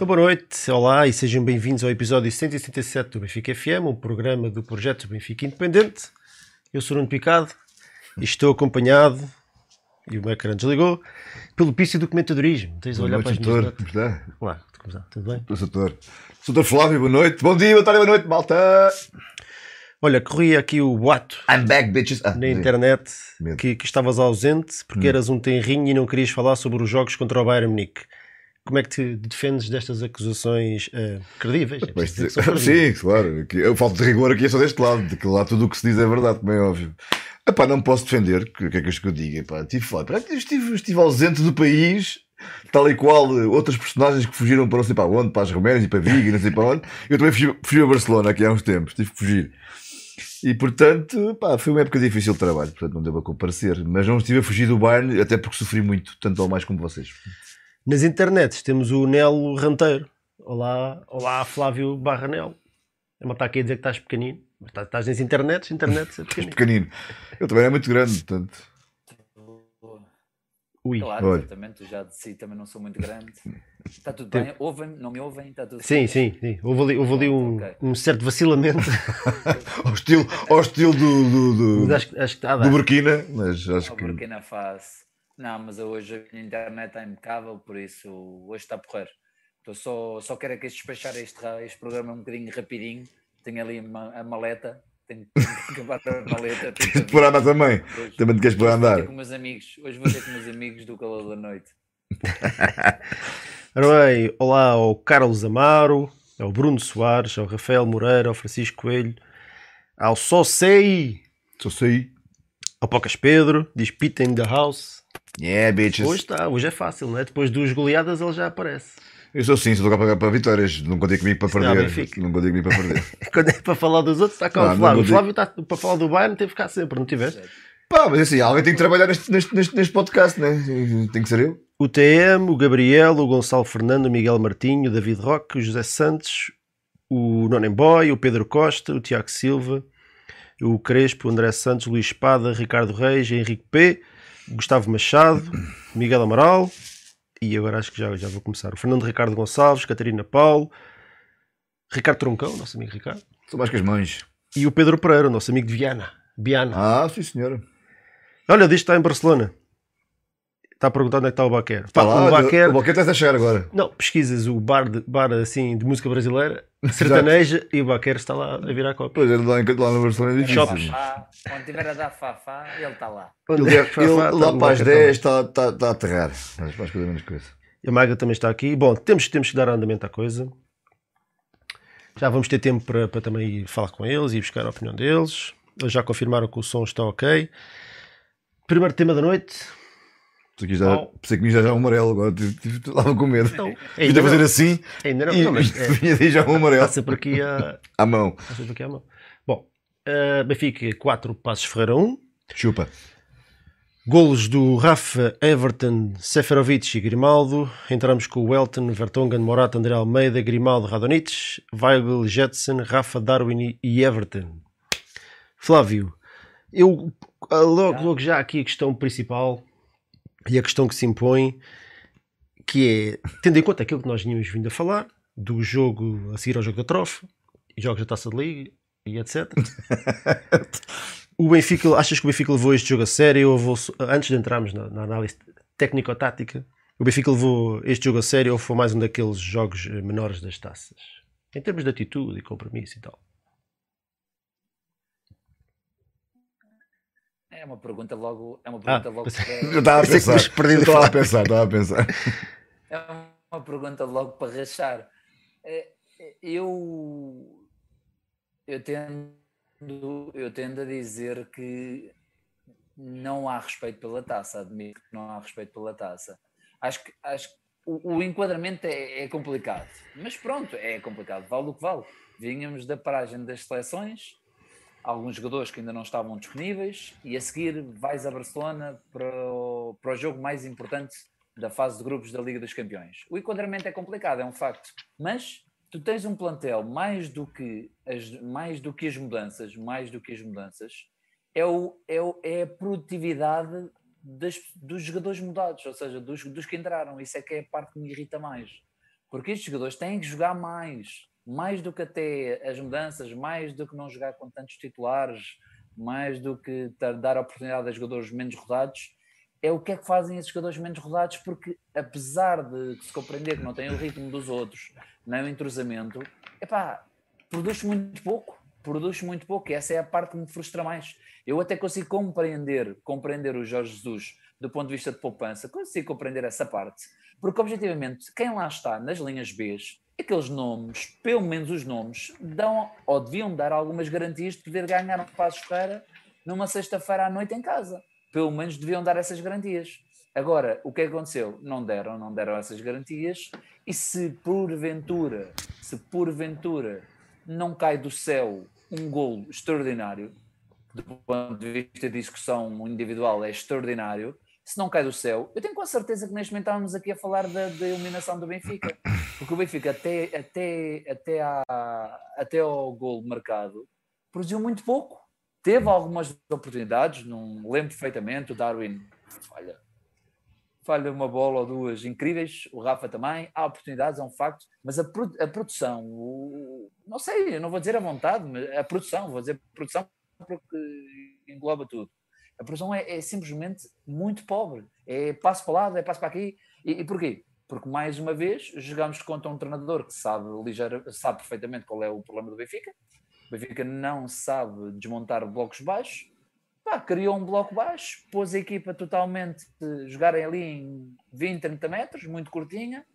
Então, boa noite, olá e sejam bem-vindos ao episódio 177 do Benfica FM, um programa do projeto Benfica Independente. Eu sou o Nuno Picado e estou acompanhado, e o meu ecrã desligou, pelo pício do comentadorismo. Tens Boa olhar para as doutor. Como está? Olá, como está? Tudo bem? Doutor. Doutor Flávio, boa noite. Bom dia, boa tarde, boa noite, malta. Olha, corria aqui o boato I'm back, bitches. Ah, na internet que, que estavas ausente porque Hum. eras um tenrinho e não querias falar sobre os jogos contra o Bayern Munique. Como é que te defendes destas acusações eh, credíveis? É Mas, dizer que credíveis. sim, claro. que Eu falta de rigor aqui é só deste lado. De que lá tudo o que se diz é verdade, como é óbvio. Epá, não posso defender. que- O que é que eu digo? Epá, estive fora. Estive, estive ausente do país, tal e qual eh, outras personagens que fugiram para não sei para onde, para as Roménias e para Vigo e não sei para onde. Eu também fugi, fugi a Barcelona aqui há uns tempos. Tive que fugir. E portanto, pá, foi uma época difícil de trabalho, portanto não devo a comparecer. Mas não estive a fugir do Bayern, até porque sofri muito, tanto ou mais como vocês. Nas internets temos o Nelo Ranteiro. Olá, olá Flávio Barra Nelo. É uma está aqui a dizer que estás pequenino. Mas estás, estás nas internets, internets é pequenino. Pequenino. Eu também era muito grande, portanto. Ui. Claro, Olha. exatamente. Eu já de si também não sou muito grande. Está tudo bem? Ouvem-me? Não me ouvem? Está tudo Sim, sim, sim. Houve ali, houve ali um, Ok. um certo vacilamento. Ao estilo, ao estilo do, do, do, acho, acho a do. Burkina, mas acho Ao que. Burkina Faso. Não, mas hoje a minha internet está impecável, por isso hoje está a porrer. Estou só, só quero é que despachar este, este programa um bocadinho rapidinho. Tenho ali uma- a maleta. Tenho que acabar a maleta. tenho que Te pôr a andar também. Hoje- Também te queres pôr a Hoje vou ter andar. com meus amigos. Hoje vou ter com meus amigos do calor da noite. Ora bem, olá ao Carlos Amaro, ao Bruno Soares, ao Rafael Moreira, ao Francisco Coelho, ao Só Sei, Só sei. ao Pocas Pedro, diz Pita in the House. Yeah, bitches. Hoje está, hoje é fácil, não é? Depois de duas goleadas ele já aparece. Eu sou sim, sou cá para, para vitórias. Não contei comigo para não é perder. Benfica. Não contei comigo para perder. Quando é para falar dos outros, está cá Ah, o não Flávio. O Flávio está para falar do Bayern, teve que ficar sempre, não tiveste? Pá, mas assim, alguém tem que trabalhar neste, neste, neste, neste podcast, né? Tem que ser eu. O TM, o Gabriel, o Gonçalo Fernando, o Miguel Martinho, o David Roque, o José Santos, o Nonemboy, o Pedro Costa, o Tiago Silva, o Crespo, o André Santos, o Luís Espada, Ricardo Reis, Henrique P, Gustavo Machado, Miguel Amaral e agora acho que já, já vou começar. O Fernando Ricardo Gonçalves, Catarina Paulo, Ricardo Troncão, nosso amigo Ricardo, Sou mais que as mães. e o Pedro Pereira, nosso amigo de Viana. Viana. Ah, sim, senhora. Olha, diz que está em Barcelona. Está a perguntar onde é que está o Baquer. Está Pá, lá, o Baquer, o está a chegar agora. Não, pesquisas o bar, de, bar assim, de música brasileira, sertaneja, e o Baquer está lá a virar copa. Pois, ele lá, em- lá no Barcelona é difícil. Shops. Quando tiver a dar fafá, ele está lá. Ele, ele Fafá está? lá para as Baquer 10 está, está, está a aterrar. Mas faz coisa menos coisa. A Maga também está aqui. Bom, temos, temos que dar andamento à coisa. Já vamos ter tempo para, para também ir falar com eles e buscar a opinião deles. Eles já confirmaram que o som está ok. Primeiro tema da noite. Aqui já, Oh. pensei que me já já um amarelo agora. Estava com medo. Devia ainda fazer assim Ainda não, e não, mas é, já um amarelo está sempre aqui a, à mão. está sempre aqui à mão. Bom, uh, Benfica 4, Passos Ferreira 1. Chupa. Golos do Rafa, Everton, Seferovic e Grimaldo. Entramos com o Welton, Vertonghen, Morata, André Almeida, Grimaldo, Radonich, Weigl, Jetson, Rafa, Darwin e Everton. Flávio, eu ah, logo, logo já aqui a questão principal e a questão que se impõe, que é, tendo em conta aquilo que nós tínhamos vindo a falar, do jogo a seguir ao jogo da Trofa, e jogos da Taça de Liga e etc. O Benfica, achas que o Benfica levou este jogo a sério? Ou levou, antes de entrarmos na, na análise técnico-tática, o Benfica levou este jogo a sério ou foi mais um daqueles jogos menores das taças? Em termos de atitude e compromisso e tal. É uma pergunta logo. É uma Ah, pergunta logo. pensei- para- Eu estava a pensar. perdido Eu a estava a pensar, estava a pensar. É uma pergunta logo para rachar. É, é, Eu, eu, tendo, eu tendo a dizer que não há respeito pela taça, admito que não há respeito pela taça. Acho que, acho que o, o enquadramento é, é complicado, mas pronto, é complicado, vale o que vale. Vínhamos da paragem das seleções, alguns jogadores que ainda não estavam disponíveis, e a seguir vais a Barcelona para o, para o jogo mais importante da fase de grupos da Liga dos Campeões. O enquadramento é complicado, é um facto, mas tu tens um plantel mais do que as, mais do que as mudanças, mais do que as mudanças, é, o, é, o, é a produtividade das, dos jogadores mudados, ou seja, dos, dos que entraram. Isso é que é a parte que me irrita mais. Porque estes jogadores têm que jogar mais, mais do que até as mudanças, mais do que não jogar com tantos titulares, mais do que dar oportunidade a jogadores menos rodados. É o que é que fazem esses jogadores menos rodados, porque apesar de se compreender que não têm o ritmo dos outros, nem o entrosamento, epá, produz muito pouco produz muito pouco e essa é a parte que me frustra mais. Eu até consigo compreender, compreender o Jorge Jesus do ponto de vista de poupança, consigo compreender essa parte, porque objetivamente quem lá está nas linhas B, aqueles nomes, pelo menos os nomes, dão ou deviam dar algumas garantias de poder ganhar um passo feira numa sexta-feira à noite em casa. Pelo menos deviam dar essas garantias. Agora, o que aconteceu? Não deram, não deram essas garantias. E se porventura, se porventura não cai do céu um golo extraordinário, do ponto de vista de discussão individual, é extraordinário. Se não cai do céu, eu tenho com certeza que neste momento estávamos aqui a falar da, da eliminação do Benfica, porque o Benfica, até, até, até, à, até ao golo marcado, produziu muito pouco. Teve algumas oportunidades, não lembro perfeitamente. O Darwin falha, falha uma bola ou duas incríveis, o Rafa também, há oportunidades, é um facto, mas a, a produção, o, não sei, não vou dizer a vontade, mas a produção, vou dizer produção porque engloba tudo. A produção é, é simplesmente muito pobre, é passo para lá, é passo para aqui, e, e porquê? Porque mais uma vez jogamos contra um treinador que sabe, ligeira, sabe perfeitamente qual é o problema do Benfica, o Benfica não sabe desmontar blocos baixos, pá, criou um bloco baixo, pôs a equipa totalmente jogarem ali em 20, 30 metros, muito curtinha,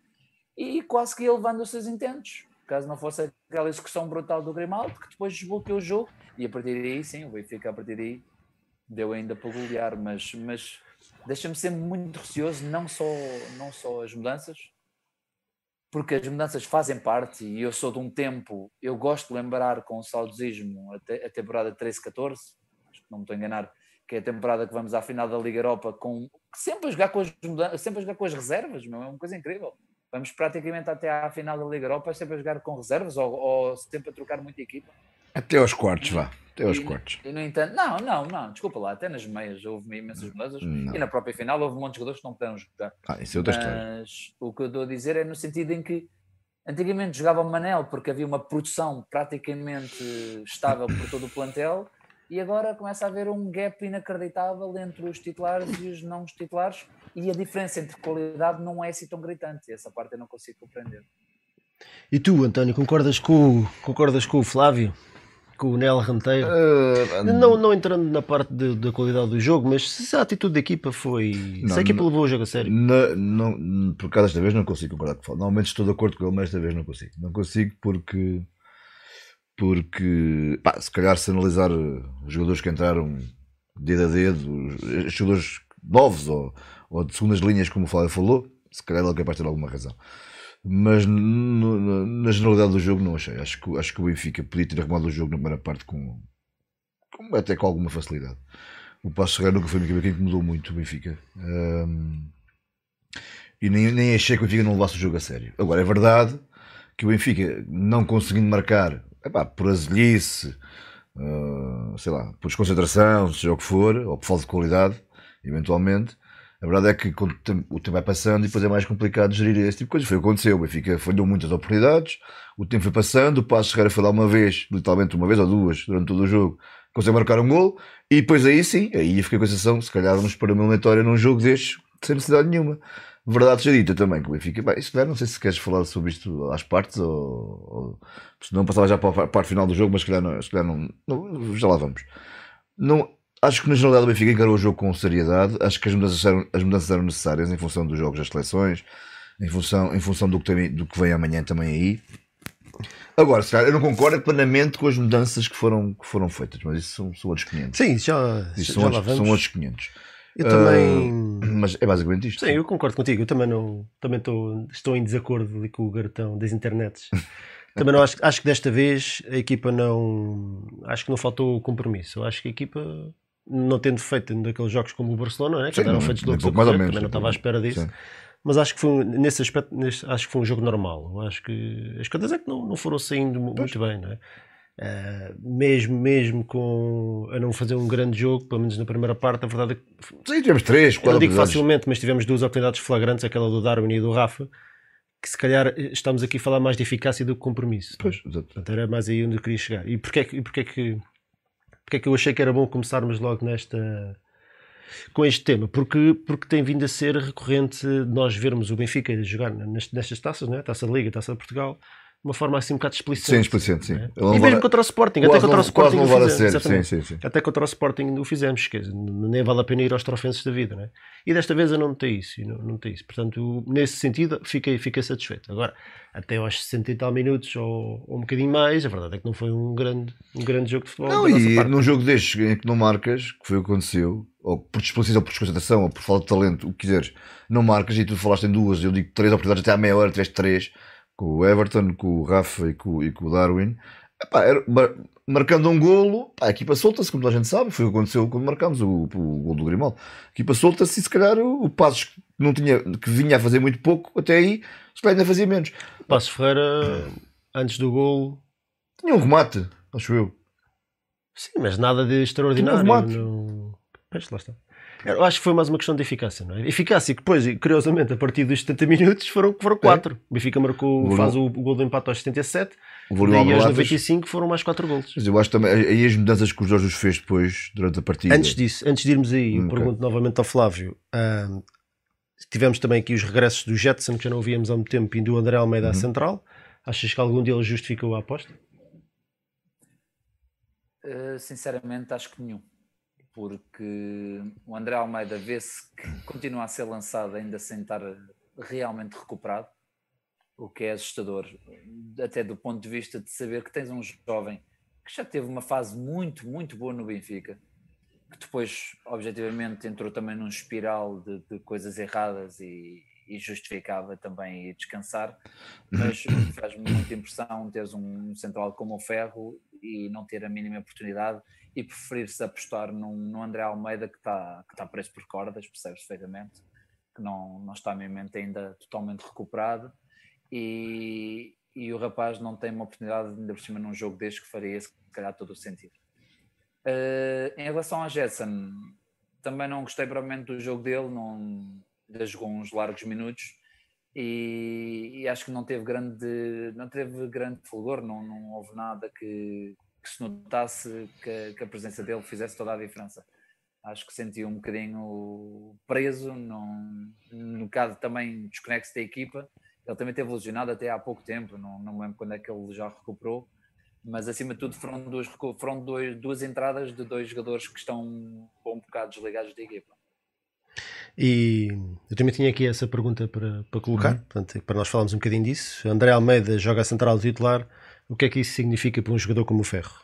e quase que ia levando os seus intentos. Caso não fosse aquela execução brutal do Grimaldo, que depois desbloqueou o jogo, e a partir daí, sim, o Benfica a partir daí deu ainda para golear, mas, mas deixa-me sempre muito receoso, não só, não só as mudanças, porque as mudanças fazem parte, e eu sou de um tempo, eu gosto de lembrar com saudosismo a, te, a temporada 13-14, não me estou a enganar, que é a temporada que vamos à final da Liga Europa com sempre a jogar com as, sempre a jogar com as reservas, meu, é uma coisa incrível. Vamos praticamente até à final da Liga Europa sempre a jogar com reservas ou, ou sempre a trocar muita equipa. Até aos quartos, vá. Até aos e, quartos. E no entanto, não, não, não, desculpa lá, até nas meias houve imensas mudanças e na própria final houve um monte de jogadores que não puderam jogar. Ah, isso é outra Mas história. o que eu estou a dizer é no sentido em que antigamente jogava o Manel porque havia uma produção praticamente estável por todo o plantel e agora começa a haver um gap inacreditável entre os titulares e os não titulares e a diferença entre qualidade não é assim tão gritante. Essa parte eu não consigo compreender. E tu, António, concordas com, concordas com o Flávio? Com o Nel Ranteiro? Uh, não, não entrando na parte de, da qualidade do jogo, mas se a atitude da equipa foi. Não, se a equipa não, levou o jogo a sério. Não, não, por causa desta vez não consigo concordar com o. Normalmente estou de acordo com ele, mas desta vez não consigo. Não consigo porque porque pá, se calhar se analisar os jogadores que entraram dedo a dedo, os jogadores novos ou, ou de segundas linhas, como o Flávio falou, se calhar ele é capaz de ter alguma razão. Mas no, na generalidade do jogo não achei. Acho que, acho que o Benfica podia ter arrumado o jogo na primeira parte com, com até com alguma facilidade. O Passo chegar nunca foi uma equipa que mudou muito o Benfica. Um, e nem, nem achei que o Benfica não levasse o jogo a sério. Agora é verdade que o Benfica, não conseguindo marcar epá, por azelice, uh, sei lá, por desconcentração, seja o que for, ou por falta de qualidade, eventualmente. A verdade é que quando o tempo vai passando e depois é mais complicado gerir esse tipo de coisas. Foi o que aconteceu. O Benfica falhou muitas oportunidades, o tempo foi passando, o Passo Ferreira foi lá uma vez, literalmente uma vez ou duas, durante todo o jogo, conseguiu marcar um gol, e depois aí sim, aí fiquei com a sensação, se calhar vamos para uma eliminatória num jogo destes, sem necessidade nenhuma verdade seja dita também, que o Benfica, bem, isso não sei se queres falar sobre isto às partes ou, ou se não passava já para a parte final do jogo, mas se calhar não, se calhar não, não já lá vamos. Não, acho que na generalidade o Benfica encarou o jogo com seriedade, acho que as mudanças eram, as mudanças eram necessárias em função dos jogos das seleções, em função, em função do, que tem, do que vem amanhã também aí. Agora, se calhar, eu não concordo plenamente com as mudanças que foram, que foram feitas, mas isso são, são outros 500. Sim, já, isso já são, outros, são outros 500. Eu também. Uh, mas é basicamente isto. Sim, eu concordo contigo. Eu também, não, também estou, estou em desacordo com o garotão das internets. também não acho, acho que desta vez a equipa não. Acho que não faltou compromisso. Eu acho que a equipa, não tendo feito daqueles jogos como o Barcelona, né, que eram feitos de loucos mais ou menos, também não estava à espera disso. Sim. Mas acho que foi nesse aspecto, nesse, acho que foi um jogo normal. Eu acho que as coisas é que não, não foram saindo muito bem, não é? Uh, mesmo, mesmo com a não fazer um grande jogo, pelo menos na primeira parte, a verdade é que. Sim, tivemos três, quatro. Não digo facilmente, mas tivemos duas oportunidades flagrantes, aquela do Darwin e do Rafa, que se calhar estamos aqui a falar mais de eficácia do que compromisso. Pois, exato. Era mais aí onde eu queria chegar. E porquê, e porquê, que, porquê que eu achei que era bom começarmos logo nesta. Com este tema, porque, porque tem vindo a ser recorrente nós vermos o Benfica jogar nestas taças, né? taça da Liga, taça de Portugal, uma forma assim um bocado explicente. Sim, explicente, sim. Né? E mesmo contra o Sporting, até contra o Sporting o fizemos, sim, sim, sim. até contra o Sporting o fizemos, que nem vale a pena ir aos trofenses da vida, né? E desta vez eu não notei isso, não, não notei isso. Portanto, nesse sentido, fiquei, fiquei satisfeito. Agora, até aos 60 e tal minutos ou, ou, um bocadinho mais, a verdade é que não foi um grande, um grande jogo de futebol. Não, e num jogo destes em que não marcas, que foi o que aconteceu, ou por disposição, ou por desconcentração, ou por falta de talento, o que quiseres, não marcas e tu falaste em duas, eu digo três oportunidades até à meia hora, tiveste três com o Everton, com o Rafa e com, e com o Darwin. Epá, era, marcando um golo, pá, a equipa solta-se, como toda a gente sabe, foi o que aconteceu quando marcámos o, o, golo do Grimaldo. A equipa solta-se e se calhar o, o Passos que, não tinha, que vinha a fazer muito pouco até aí, se calhar ainda fazia menos. Passos Ferreira, antes do golo, tinha um remate, acho eu. Sim, mas nada de extraordinário. Tinha um remate. Não... Pois, lá está. Eu acho que foi mais uma questão de eficácia, não é? Eficácia que depois, curiosamente, a partir dos 70 minutos foram, foram 4. É. O Benfica marcou, o faz o, o gol do empate aos 77 e aos 95 foram mais 4 golos. Mas eu acho também, aí as mudanças que o Jorge fez depois, durante a partida. Antes disso, antes de irmos aí, okay. pergunto novamente ao Flávio. Uh, tivemos também aqui os regressos do Jetson, que já não víamos há muito tempo, e do André Almeida uhum. à central. Achas que algum deles justificou a aposta? Uh, sinceramente, acho que nenhum porque o André Almeida vê-se que continua a ser lançado ainda sem estar realmente recuperado, o que é assustador, até do ponto de vista de saber que tens um jovem que já teve uma fase muito, muito boa no Benfica, que depois, objetivamente, entrou também num espiral de, de coisas erradas e, e, justificava também ir descansar, mas faz-me muita impressão teres um central como o Ferro e não ter a mínima oportunidade e preferir-se apostar num, num André Almeida que está que tá preso por cordas, percebes perfeitamente, que não, não está mesmo ainda totalmente recuperado e, e o rapaz não tem uma oportunidade ainda por cima num jogo deste que faria se calhar todo o sentido. Uh, em relação a Jetson, também não gostei provavelmente do jogo dele, não, jogou uns largos minutos e, e, acho que não teve grande, não teve grande fulgor, não, não houve nada que, que se notasse que, que, a presença dele fizesse toda a diferença. Acho que senti um bocadinho preso, num, no caso também desconexo da equipa. Ele também teve lesionado até há pouco tempo, não, não me lembro quando é que ele já recuperou, mas acima de tudo foram, duas, foram dois, duas entradas de dois jogadores que estão um bocado desligados da equipa. E eu também tinha aqui essa pergunta para, para colocar, uhum. portanto, para nós falarmos um bocadinho disso. André Almeida joga a central titular o que é que isso significa para um jogador como o Ferro?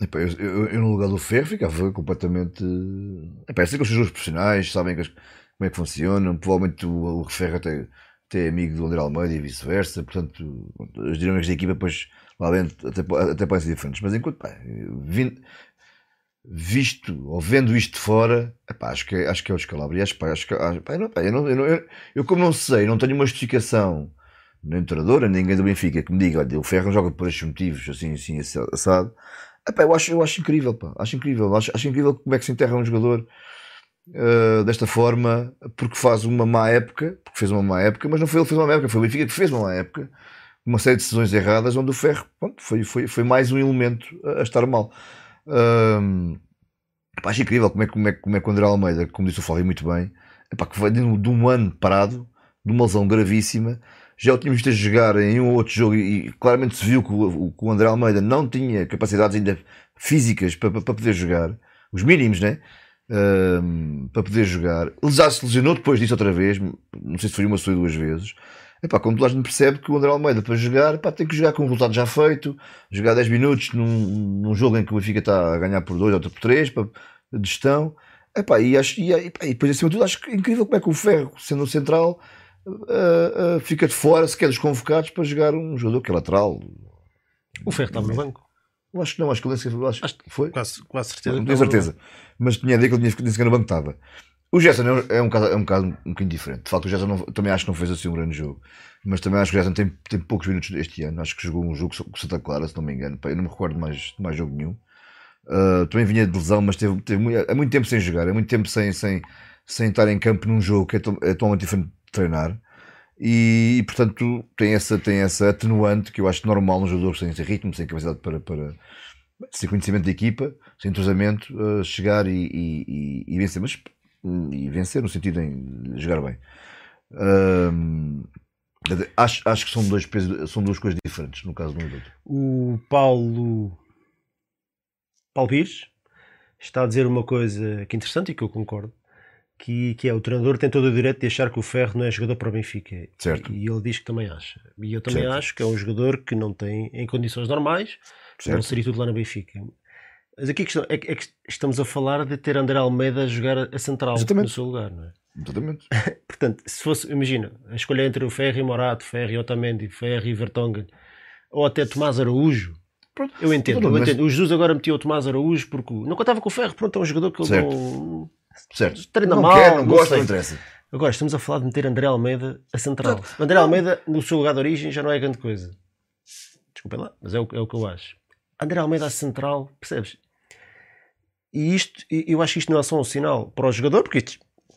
Epá, eu, eu, eu, no lugar do Ferro ficava completamente. Epá, sei que os jogadores profissionais sabem que, como é que funcionam. Provavelmente o, o Ferro até, até é amigo do André Almeida e vice-versa. Portanto, as dinâmicas da equipa, depois lá dentro, até, até podem ser diferentes. Mas enquanto pá, vindo, visto ou vendo isto de fora, epá, acho, que é, acho que é o descalabro. E acho, que, eu, como não sei, não tenho uma justificação nem treinador, nem ninguém do Benfica que me diga, olha, o Ferro joga por estes motivos, assim, assim, assado. Epá, eu, acho, eu acho incrível, pá, acho incrível, acho, acho incrível como é que se enterra um jogador uh, desta forma, porque faz uma má época, porque fez uma má época, mas não foi ele que fez uma má época, foi o Benfica que fez uma má época, uma série de decisões erradas, onde o Ferro, pronto, foi, foi, foi mais um elemento a, a estar mal. Uh, epá, acho incrível como é, como, é, como é que o André Almeida, como disse o Fábio muito bem, epá, que vai de, de um ano parado, de uma lesão gravíssima, já o tínhamos visto a jogar em um ou outro jogo e, claramente se viu que o, que o, André Almeida não tinha capacidades ainda físicas para, para, para poder jogar, os mínimos, né? Um, para poder jogar. Ele já se lesionou depois disso outra vez, não sei se foi uma ou duas vezes. Epá, como toda a gente percebe que o André Almeida para jogar epá, tem que jogar com o resultado já feito, jogar 10 minutos num, num jogo em que o Benfica está a ganhar por 2 ou por 3 para, de gestão. Epá, e, acho, e, epá, e depois acima de tudo acho é incrível como é que o Ferro, sendo o central, uh, uh, fica de fora, sequer dos convocados, para jogar um jogador que é lateral. O Ferro estava no banco. Eu acho que não, acho que acho, acho que foi. Quase, quase certeza. Não tenho certeza. Mas tinha a ideia que ele tinha ficado no banco estava. O Gerson é, é um caso, é um caso um bocadinho diferente. De facto, o Gerson não, também acho que não fez assim um grande jogo. Mas também acho que o Gerson tem, tem poucos minutos este ano. Acho que jogou um jogo com Santa Clara, se não me engano. Eu não me recordo mais, de mais jogo nenhum. Uh, também vinha de lesão, mas teve, teve muito, há muito tempo sem jogar, é muito tempo sem, sem, sem estar em campo num jogo que é, to, é totalmente diferente de treinar. E, e, portanto tem essa, tem essa atenuante que eu acho normal nos jogadores sem, sem ritmo, sem capacidade para, para sem conhecimento de equipa, sem entrosamento, uh, chegar e, e, e, vencer, mas e vencer no sentido de jogar bem. Acho, acho que são, dois são duas coisas diferentes no caso do outro. O Paulo Paulo Pires está a dizer uma coisa que é interessante e que eu concordo, que, que é o treinador tem todo o direito de achar que o Ferro não é jogador para o Benfica. Certo. E, e ele diz que também acha. E eu também Certo. acho que é um jogador que não tem, em condições normais, não Certo. seria tudo lá no Benfica. Mas aqui a questão é, que- é que estamos a falar de ter André Almeida a jogar a central Exatamente. no seu lugar, não é? Exatamente. Portanto, se fosse, imagina, a escolha entre o Ferro e Morato, Ferro e Otamendi, Ferro e Vertonghen, ou até Tomás Araújo, Pronto. eu entendo, Não, eu mas- entendo. O Jesus agora metia o Tomás Araújo porque não contava com o Ferro, pronto, é um jogador que ele Certo. não. Certo. Treina não mal, quer, não não gosta, sei. não interessa. Agora estamos a falar de meter André Almeida a central. André Almeida, no seu lugar de origem, já não é grande coisa. Desculpem lá, mas é o, é o que eu acho. André Almeida a central, percebes? E isto, eu acho que isto não é só um sinal para o jogador, porque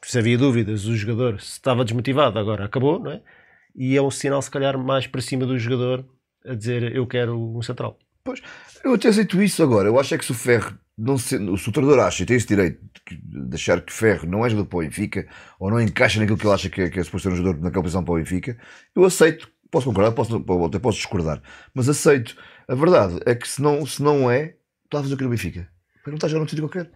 se havia dúvidas, o jogador se estava desmotivado, agora acabou, não é? E é um sinal, se calhar, mais para cima do jogador a dizer eu quero um central. Eu até aceito isso agora. Eu acho é que se o Ferro, não se, se o treinador acha e tem esse direito de, achar que Ferro não é jogador para o Benfica ou não encaixa naquilo que ele acha que é, que é suposto ser um jogador naquela posição para o Benfica, eu aceito. Posso concordar, posso, até posso discordar, mas aceito. A verdade é que se não, se não é, está a fazer o que no Benfica. Não está a jogar num sítio qualquer.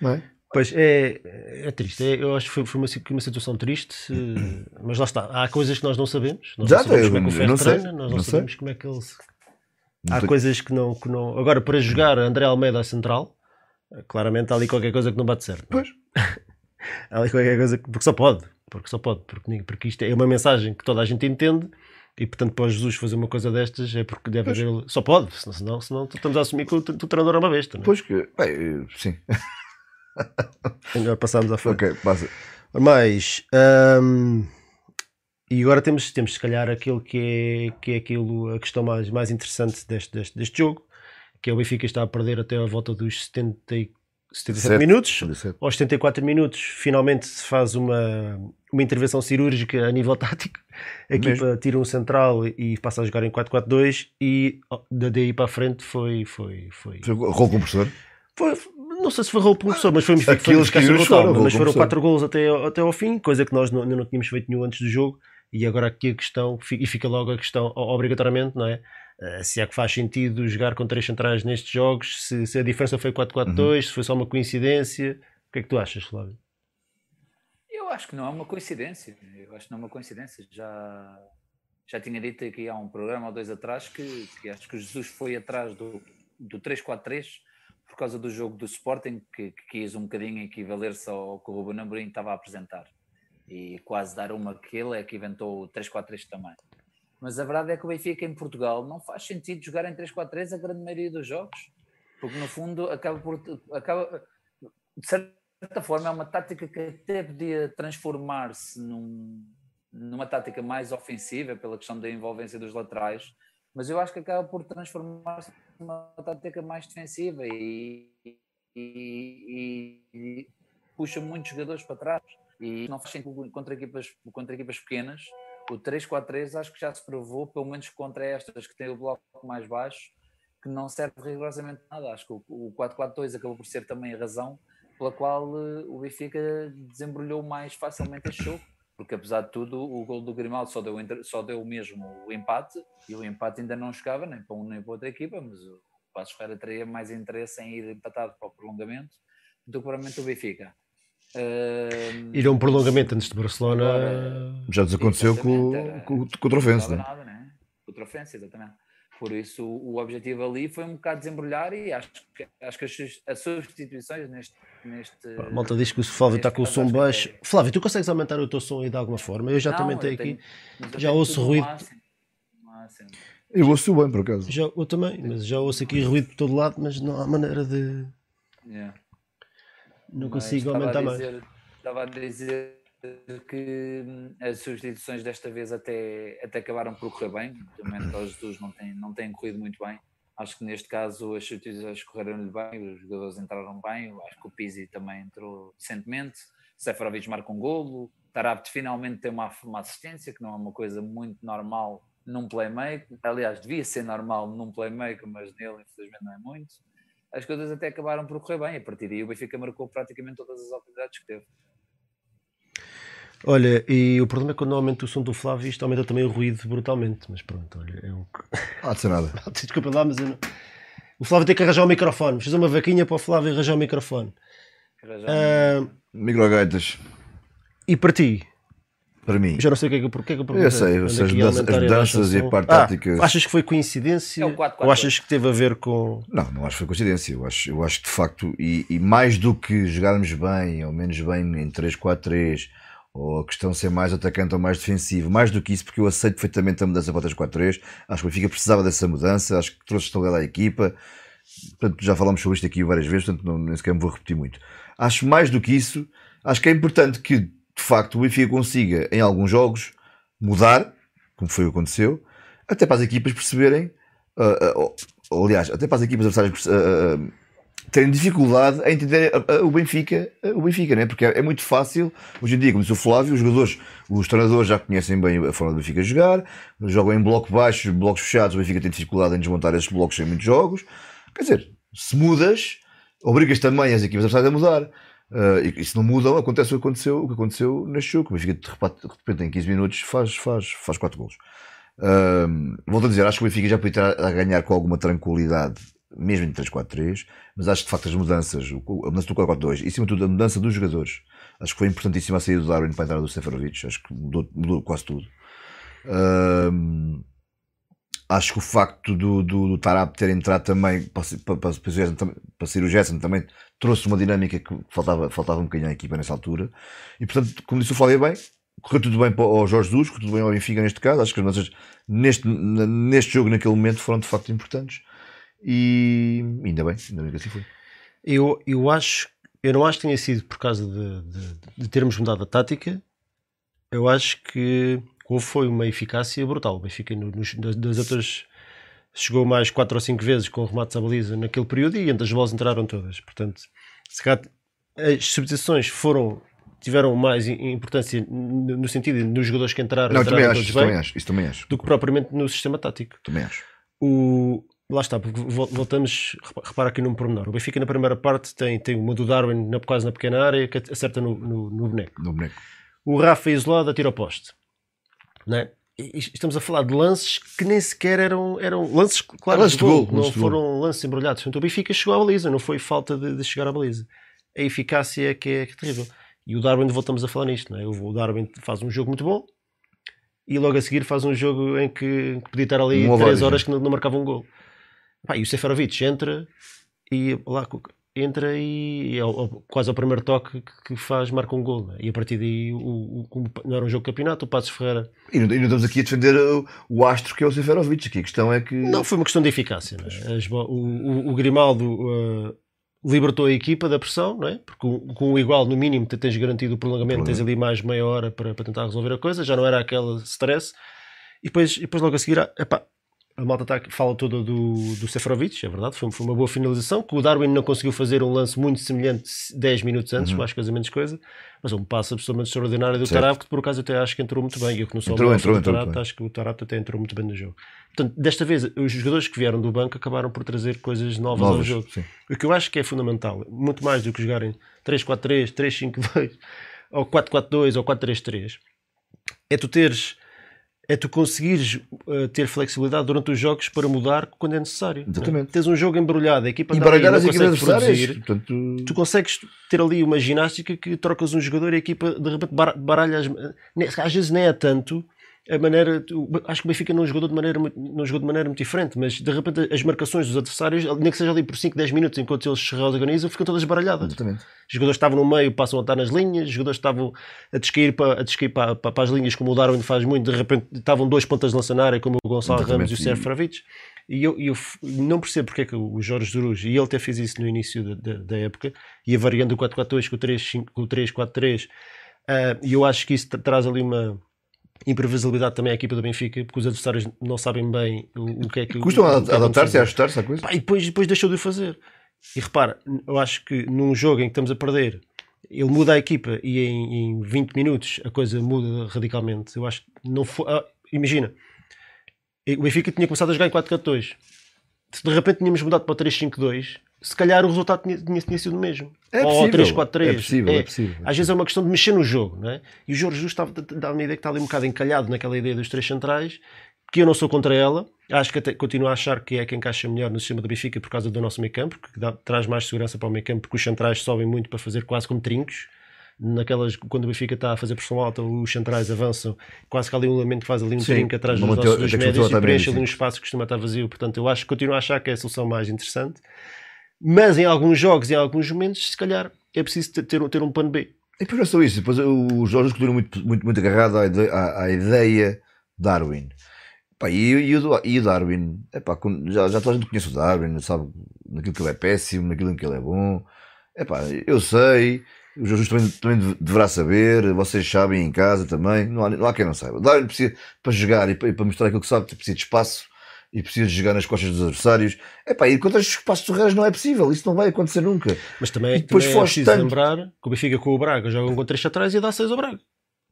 Não é? Pois é, é triste. É- eu acho que foi, foi uma, uma situação triste, eh, mas lá está. Há coisas que nós não sabemos. Nós Exato, não sabemos eu- como é que o Ferro não sei, treina, nós não, não sei. sabemos como é que ele. Não Há coisas que não, que não. Agora, para jogar André Almeida à central, claramente há ali qualquer coisa que não bate certo. é? Pois. Há ali qualquer coisa que. Porque só pode. Porque só pode. Porque, porque isto é uma mensagem que toda a gente entende. E portanto, para o Jesus fazer uma coisa destas é porque deve Pois. haver. Só pode, senão, senão, estamos a assumir que o, o treinador é uma besta. Não é? Pois que. Bem, sim. Já passámos à frente. Ok, passa. Mas hum, e agora temos, temos se calhar aquilo que é, que é aquilo, a questão mais, mais interessante deste, deste, deste jogo, que é o Benfica está a perder até a volta dos 70, e- 77 Sete. minutos. 77. Aos 74 minutos, finalmente se faz uma, uma intervenção cirúrgica a nível tático. A equipa tira um central e passa a jogar em 4-4-2 e da- daí para a frente foi, foi, foi, Rol compressor. foi- não sei se foi rolo professor, mas foi, foi, foi, que foi, total, foram, mas foram professor. quatro golos até, ao- até ao fim, coisa que nós não, não tínhamos feito nenhum antes do jogo. E agora aqui a questão, e fica logo a questão, obrigatoriamente, não é? Eh, Se é que faz sentido jogar com três centrais nestes jogos, se, se a diferença foi 4-4-2, Uhum. se foi só uma coincidência. O que é que tu achas, Flávio? Eu acho que não é uma coincidência. Eu acho que não é uma coincidência. Já, já tinha dito aqui há um programa ou dois atrás que, que acho que o Jesus foi atrás do, do 3-4-3 por causa do jogo do Sporting, que, que quis um bocadinho equivaler-se ao que o Ruben Amorim estava a apresentar. E quase dar uma que ele é que inventou o 3-4-3 também. Mas a verdade é que o Benfica em Portugal não faz sentido jogar em 3-4-3 a grande maioria dos jogos. Porque no fundo acaba por. Acaba, de certa forma, é uma tática que até podia transformar-se num- numa tática mais ofensiva pela questão da envolvência dos laterais, mas eu acho que acaba por transformar-se numa tática mais defensiva e, e- e puxa muitos jogadores para trás. E não faz sentido contra equipas, contra equipas pequenas. O 3-4-3 acho que já se provou, pelo menos contra estas que têm o bloco mais baixo, que não serve rigorosamente nada. Acho que o- o 4-4-2 acabou por ser também a razão pela qual eh, o Benfica desembrulhou mais facilmente este jogo. Porque apesar de tudo, o gol do Grimaldo só deu, só deu mesmo o empate, e o empate ainda não chegava nem para um nem para outra equipa, mas o Passos Ferreira teria mais interesse em ir empatado para o prolongamento do que provavelmente o Benfica. Ahm, Ir a um prolongamento antes de Barcelona. Agora- Já desaconteceu com, com, com o Trofense, não né? nada, né? Contra a ofensa, exatamente. Por isso, o objetivo ali foi um bocado desembrulhar e acho que, acho que as, substituições neste. neste A malta diz que o Flávio está com o som baixo. é- Flávio, tu consegues aumentar o teu som aí de alguma forma? Eu já Não, também tenho tenho- aqui. eu já tenho ouço ruído. máximo. No máximo. Eu ouço bem, por acaso. Já, eu também, mas já ouço aqui ruído por todo lado, mas não há maneira de. Yeah. Não consigo aumentar mais. estava a dizer que hum, as substituições desta vez até, até acabaram por correr bem. Também os Jesus não têm, não têm corrido muito bem. Acho que neste caso as substituições correram-lhe bem, os jogadores entraram bem. Acho que o Pizzi também entrou decentemente. Seferovic marca um golo. Tarabt finalmente tem uma, uma assistência, que não é uma coisa muito normal num playmaker. Aliás, devia ser normal num playmaker, mas nele infelizmente não é muito. As coisas até acabaram por correr bem. A partir daí o Benfica marcou praticamente todas as oportunidades que teve. Olha, e o problema é que quando aumenta o som do Flávio, isto aumenta também o ruído brutalmente. Mas pronto, olha, é o que. Não há de ser nada. Desculpa lá, mas eu não... o Flávio tem que arranjar o microfone. Fazer uma vaquinha para o Flávio arranjar o microfone. Arranjar Ah, Microgaitas, e para ti? Para mim. Já não sei o que é que eu, porque é que eu perguntei. eu sei, as aqui a danças- aumentar as e danças e a parte Ah, tática. achas que foi coincidência? É o 4-4-2. ou achas que teve a ver com. Não, não acho que foi coincidência. Eu acho, eu acho que de facto, e, e mais do que jogarmos bem ou menos bem em 3-4-3, ou a questão de ser mais atacante ou mais defensivo, mais do que isso, porque eu aceito perfeitamente a mudança para o 3-4-3, acho que o Benfica precisava dessa mudança, acho que trouxe estabilidade à equipa. Portanto, já falamos sobre isto aqui várias vezes, portanto, não, nem sequer me vou repetir muito. Acho mais do que isso, acho que é importante que de facto o Benfica consiga, em alguns jogos, mudar, como foi o que aconteceu, até para as equipas perceberem, ou- ou, aliás, até para as equipas adversárias ah, terem dificuldade em entender o Benfica, o Benfica, né? porque é, é muito fácil, hoje em dia, como disse o Flávio, os jogadores, os treinadores já conhecem bem a forma do Benfica jogar, jogam em bloco baixo, blocos fechados, o Benfica tem dificuldade em desmontar esses blocos em muitos jogos, quer dizer, se mudas, obrigas também as equipas adversárias a mudar. Ah, e, e se não mudam, acontece o que aconteceu, o que aconteceu neste jogo. Benfica de repente, em 15 minutos faz, faz, faz 4 golos. Um, volto a dizer, acho que o Benfica já podia estar a ganhar com alguma tranquilidade, mesmo em 3-4-3, mas acho que de facto as mudanças, a mudança do 4-4-2 e, acima de tudo, a mudança dos jogadores, acho que foi importantíssima a saída do Darwin para a entrada do Seferovic, acho que mudou, mudou quase tudo. Um, acho que o facto do, do, do Tarap ter entrado também para, para, para, para, sair o Gerson também trouxe uma dinâmica que faltava, faltava um bocadinho à equipa nessa altura. E portanto, como disse o Flávio bem, correu tudo bem para o Jorge Jesus, correu tudo bem ao Benfica neste caso. Acho que as mudanças neste, neste jogo, naquele momento, foram de facto importantes. E ainda bem, ainda bem que assim foi. Eu, eu acho, eu não acho que tenha sido por causa de, de- de termos mudado a tática. Eu acho que houve foi uma eficácia brutal. O Benfica no- nos, das, das outras chegou mais 4 ou 5 vezes com remates à baliza naquele período e entre as bolas entraram todas. Portanto, se calhar as substituições foram tiveram mais im- importância no sentido de nos jogadores que entraram, Não, entraram também acho, bem, também acho, isso também acho. do que propriamente no sistema tático. Também acho. O, lá está, porque voltamos, repa- repara aqui num pormenor. O Benfica na primeira parte tem, tem uma do Darwin na, quase na pequena área que acerta no, no, no boneco. No boneco. O Rafa isolado atira ao poste. Não é? E- e Estamos a falar de lances que nem sequer eram, eram lances, claro, Lances de gol, gol, não foram lances embrulhados. Portanto, o Benfica chegou à baliza, não foi falta de, de chegar à baliza. A eficácia é que é, que é terrível. E o Darwin, voltamos a falar nisto, não é? O Darwin faz um jogo muito bom e logo a seguir faz um jogo em que, que podia estar ali Um 3 Ovalho, horas que não, não marcava um gol. Pá, e o Seferovic entra e lá entra e é ao- quase ao primeiro toque que, faz, marca um gol. não é? E a partir daí, o, o- como não era um jogo de campeonato, o Passos Ferreira. E não, e não estamos aqui a defender o, o astro que é o Seferovic. Aqui a questão é que. Não, foi uma questão de eficácia. é? As o, o, o Grimaldo uh, libertou a equipa da pressão, não é? Porque com, o igual, no mínimo, te- tens garantido o prolongamento, tens ali mais meia hora para, para tentar resolver a coisa, já não era aquele stress. E depois, e depois logo a seguir, ah, epá, a malta tá, fala toda do, do Seferovic, é verdade, foi, foi uma boa finalização, que o Darwin não conseguiu fazer um lance muito semelhante 10 minutos antes, mais coisa menos coisa, mas um passo absolutamente extraordinário do. Tarap, que por acaso até acho que entrou muito bem, eu que não sou Entrou, entrou, do entrou bem. acho que o Tarap até entrou muito bem no jogo. Portanto, desta vez, os jogadores que vieram do banco acabaram por trazer coisas novas, ao Novas, jogo. sim. O que eu acho que é fundamental, muito mais do que jogarem 3-4-3, 3-5-2, ou 4-4-2, ou 4-3-3, é tu teres, é tu conseguires uh, ter flexibilidade durante os jogos para mudar quando é necessário. Exatamente. Tens um jogo embrulhado, a equipa E anda ali, as equipas produzir. Portanto, Tu consegues ter ali uma ginástica que trocas um jogador e a equipa de repente bar- baralha as, ne- às vezes nem é tanto a maneira acho que o Benfica não jogou de maneira muito- não jogou de maneira muito diferente mas de repente as marcações dos adversários nem que seja ali por 5, 10 minutos enquanto eles se reorganizam ficam todas baralhadas exatamente. os jogadores estavam no meio passam a estar nas linhas os jogadores estavam a descair para, a descair para, para, para as linhas como o Darwin faz muito de repente estavam dois pontas de lança na área como o Gonçalo Exatamente. Ramos e o Sérgio Fravic E eu, eu não percebo porque é que o Jorge Duruz, e ele até fez isso no início da, da, da época, e a variando do 4-4-2 com o 3-4-3, uh, e eu acho que isso traz ali uma imprevisibilidade também à equipa do Benfica, porque os adversários não sabem bem o, o que é que. Custam a adaptar-se e ajustar-se à coisa. Pá, e depois, depois deixou de o fazer. E repara, eu acho que num jogo em que estamos a perder, ele muda a equipa e em, em 20 minutos a coisa muda radicalmente. Eu acho que não foi. Ah, imagina, o Benfica tinha começado a jogar em 4-4-2. Se de repente tínhamos mudado para o 3-5-2, se calhar o resultado tinha, tinha, tinha sido o mesmo. É Ou possível, 3-4-3. é possível, é possível. Às vezes é uma questão de mexer no jogo, não é? E o Jorge Justo dá uma ideia que está ali um bocado encalhado naquela ideia dos três centrais, que eu não sou contra ela. Acho que até continuo a achar que é quem encaixa melhor no sistema do Benfica por causa do nosso meio campo, que dá, traz mais segurança para o meio campo, porque os centrais sobem muito para fazer quase como trincos naquelas, quando o Benfica está a fazer pressão alta, os centrais avançam, quase que há ali um elemento que faz ali um Sim, trinco atrás dos nossos dois que médios e preenche ali um espaço que costuma estar vazio. Portanto, eu acho, continuo a achar que é a solução mais interessante. Mas em alguns jogos em alguns momentos, se calhar é preciso ter, ter, um- plano B. E depois não é só isso, depois o Jorge continua muito, muito, muito agarrado à ideia, à, à ideia Darwin. Pá, e, e, o, e o Darwin, epá, com- já, já toda a gente conhece o Darwin, sabe naquilo que ele é péssimo, naquilo em que ele é bom. Epá, eu sei, o Jorge também, também deve- deverá saber, vocês sabem em casa também, não há, não há quem não saiba. O Darwin precisa, para jogar e para, e para mostrar aquilo que sabe, precisa de espaço e precisa de jogar nas costas dos adversários. Epá, e contra os espaços terreiros não é possível, isso não vai acontecer nunca. Mas também, E depois também é preciso tanto. lembrar que o Benfica com o Braga jogam com 3 atrás e dá 6 ao Braga.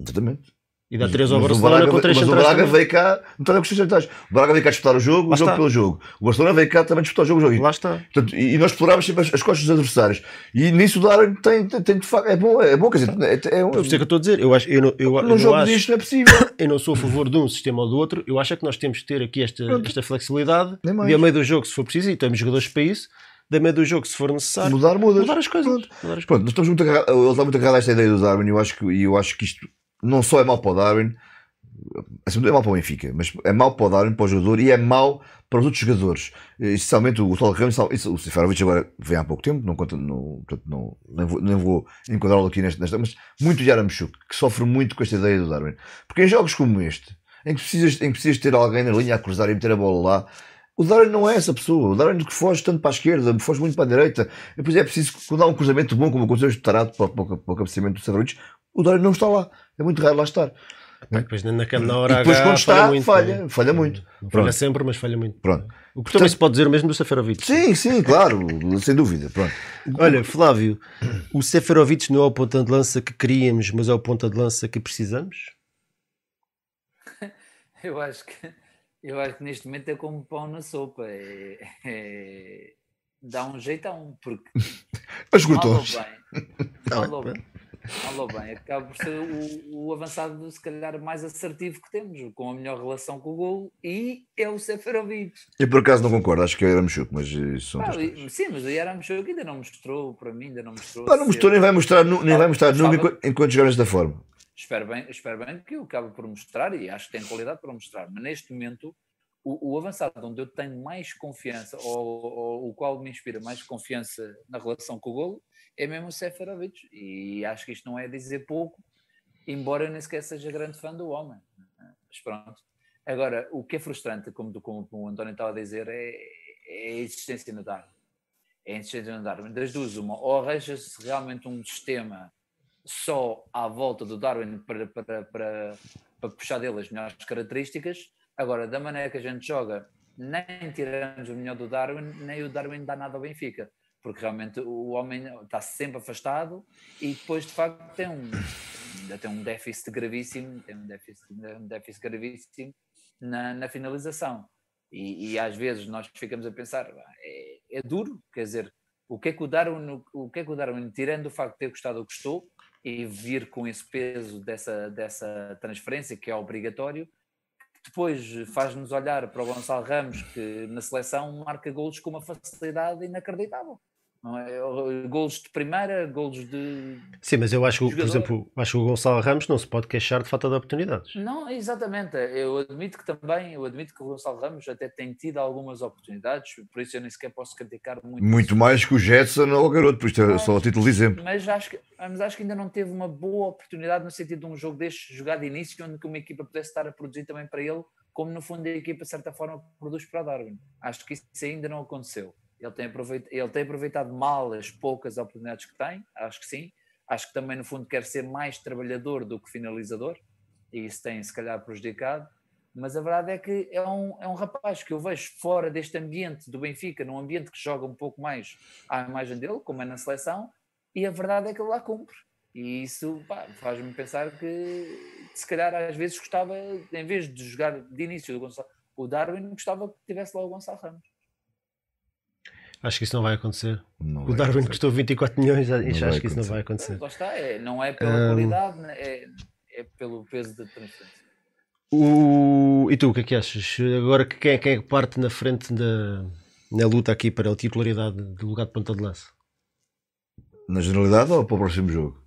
Exatamente. E dá 3 ao Mas Barcelona Braga, com 3 mas o. Braga veio cá, não está com os três centrais. O Braga veio cá disputar o jogo, Lá o jogo está. pelo jogo. O Barcelona veio cá também disputar o jogo, o jogo. Lá está. Portanto, e, e nós explorávamos sempre as, as costas dos adversários. E nisso o Darwin tem, tem, tem de facto, é bom, é bom, quer dizer, é, é um, Por isso é que eu estou a dizer, eu, acho, eu, não, eu, eu num não jogo acho, disto não é possível. eu não sou a favor de um sistema ou do outro, eu acho é que nós temos que ter aqui esta, Pronto. esta flexibilidade de a meio do jogo, se for preciso, e temos jogadores para isso, de a meio do jogo, se for necessário, Mudar, mudas. mudar as coisas. Pronto. Mudar as Pronto, nós estamos muito agarrados, ele está muito agarrado a esta ideia do Darwin e eu acho que, e eu acho que isto não só é mau para o Darwin, assim, é mau para o Benfica, mas é mau para o Darwin, para o jogador e é mau para os outros jogadores. Especialmente o Tal Ramos, o Seferovic agora vem há pouco tempo, não conta, não, portanto, não, vou, nem vou enquadrá-lo aqui nesta, nesta, mas muito Yaramchuk, que sofre muito com esta ideia do Darwin. Porque em jogos como este, em que precisas, em que precisas ter alguém na linha a cruzar e meter a bola lá, o Darwin não é essa pessoa. O Darwin que foge tanto para a esquerda, foge muito para a direita. Depois é preciso, quando há um cruzamento bom, como aconteceu este tarado para, para, para o cabeceamento do Seferovic, o Darwin não está lá. É muito raro lá estar. Pá, Depois na, na, na hora E depois H quando está, muito, falha, não é? falha muito. Não Pronto. falha sempre, mas falha muito. Pronto. O que também se pode dizer o mesmo do Seferovic. Sim, sim, claro, sem dúvida. Pronto. Olha, Flávio, o Seferovic não é o ponta de lança que queríamos, mas é o ponta de lança que precisamos? Eu acho que eu acho que neste momento é como pão na sopa. É, é- dá um jeitão, porque Mas mal ou bem, mal ou bem, mal ou bem, acaba por ser o, o avançado se calhar mais assertivo que temos, com a melhor relação com o gol, e é o Seferovic. Eu por acaso não concordo, acho que era Mexuco, mas isso são Pá, outras coisas. e- sim, mas o Yaramchuk ainda não mostrou, para mim ainda não mostrou. Pá, não mostrou, nem vai mostrar, nem vai mostrar nunca enquanto, enquanto jogar desta forma. espero bem, espero bem que eu acabe por mostrar e acho que tem qualidade para mostrar, mas neste momento o, o avançado onde eu tenho mais confiança ou, ou o qual me inspira mais confiança na relação com o golo é mesmo o Seferovic e acho que isto não é dizer pouco, embora eu nem sequer seja grande fã do homem. Mas pronto. Agora, o que é frustrante, como, como o António estava a dizer, é, é a existência no Darwin. É a existência no Darwin. Das duas, uma, ou arranja-se realmente um sistema só à volta do Darwin para, para, para, para puxar dele as melhores características. Agora, da maneira que a gente joga, nem tiramos o melhor do Darwin, nem o Darwin dá nada ao Benfica. Porque realmente o homem está sempre afastado e depois de facto tem um, ainda tem um déficit gravíssimo, tem um déficit, um déficit gravíssimo na, na finalização. E, e às vezes nós ficamos a pensar, "Ah, é, é duro, quer dizer, o que é que o Darwin, o que é que o Darwin, tirando o facto de ter gostado do que gostou, e vir com esse peso dessa, dessa transferência que é obrigatório, depois faz-nos olhar para o Gonçalo Ramos, que na seleção marca golos com uma facilidade inacreditável. É? Golos de primeira, golos de. Sim, mas eu acho, que, por exemplo, acho que o Gonçalo Ramos não se pode queixar de falta de oportunidades. Não, exatamente. Eu admito que também, eu admito que o Gonçalo Ramos até tem tido algumas oportunidades, por isso eu nem sequer posso criticar muito. Muito mais que o Jetson ou o garoto, por isto é só a título de exemplo. Mas acho, que, mas acho que ainda não teve uma boa oportunidade no sentido de um jogo deste jogar de início, onde uma equipa pudesse estar a produzir também para ele como no fundo a equipa de certa forma produz para o Darwin. Acho que isso ainda não aconteceu. Ele tem, aproveitado, ele tem aproveitado mal as poucas oportunidades que tem, acho que sim. Acho que também no fundo quer ser mais trabalhador do que finalizador, e isso tem se calhar prejudicado. Mas a verdade é que é um, é um rapaz que eu vejo fora deste ambiente do Benfica, num ambiente que joga um pouco mais à imagem dele, como é na seleção, e a verdade é que ele lá cumpre. E isso faz-me pensar que se calhar às vezes gostava, em vez de jogar de início do Gonçalo, o Darwin gostava que tivesse lá o Gonçalo Ramos. Acho que isso não vai acontecer. Não o Darwin acontecer. custou 24 milhões, acho que isso não acontecer. vai acontecer. Lá está, é, não é pela Um, qualidade, né, é, é pelo peso da transferência. O... E tu, o que é que achas? Agora que quem, é- quem é que parte na frente da, na luta aqui para a titularidade do lugar de ponta de lança? Na generalidade ou para o próximo jogo?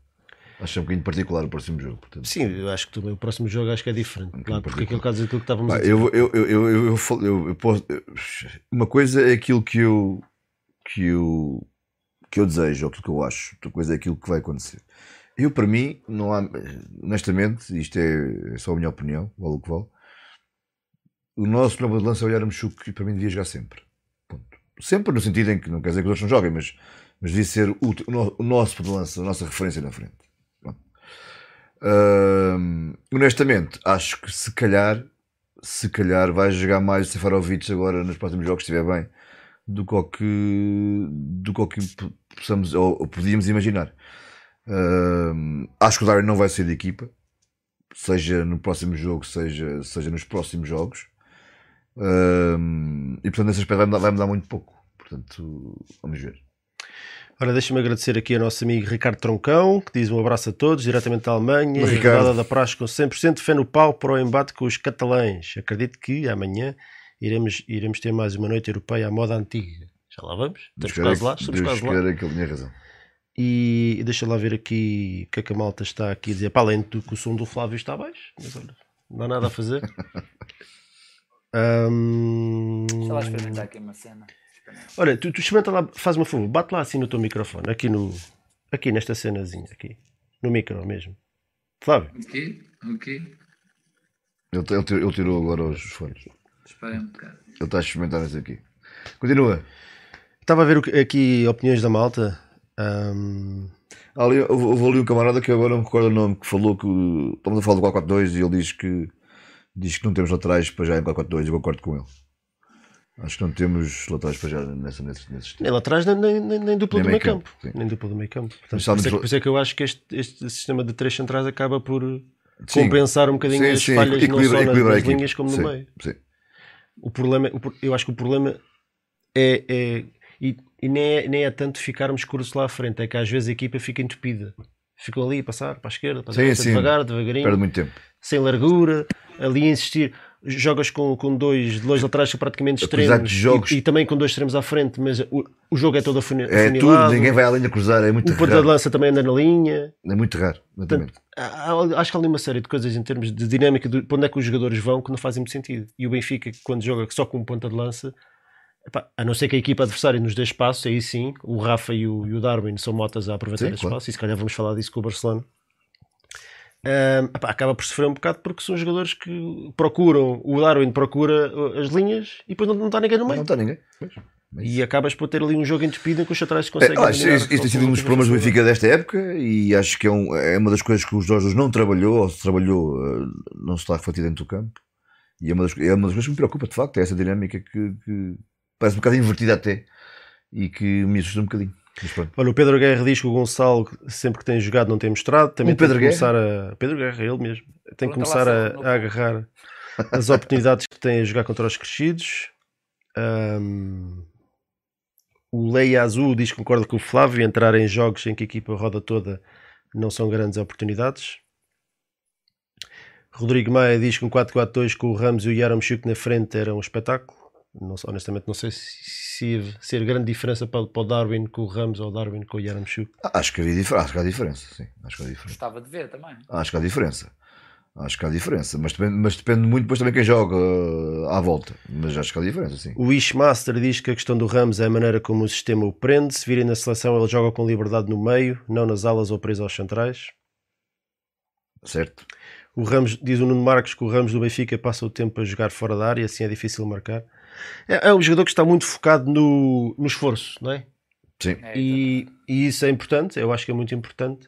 Acho que é um bocadinho particular o próximo jogo. Portanto. Sim, eu acho que também o próximo jogo acho que é diferente. Claro, porque aquilo que aquilo que estávamos a Pá, dizer. eu, eu, eu, eu, eu, eu- eu posso, eu- uma coisa é aquilo que eu, que eu que eu desejo ou aquilo que eu acho, outra coisa é aquilo que vai acontecer. Eu, para mim, não há, honestamente, isto é, é só a minha opinião, vale o que vale. O nosso problema de lança é o Yaramchuk que para mim devia jogar sempre. Ponto. Sempre no sentido em que não quer dizer que os outros não joguem, mas, mas devia ser o, o o nosso ponto de lança, a nossa referência na frente. Honestamente, acho que se calhar, se calhar vai jogar mais o Sefarovic agora nos próximos jogos, se estiver bem, do que do que, possamos, ou, ou podíamos imaginar. Hum, acho que o Darwin não vai sair da equipa, seja no próximo jogo, seja, seja nos próximos jogos. Hum, e portanto, nesse aspecto vai mudar, vai mudar muito pouco. Portanto, vamos ver. Ora, deixa-me agradecer aqui ao nosso amigo Ricardo Troncão, que diz um abraço a todos, diretamente da Alemanha. E Ricardo- rodada da praxe com 100% de fé no pau para o embate com os catalães. Acredito que amanhã iremos, iremos ter mais uma noite europeia à moda antiga. Já lá vamos? Estamos quase lá, estamos quase lá. queira que ele tenha razão. E deixa lá ver aqui o que é que a malta está aqui a dizer. Para além do que o som do Flávio está baixo, mas olha, não há nada a fazer. Ahm, Deixa lá experimentar aqui uma cena. Olha, tu, tu experimenta lá, faz uma favor, bate lá assim no teu microfone, aqui no. Aqui nesta cenazinha, aqui. No micro mesmo. Flávio, Ok, ok. Ele, ele tirou agora os fones. Espera um bocado. Ele está a experimentar isso aqui. Continua. estava a ver aqui opiniões da malta. Há Ali, houve houve ali um camarada que agora não me recordo o nome, que falou que. Estamos a falar do 442 e ele diz que. Diz que não temos laterais para já em 442 eu concordo com ele. Acho que não temos laterais para já nessa, nesse, nesse nem lá atrás, nem, nem, nem, nem dupla Nem do meio campo. campo. Nem dupla do meio campo. Portanto, Mas por, é, que- por isso é que eu acho que este, este sistema de três centrais acaba por Sim. compensar um bocadinho Sim, as sim, falhas não só nas, nas linhas como no Sim, meio. Sim. O problema, eu acho que o problema é, é- e, e nem, é, nem é tanto ficarmos cursos lá à frente, é que às vezes a equipa fica entupida. Ficam ali a passar para a esquerda, para a Sim, direita, sim. devagar, devagarinho, Perde muito tempo. sem largura, ali a insistir. Jogas com, com dois, dois laterais praticamente extremos de jogos- e, e também com dois extremos à frente, mas o, o jogo é todo afuni- É afunilado. tudo, ninguém vai à linha cruzar, é muito o ponta de raro. lança também anda na linha. É muito raro, exatamente. Acho que há ali uma série de coisas em termos de dinâmica de onde é que os jogadores vão que não fazem muito sentido. E o Benfica, quando joga só com um ponta de lança, epá, a não ser que a equipa adversária nos dê espaço, aí sim, o Rafa e o, e o Darwin são motas a aproveitar Sim, esse claro. espaço, e se calhar vamos falar disso com o Barcelona. Ahm, epá, acaba por sofrer um bocado porque são jogadores que procuram, o Darwin procura uh, as linhas e depois não, não está ninguém no meio. Não está ninguém. Pois. E acabas por ter ali um jogo em despida em que os atrás conseguem. É, ah, isso, isso tem sido um dos problemas do. Benfica desta época e acho que é, um- é uma das coisas que o Jorge não trabalhou, ou se trabalhou, eh, não se está refletido dentro do campo. E é uma das, é uma das coisas que me preocupa, de facto, é essa dinâmica que, que parece um bocado invertida até e que me assusta um bocadinho. Olha, o Pedro Guerra diz que o Gonçalo, sempre que tem jogado, não tem mostrado. Também O tem Pedro que começar a. Pedro Guerra, ele mesmo. Tem que Pergunta começar a, a agarrar as oportunidades que tem a jogar contra os crescidos. Ahm, o Leia Azul diz que concorda com o Flávio. Entrar em jogos em que a equipa roda toda não são grandes oportunidades. Rodrigo Maia diz que um 4-4-2 com o Ramos e o Yaramchuk na frente era um espetáculo. Não, honestamente, não sei se, se ia ser grande diferença para, para o Darwin com o Ramos ou o Darwin com o Yaramchuk. Ah, Acho que, havia acho que há diferença, sim. Acho que há diferença. Gostava de ver também. Acho que há diferença. Acho que há diferença. Mas depende, mas depende muito depois também quem joga eh, à volta. Mas acho que há diferença, sim. O Ishmaster diz que a questão do Ramos é a maneira como o sistema o prende. Se virem na seleção, ele joga com liberdade no meio, não nas alas ou preso aos centrais. Certo? O Ramos, diz o Nuno Marcos que o Ramos do Benfica passa o tempo a jogar fora da área, assim é difícil marcar. É, é um jogador que está muito focado no, no esforço, não é? Sim. É, E, e isso é importante, eu acho que é muito importante.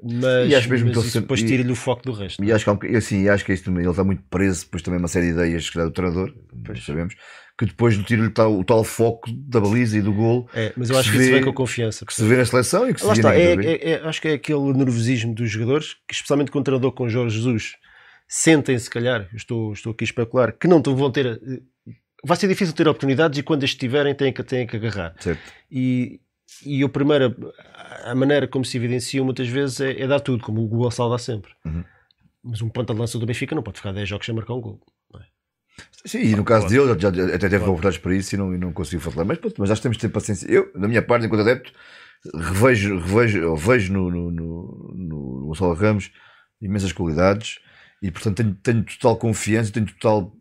Mas, E acho mesmo mas que isso depois tira-lhe o foco do resto. E acho que, boc- assim, acho que é isso também, ele está muito preso, depois também uma série de ideias se calhar, do treinador, Pois. sabemos, que depois tira-lhe tal, o tal foco da baliza e do gol É, mas eu que acho se que isso vê- vem com a confiança. que se vê na seleção e que se Lá vê está, na é, é- é- acho que é aquele nervosismo dos jogadores, que especialmente com o treinador com Jorge Jesus, sentem se calhar, estou, estou aqui a especular, que não vão ter. Vai ser difícil ter oportunidades e quando as tiverem têm que, têm que agarrar. Certo. E, e a primeira, a maneira como se evidencia muitas vezes é, é dar tudo, como o Gonçalo dá sempre. Uhum. Mas um ponta de lança do Benfica não pode ficar 10 jogos sem marcar um gol. Sim, e no caso Claro. dele, já, já- até teve Claro. reportagens para isso e não, e não conseguiu falar. Mas, pronto, mas acho que temos de ter paciência. Eu, da minha parte, enquanto adepto, revejo, revejo, vejo no, no, no, no Gonçalo Ramos imensas qualidades e, portanto, tenho, tenho total confiança, tenho total.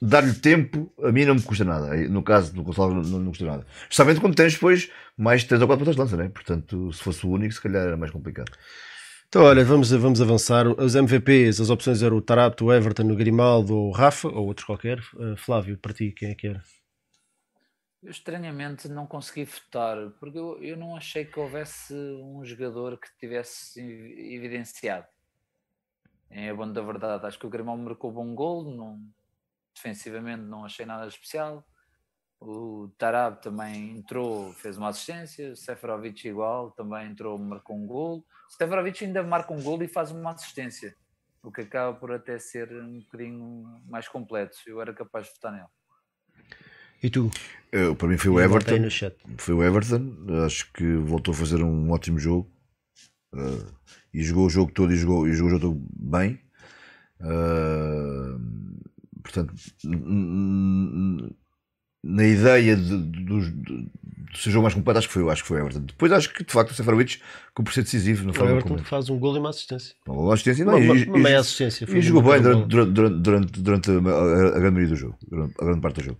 Dar-lhe tempo, a mim não me custa nada. No caso do Gonçalo, não, não me custa nada. Especialmente quando tens depois mais 3 ou 4 pontas de lança, né? Portanto, se fosse o único, se calhar era mais complicado. Então, olha, vamos, vamos avançar. Os MVPs, as opções eram o Tarato, o Everton, o Grimaldo ou o Rafa, ou outro qualquer. Uh, Flávio, para ti, quem é que era? Eu estranhamente não consegui votar, porque eu, eu não achei que houvesse um jogador que tivesse evi- evidenciado. Em a bom da verdade, acho que o Grimaldo marcou bom gol, não, defensivamente não achei nada especial. O Tarab também entrou, fez uma assistência. O Seferovic igual, também entrou, marcou um gol. O Seferovic ainda marca um gol e faz uma assistência, o que acaba por até ser um bocadinho mais completo. Eu era capaz de votar nele. E tu? Eu, para mim foi o Everton. no chat. foi o Everton. Acho que voltou a fazer um ótimo jogo Uh, e jogou o jogo todo e jogou, e jogou o jogo todo bem. Uh, portanto, na ideia de, de, de, o jogo mais completo, acho que foi, acho que foi o Everton. Depois acho que de facto o Seferovic que por ser decisivo na O Everton como. faz um gol e uma assistência. Uma assistência, Uma, não, e- uma, e- uma e- meia assistência. e jogou bem durante, durante, durante, durante a, grande maioria do jogo, a grande parte do jogo.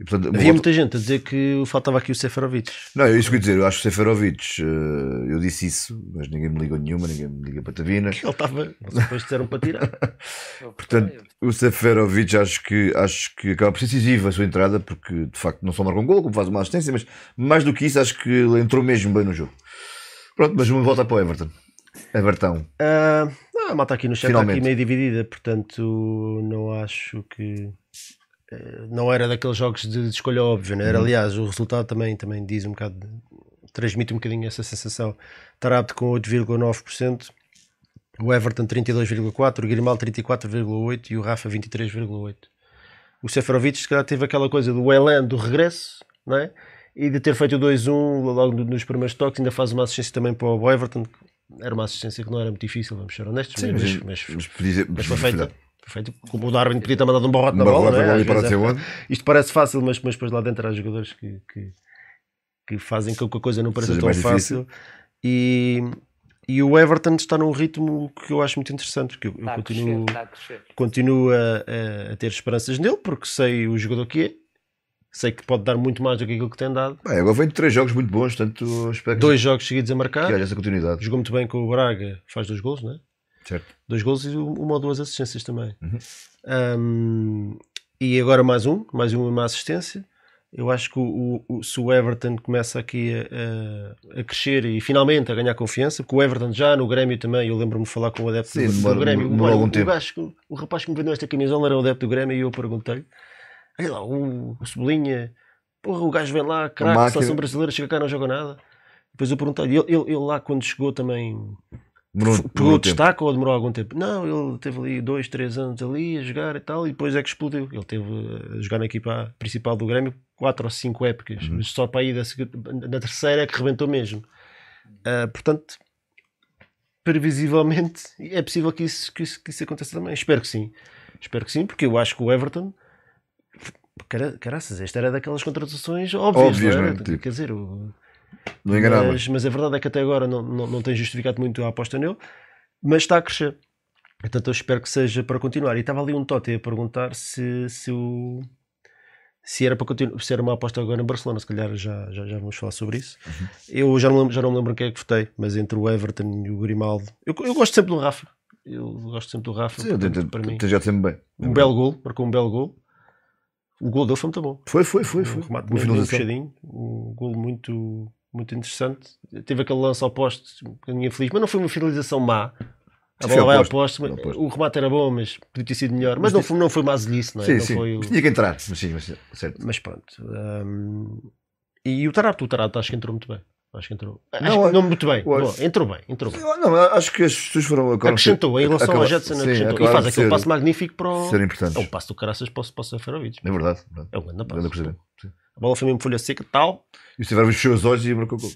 E, portanto, Havia muita gente a dizer que faltava aqui o Seferovic. Não, é isso que eu ia dizer. Eu acho que o Seferovic, eh, eu disse isso, mas ninguém me ligou nenhuma, ninguém me liga para Tavina. Que ele estava. Depois disseram para tirar. Portanto, o Seferovic acho que, acho que acaba por ser decisivo a sua entrada, porque de facto não só marca um gol, como faz uma assistência, mas mais do que isso, acho que ele entrou mesmo bem no jogo. Pronto, mas uma volta para o Everton. Everton. Ah, não, a malta aqui no chat está aqui meio dividida, portanto não acho que. Não era daqueles jogos de, de escolha óbvia, não era? Uhum. Aliás, o resultado também, também diz um bocado, transmite um bocadinho essa sensação. Tarabte com 8,9%, o Everton 32,4%, o Grimaldo 34,8% e o Rafa 23,8%. O Seferovic, se calhar, teve aquela coisa do Elan do regresso, não é? E de ter feito o 2-1 logo no- nos primeiros toques, ainda faz uma assistência também para o Everton. Era uma assistência que não era muito difícil, vamos ser honestos, Sim, mas, mas, mas, mas foi feita. Foi feita. Como o Darwin podia ter mandado um barrote na bola, não é? para é- onde. Isto parece fácil, mas, mas depois lá dentro há jogadores que, que, que fazem com que a coisa não pareça tão fácil. E, e o Everton está num ritmo que eu acho muito interessante, porque eu, eu a crescer, continuo, a crescer. continuo a, a- a ter esperanças nele, porque sei o jogador que é, sei que pode dar muito mais do que aquilo que tem dado. Bem, agora vem de três jogos muito bons, portanto espero que, Dois jogos seguidos a que marcar, haja essa continuidade. jogou muito bem com o Braga, faz dois gols, não é? Certo. Dois gols e uma ou duas assistências também. Uhum. Um, e agora mais um, mais uma assistência. Eu acho que o, o- se o Everton começa aqui a, a- a crescer e finalmente a ganhar confiança, porque o Everton já no Grêmio também, eu lembro-me de falar com o adepto Sim, do, do demora- Grêmio, demora o, algum o, tempo. gajo o rapaz que me vendeu esta camisola era o adepto do Grêmio e eu perguntei olha lá, o, o Cebolinha, porra, o gajo vem lá, craque, seleção brasileira, chega cá não joga nada. Depois eu perguntei, ele, ele, ele lá quando chegou também Demorou, Pegou destaque ou demorou algum tempo? Não, ele teve ali dois, três anos ali a jogar e tal, e depois é que explodiu. Ele teve a jogar na equipa principal do Grêmio quatro ou cinco épocas, Uhum. mas só para seg- na terceira é que rebentou mesmo. Ah, portanto, previsivelmente, é possível que isso, que, isso, que isso aconteça também. Espero que sim. Espero que sim, porque eu acho que o Everton. cara- Caraças, esta era daquelas contratações óbvias, Óbvias, não é? é? Tipo, Quer dizer, o, Não enganava. mas, mas a verdade é que até agora não, não, não tem justificado muito a aposta nele, mas está a crescer. Portanto, eu espero que seja para continuar. E estava ali um Totti a perguntar se, se, o, se, era para continuar, se era uma aposta agora em Barcelona. Se calhar já, já, já vamos falar sobre isso. Eu já não, lembro, já não me lembro quem é que votei, mas entre o Everton e o Grimaldo. Eu, eu gosto sempre do Rafa. Eu gosto sempre do Rafa. Sim, portanto, tem- para mim. já sempre bem. Um belo gol, marcou um belo gol. O gol dele foi muito bom. Foi, foi, foi. foi. Um remate bem, puxadinho. Um gol muito, muito interessante. Teve aquele lance ao poste, um bocadinho infeliz, mas não foi uma finalização má. A bola vai ao poste, ao o remate era bom, mas podia ter sido melhor. Mas, Mas não, foi, não foi mazelice, não é? Sim, não sim. foi o- Mas tinha que entrar. Mas sim, mas certo. Mas pronto. hum, E o Tarato, o Tarato acho que entrou muito bem. Acho que entrou. Acho Não, que não muito bem. Bom, entrou bem, entrou bem. Não, acho que as pessoas foram. Acrescentou, em relação ao Jetson, acrescentou. E faz aquele ser- passo magnífico para o. Ser importantes. É um passo do caraças para o, para o Seferovic. É verdade. verdade. É um grande Grande passo. cruzamento. A bola foi mesmo folha seca, tal. E o Severino fechou os olhos e marcou o gol.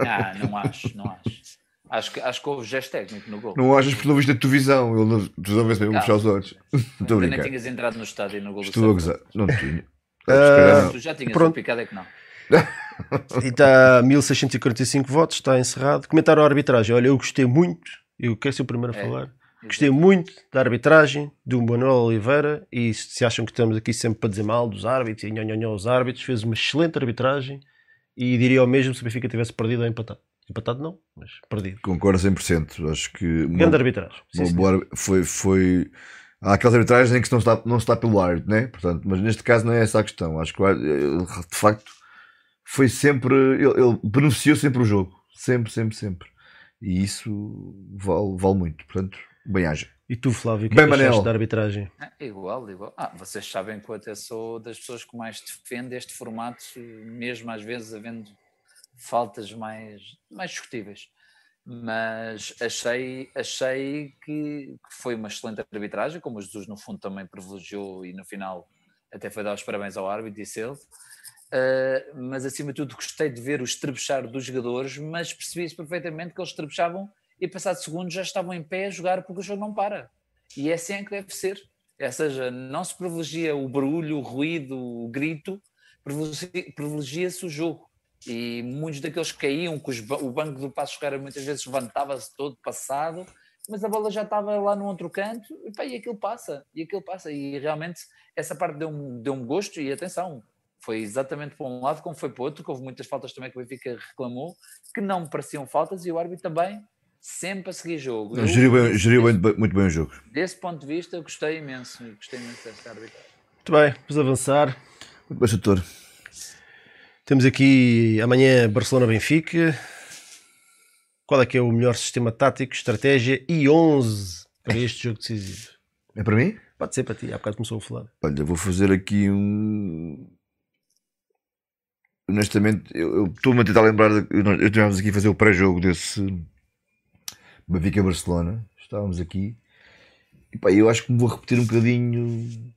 Ah, não acho, não acho. Acho que, acho que houve gesto técnico no gol. Não achas porque não viste a tua visão. Ele não. Tu não vês Calma. fechar os olhos. Não estou nem tinhas entrado no estádio no gol do Estou a gozar. Não tinha. Ah, não. Tu já tinhas, Pronto. o picado é que não. E está 1645 votos, está encerrado. Comentaram a arbitragem. Olha, eu gostei muito, eu quero ser o primeiro a É, falar. Gostei muito da arbitragem do Manuel Oliveira e se acham que estamos aqui sempre para dizer mal dos árbitros e nhonhonhó os árbitros, fez uma excelente arbitragem e diria o mesmo se o Benfica tivesse perdido ou empatado. Empatado não, mas perdido. Concordo 100%. Acho que. Grande arbitragem. Sim, boa foi, foi. Há aquelas arbitragens em que se não está, não se está pelo árbitro, né? Portanto, mas neste caso não é essa a questão. Acho que de facto foi sempre. Ele, ele beneficiou sempre o jogo. Sempre, sempre, sempre. E isso vale, vale muito. Portanto, bem haja. E tu, Flávio, o que Bem, é Manel. da arbitragem? Ah, igual, igual. Ah, vocês sabem que eu até sou das pessoas que mais defende este formato, mesmo às vezes havendo faltas mais, mais discutíveis. Mas achei, achei que, que foi uma excelente arbitragem, como o Jesus no fundo também privilegiou e no final até foi dar os parabéns ao árbitro, disse ele. Ah, mas acima de tudo gostei de ver o estrebuchar dos jogadores, mas percebi-se perfeitamente que eles estrebuchavam e passados segundos já estavam em pé a jogar porque o jogo não para. E é assim que deve ser. Ou seja, não se privilegia o barulho, o ruído, o grito, privilegia- privilegia-se o jogo. E muitos daqueles que caíam, o banco do Passo Ferreira muitas vezes levantava-se todo passado, mas a bola já estava lá no outro canto, e, pá, e aquilo passa, e aquilo passa. E realmente essa parte deu-me deu gosto, e atenção, foi exatamente para um lado como foi para o outro, que houve muitas faltas também que o Benfica reclamou, que não me pareciam faltas, e o árbitro também sempre a seguir jogo. Eu- Geriu, bem, geriu bem- muito bem o jogo. Desse ponto de vista, eu gostei imenso, gostei imenso desta arbitragem. Muito bem, vamos avançar. Muito bem, doutor. Temos aqui amanhã Barcelona-Benfica. Qual é que é o melhor sistema tático, estratégia e 11 para este jogo decisivo? É para mim? Pode ser para ti, há bocado começou a falar. Olha, vou fazer aqui um. Honestamente, eu eu estou-me a tentar lembrar. De... eu- Nós estivemos aqui a fazer o pré-jogo desse Benfica-Barcelona. Estávamos aqui. E pá, eu acho que me vou repetir um bocadinho.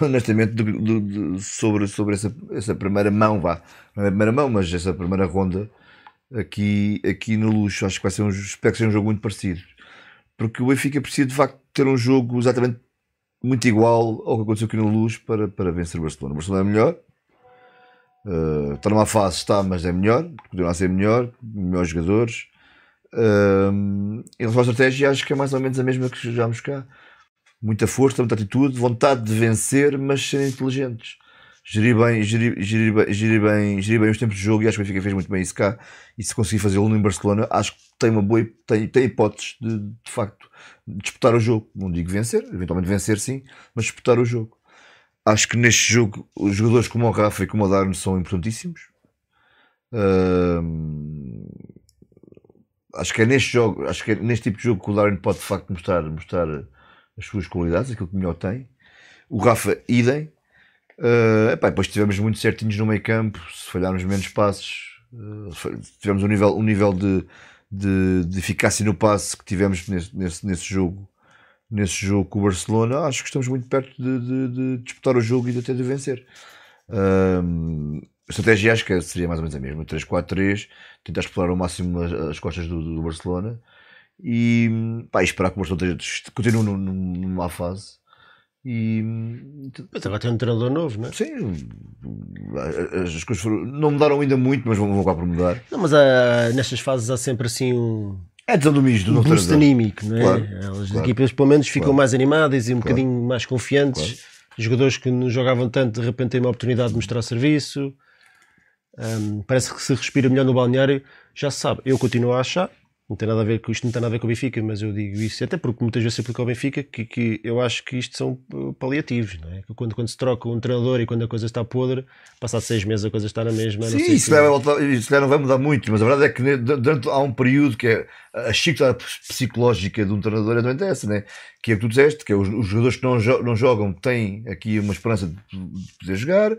Honestamente, do- do- do- sobre, sobre essa, essa primeira mão, vá. Não é a primeira mão, mas essa primeira ronda aqui, aqui no luxo. Acho que vai ser um, espero que seja um jogo muito parecido. Porque o Benfica precisa de facto ter um jogo exatamente muito igual ao que aconteceu aqui no Luz para, para vencer o Barcelona. O Barcelona é melhor, eh, está numa fase, está, mas é melhor, continua a ser melhor, melhores jogadores. Eh, em relação à estratégia, acho que é mais ou menos a mesma que jogámos cá. Muita força, muita atitude, vontade de vencer, mas serem inteligentes. Gerir bem, gerir, gerir, bem, gerir, bem, gerir bem os tempos de jogo e acho que o Benfica fez muito bem isso cá. E se conseguir fazê-lo em Barcelona, acho que tem uma boa tem, tem hipóteses de, de facto disputar o jogo. Não digo vencer, eventualmente vencer sim, mas disputar o jogo. Acho que neste jogo os jogadores como o Rafa e como o Darno são importantíssimos. Acho que é neste jogo, acho que é neste tipo de jogo que o Darwin pode de facto mostrar, mostrar as suas qualidades, aquilo que melhor tem. O Rafa, idem. Uh, epá, depois estivemos muito certinhos no meio campo, se falharmos menos passos, uh, fa- tivemos um nível, um nível de, de, de eficácia no passe que tivemos nesse, nesse, nesse jogo nesse jogo com o Barcelona, acho que estamos muito perto de, de- de disputar o jogo e de até de vencer. Um, a estratégia acho que seria mais ou menos a mesma, 3-4-3, tentar explorar ao máximo as, as costas do, do Barcelona e, pá, e esperar que o Barcelona continue num- num- numa fase e Mas agora tem um treinador novo, não é? sim, as as coisas foram- não mudaram ainda muito, mas vão, vão cá por mudar. Não, mas há, nestas fases há sempre assim um, É desão do um boost anímico, não é? Claro, As claro. equipas pelo menos ficam Claro. mais animadas e um bocadinho mais confiantes. Jogadores que não jogavam tanto de repente têm uma oportunidade de mostrar serviço. Hum, parece que se respira melhor no balneário. Já se sabe, eu continuo a achar Não tem nada a ver com isto, não tem nada a ver com o Benfica, mas eu digo isso até porque muitas vezes se aplica ao Benfica que, que eu acho que isto são uh, paliativos, não é? Que Quando, quando se troca um treinador e quando a coisa está podre, passado seis meses a coisa está na mesma. Sim, isso, se- vai não vai mudar muito, mas a verdade é que durante, há um período que é a chicotada psicológica de um treinador é exatamente essa, né? que é o que tu disseste, que é os, os jogadores que não, jo- não jogam têm aqui uma esperança de, de poder jogar.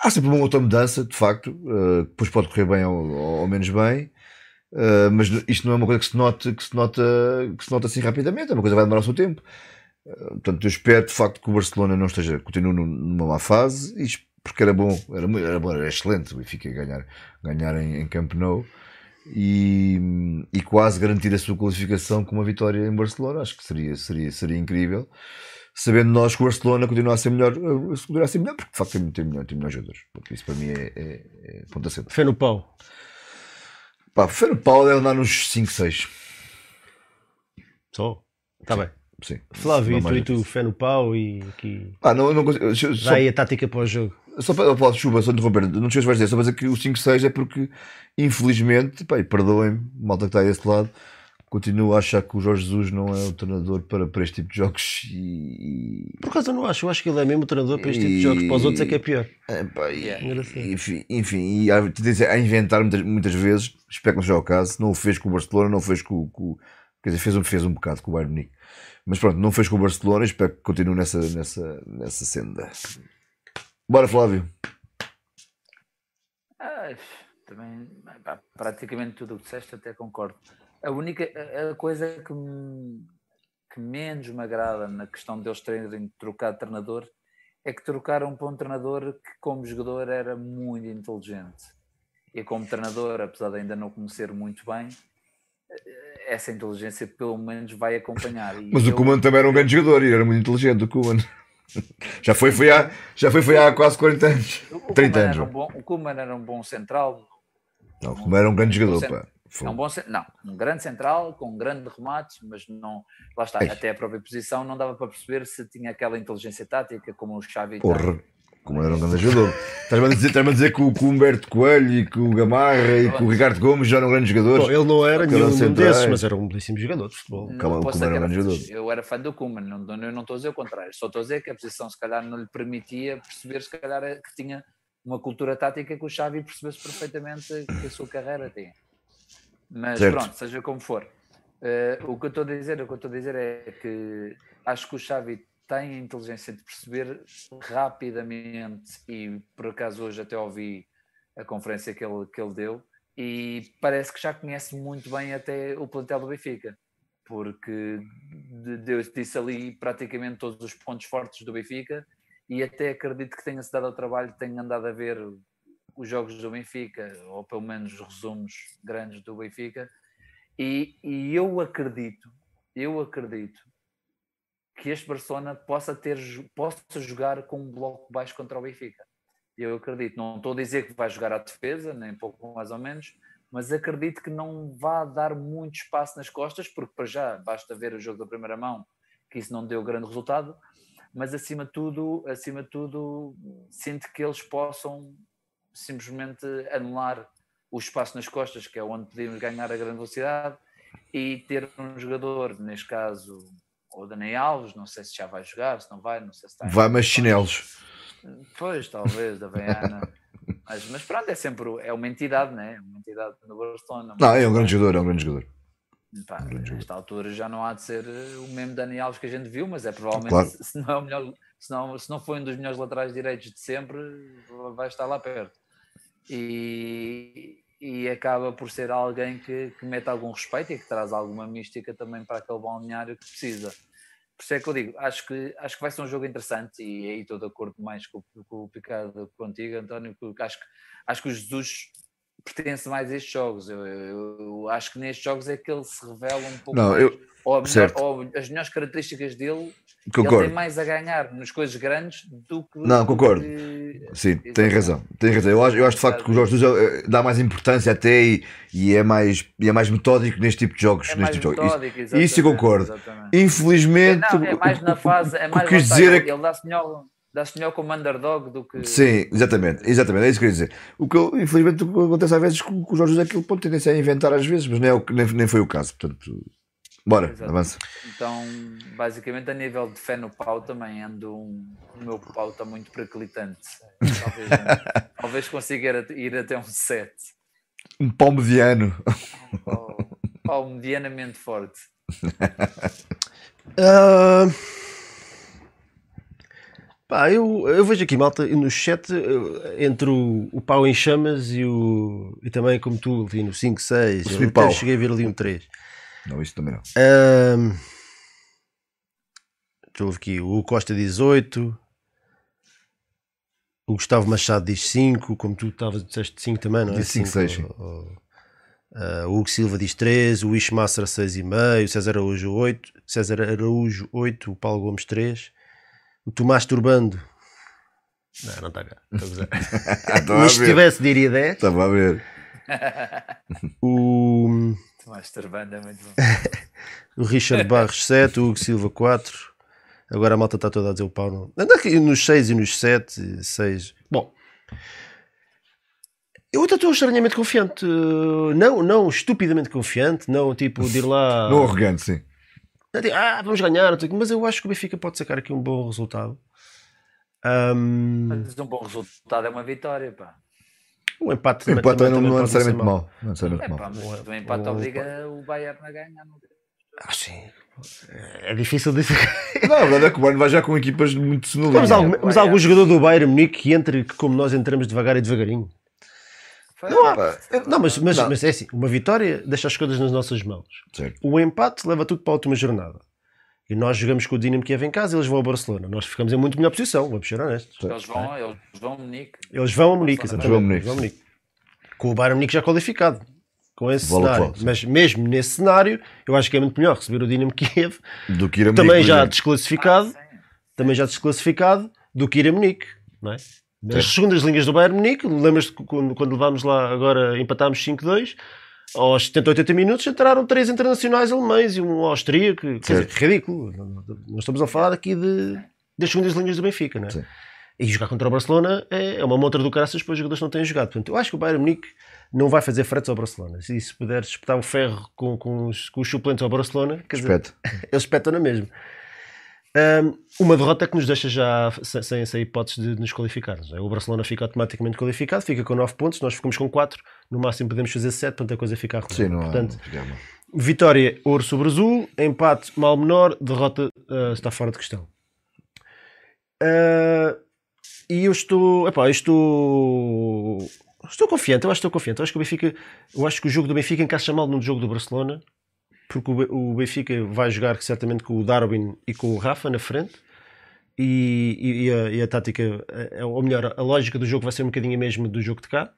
Há sempre uma outra mudança, de facto, uh, depois pode correr bem ou, ou menos bem. Uh, mas isto não é uma coisa que se note que se nota que se nota assim rapidamente, é uma coisa que vai demorar o seu tempo. Uh, portanto, eu espero de facto que o Barcelona não esteja, continue num- numa má fase, porque era bom, era, mu- era, bom, era excelente o Benfica ganhar, ganhar em, em Camp Nou e, e quase garantir a sua qualificação com uma vitória em Barcelona. Acho que seria, seria, seria incrível. Sabendo nós que o Barcelona continua a ser melhor, continua a ser melhor, porque de facto tem, tem, melhor, tem melhores jogadores. Portanto, isso para mim é, é, é ponto acento. Fé no pau. Pá, Fer Paulo deve andar nos 5, 6. Só. Está bem. Sim. Flávio, e tu, e fé no pau e aqui. Ah, não, não consigo. Só, Dá aí a tática para o jogo. só para. Paulo, chuva, só interromper. Não te esqueças, vais dizer. Só para dizer que o 5, 6 é porque, infelizmente, pá, perdoem-me, malta que está a esse lado, continuo a achar que o Jorge Jesus não é o treinador para, para este tipo de jogos e. Por acaso eu não acho, eu acho que ele é mesmo o treinador para este tipo de jogos, para os outros é que é pior. É, pá, e-. Engraçado. enfim, enfim, e há, tendência a inventar muitas, muitas vezes, espero que não seja o caso, não o fez com o Barcelona, não o fez com, com quer dizer, fez um, fez um bocado com o Bayern Munique, mas pronto, não fez com o Barcelona, espero que continue nessa, nessa, nessa senda. Bora Flávio. Ah, também, praticamente tudo o que disseste, até concordo. A única a, coisa que, me- que menos me agrada na questão deles terem trocado treinador é que trocaram para um treinador que, como jogador, era muito inteligente. E como treinador, apesar de ainda não conhecer muito bem, eh, essa inteligência pelo menos vai acompanhar. E Mas o eu- Kuman também era um grande jogador e era muito inteligente, o Kuman. Já foi, foi há, já foi, foi há quase 40 anos. o- o 30 Koeman anos. era um bom, o era um bom central, Não, o Kuman era um grande jogador, Cent- pá. É Foi. um bom não, um grande central com um grande remate, mas não, lá está, Ei. até a própria posição não dava para perceber se tinha aquela inteligência tática como o Xavi. Porra, como era um grande jogador. Estás-me a dizer, estás-me a dizer que, o, que o Humberto Coelho e que o Gamarra e que o Ricardo Gomes já eram grandes jogadores? Bom, ele não era nenhum desses, mas era um belíssimo jogador de futebol. Não Calma, o era um grande era- Eu era fã do não, não- eu não estou a dizer o contrário, só estou a dizer que a posição se calhar não lhe permitia perceber se calhar é que tinha uma cultura tática que o Xavi percebesse perfeitamente que a sua carreira tinha. Mas Certo. pronto, seja como for. Eh, o que eu estou a dizer, o que eu estou a dizer é que acho que o Xavi tem a inteligência de perceber rapidamente e por acaso hoje até ouvi a conferência que ele, que ele deu e parece que já conhece muito bem até o plantel do Benfica porque de- Deus disse ali praticamente todos os pontos fortes do Benfica e até acredito que tenha-se dado ao trabalho, tenha andado a ver os jogos do Benfica, ou pelo menos os resumos grandes do Benfica, e, e eu acredito, eu acredito que este Barcelona possa, ter, possa jogar com um bloco baixo contra o Benfica. Eu acredito, não estou a dizer que vai jogar à defesa, nem pouco mais ou menos, mas acredito que não vá dar muito espaço nas costas, porque para já basta ver o jogo da primeira mão, que isso não deu grande resultado, mas acima de tudo, acima de tudo, sinto que eles possam simplesmente anular o espaço nas costas, que é onde podíamos ganhar a grande velocidade, e ter um jogador, neste caso, o Dani Alves, não sei se já vai jogar, se não vai, não sei se está Vai, mas chinelos. Pois, talvez, da Veiana. Mas, mas pronto, é sempre é uma entidade, né? Uma entidade no Barcelona. Não, é um grande jogador, é um grande jogador. Pá, nesta altura já não há de ser o mesmo Dani Alves que a gente viu, mas é provavelmente, Claro. se não é o melhor, se não, se não foi um dos melhores laterais direitos de sempre, vai estar lá perto. E, e acaba por ser alguém que, que mete algum respeito e que traz alguma mística também para aquele balneário que precisa. Por isso é que eu digo, acho que, acho que vai ser um jogo interessante e aí estou de acordo mais com, o- com o Picado contigo, António, porque acho que, acho que o Jesus pertence mais a estes jogos. Eu, eu- eu acho que nestes jogos é que ele se revela um pouco Não, mais. eu- ou, melhor- ou as melhores características dele, ele Concordo. tem mais a ganhar nas coisas grandes do que. Não, do concordo. que- Sim, tem razão. Tem razão. Eu acho, eu acho de facto que o Jorge Jesus dá mais importância até e, e é, mais, e é mais metódico neste tipo de jogos. É neste tipo de jogos. Isso- isso eu concordo. exatamente. Infelizmente, Não, é mais na fase. É o mais quis dizer é que Ele dá-se melhor, dá-se melhor como underdog do que. Sim, exatamente, exatamente, é isso que eu queria dizer. O que eu, infelizmente o que acontece às vezes com, com os Jorge José é que ele pode tendência a inventar às vezes, mas nem, é o nem, nem foi o caso. Portanto, bora, Exato. avança. Então, basicamente, a nível de fé no pau também ando um. O meu pau está muito periclitante. Talvez, um- talvez consiga ir, até um 7. Um pau mediano. Pau, pau medianamente forte. Ah, pá, eu, eu vejo aqui, malta, no chat, eh, entre o, o pau em chamas e o. E também, como tu, ali no 5, 6, O eu cheguei a ver ali um 3. Não, isso também não. Ahm, deixa eu ver aqui. O Costa diz 8. O Gustavo Machado diz 5. Como tu estavas, disseste 5 também, não é? Diz cinco, Cinco, seis, sim. ó, ó. Ah, o Hugo Silva diz 3. O Ishmaster 6,5. O César Araújo 8. César Araújo 8. O Paulo Gomes 3. O Tomás Turbando. Não, não está cá. Mas se tivesse, diria 10. Estava a ver. O. Tomás Turbando é muito bom. O Richard Barros 7, o Hugo Silva 4. Agora a malta está toda a dizer o pau. Não. Anda aqui nos 6 e nos 7, 6. Bom, eu até estou estranhamente confiante. Não, não estupidamente confiante. Não tipo de ir lá. Não arrogante, sim. digo, ah, vamos ganhar. Mas eu acho que o Benfica pode sacar aqui um bom resultado. Ahm, Mas um bom resultado é uma vitória, pá. O empate O empate também, não, também não é necessariamente mau. mau. Não é necessariamente É mas O- empate o- obriga o Bayern a ganhar. Ah, sim. É difícil dizer. Não, a verdade é que o Bayern vai já com equipas muito Mas, sonolentas. algum, vai, mas é. algum jogador do Bayern Munique que entre que como nós entramos devagar e devagarinho. Não há. Não, mas, mas, Não. mas é assim, uma vitória deixa as coisas nas nossas mãos. Certo. O empate leva tudo para a última jornada. E nós jogamos com o Dinamo Kiev em casa e eles vão ao Barcelona. Nós ficamos em muito melhor posição, vamos ser honestos. Eles vão, eles vão a Munique. Eles vão a Munique, exatamente. Vão a Munique. Eles vão a Munique. Com o Bayern Munique já qualificado. Com esse que cenário. Mas mesmo nesse cenário, eu acho que é muito melhor receber o Dinamo Kiev, Do que ir a também Munique, por já desclassificado, Ah, também já desclassificado, do que ir a Munique. Não é? Nas segundas linhas do Bayern Munique, lembras-te quando, quando levámos lá agora, empatámos 5-2, aos 70, 80 minutos entraram três internacionais alemães e um austríaco, quer dizer, ridículo. Nós estamos a falar aqui de, das segundas linhas do Benfica, não é? Sim. E jogar contra o Barcelona é, é uma montra do caraças para os jogadores não têm jogado. Portanto, eu acho que o Bayern Munique não vai fazer fretes ao Barcelona. E se puder espetar o ferro com, com, os, com os suplentes ao Barcelona, quer dizer, Espeto. eles espetam na mesma. Um, uma derrota que nos deixa já sem, sem essa hipótese de nos qualificarmos. O Barcelona fica automaticamente qualificado, fica com 9 pontos, nós ficamos com 4, no máximo podemos fazer 7, portanto a coisa fica arrumada. Sim, não. Portanto, não vitória ouro sobre azul, empate mal menor, derrota ah, está fora de questão. Ah, e eu estou, epá, eu estou, estou confiante, eu acho que estou confiante. Eu acho que o Benfica, eu acho que o jogo do Benfica encaixa mal no jogo do Barcelona, porque o Be- o Benfica vai jogar certamente com o Darwin e com o Rafa na frente. E, e- a, e a tática, eh, ou melhor, a lógica do jogo vai ser um bocadinho a mesma do jogo de cá,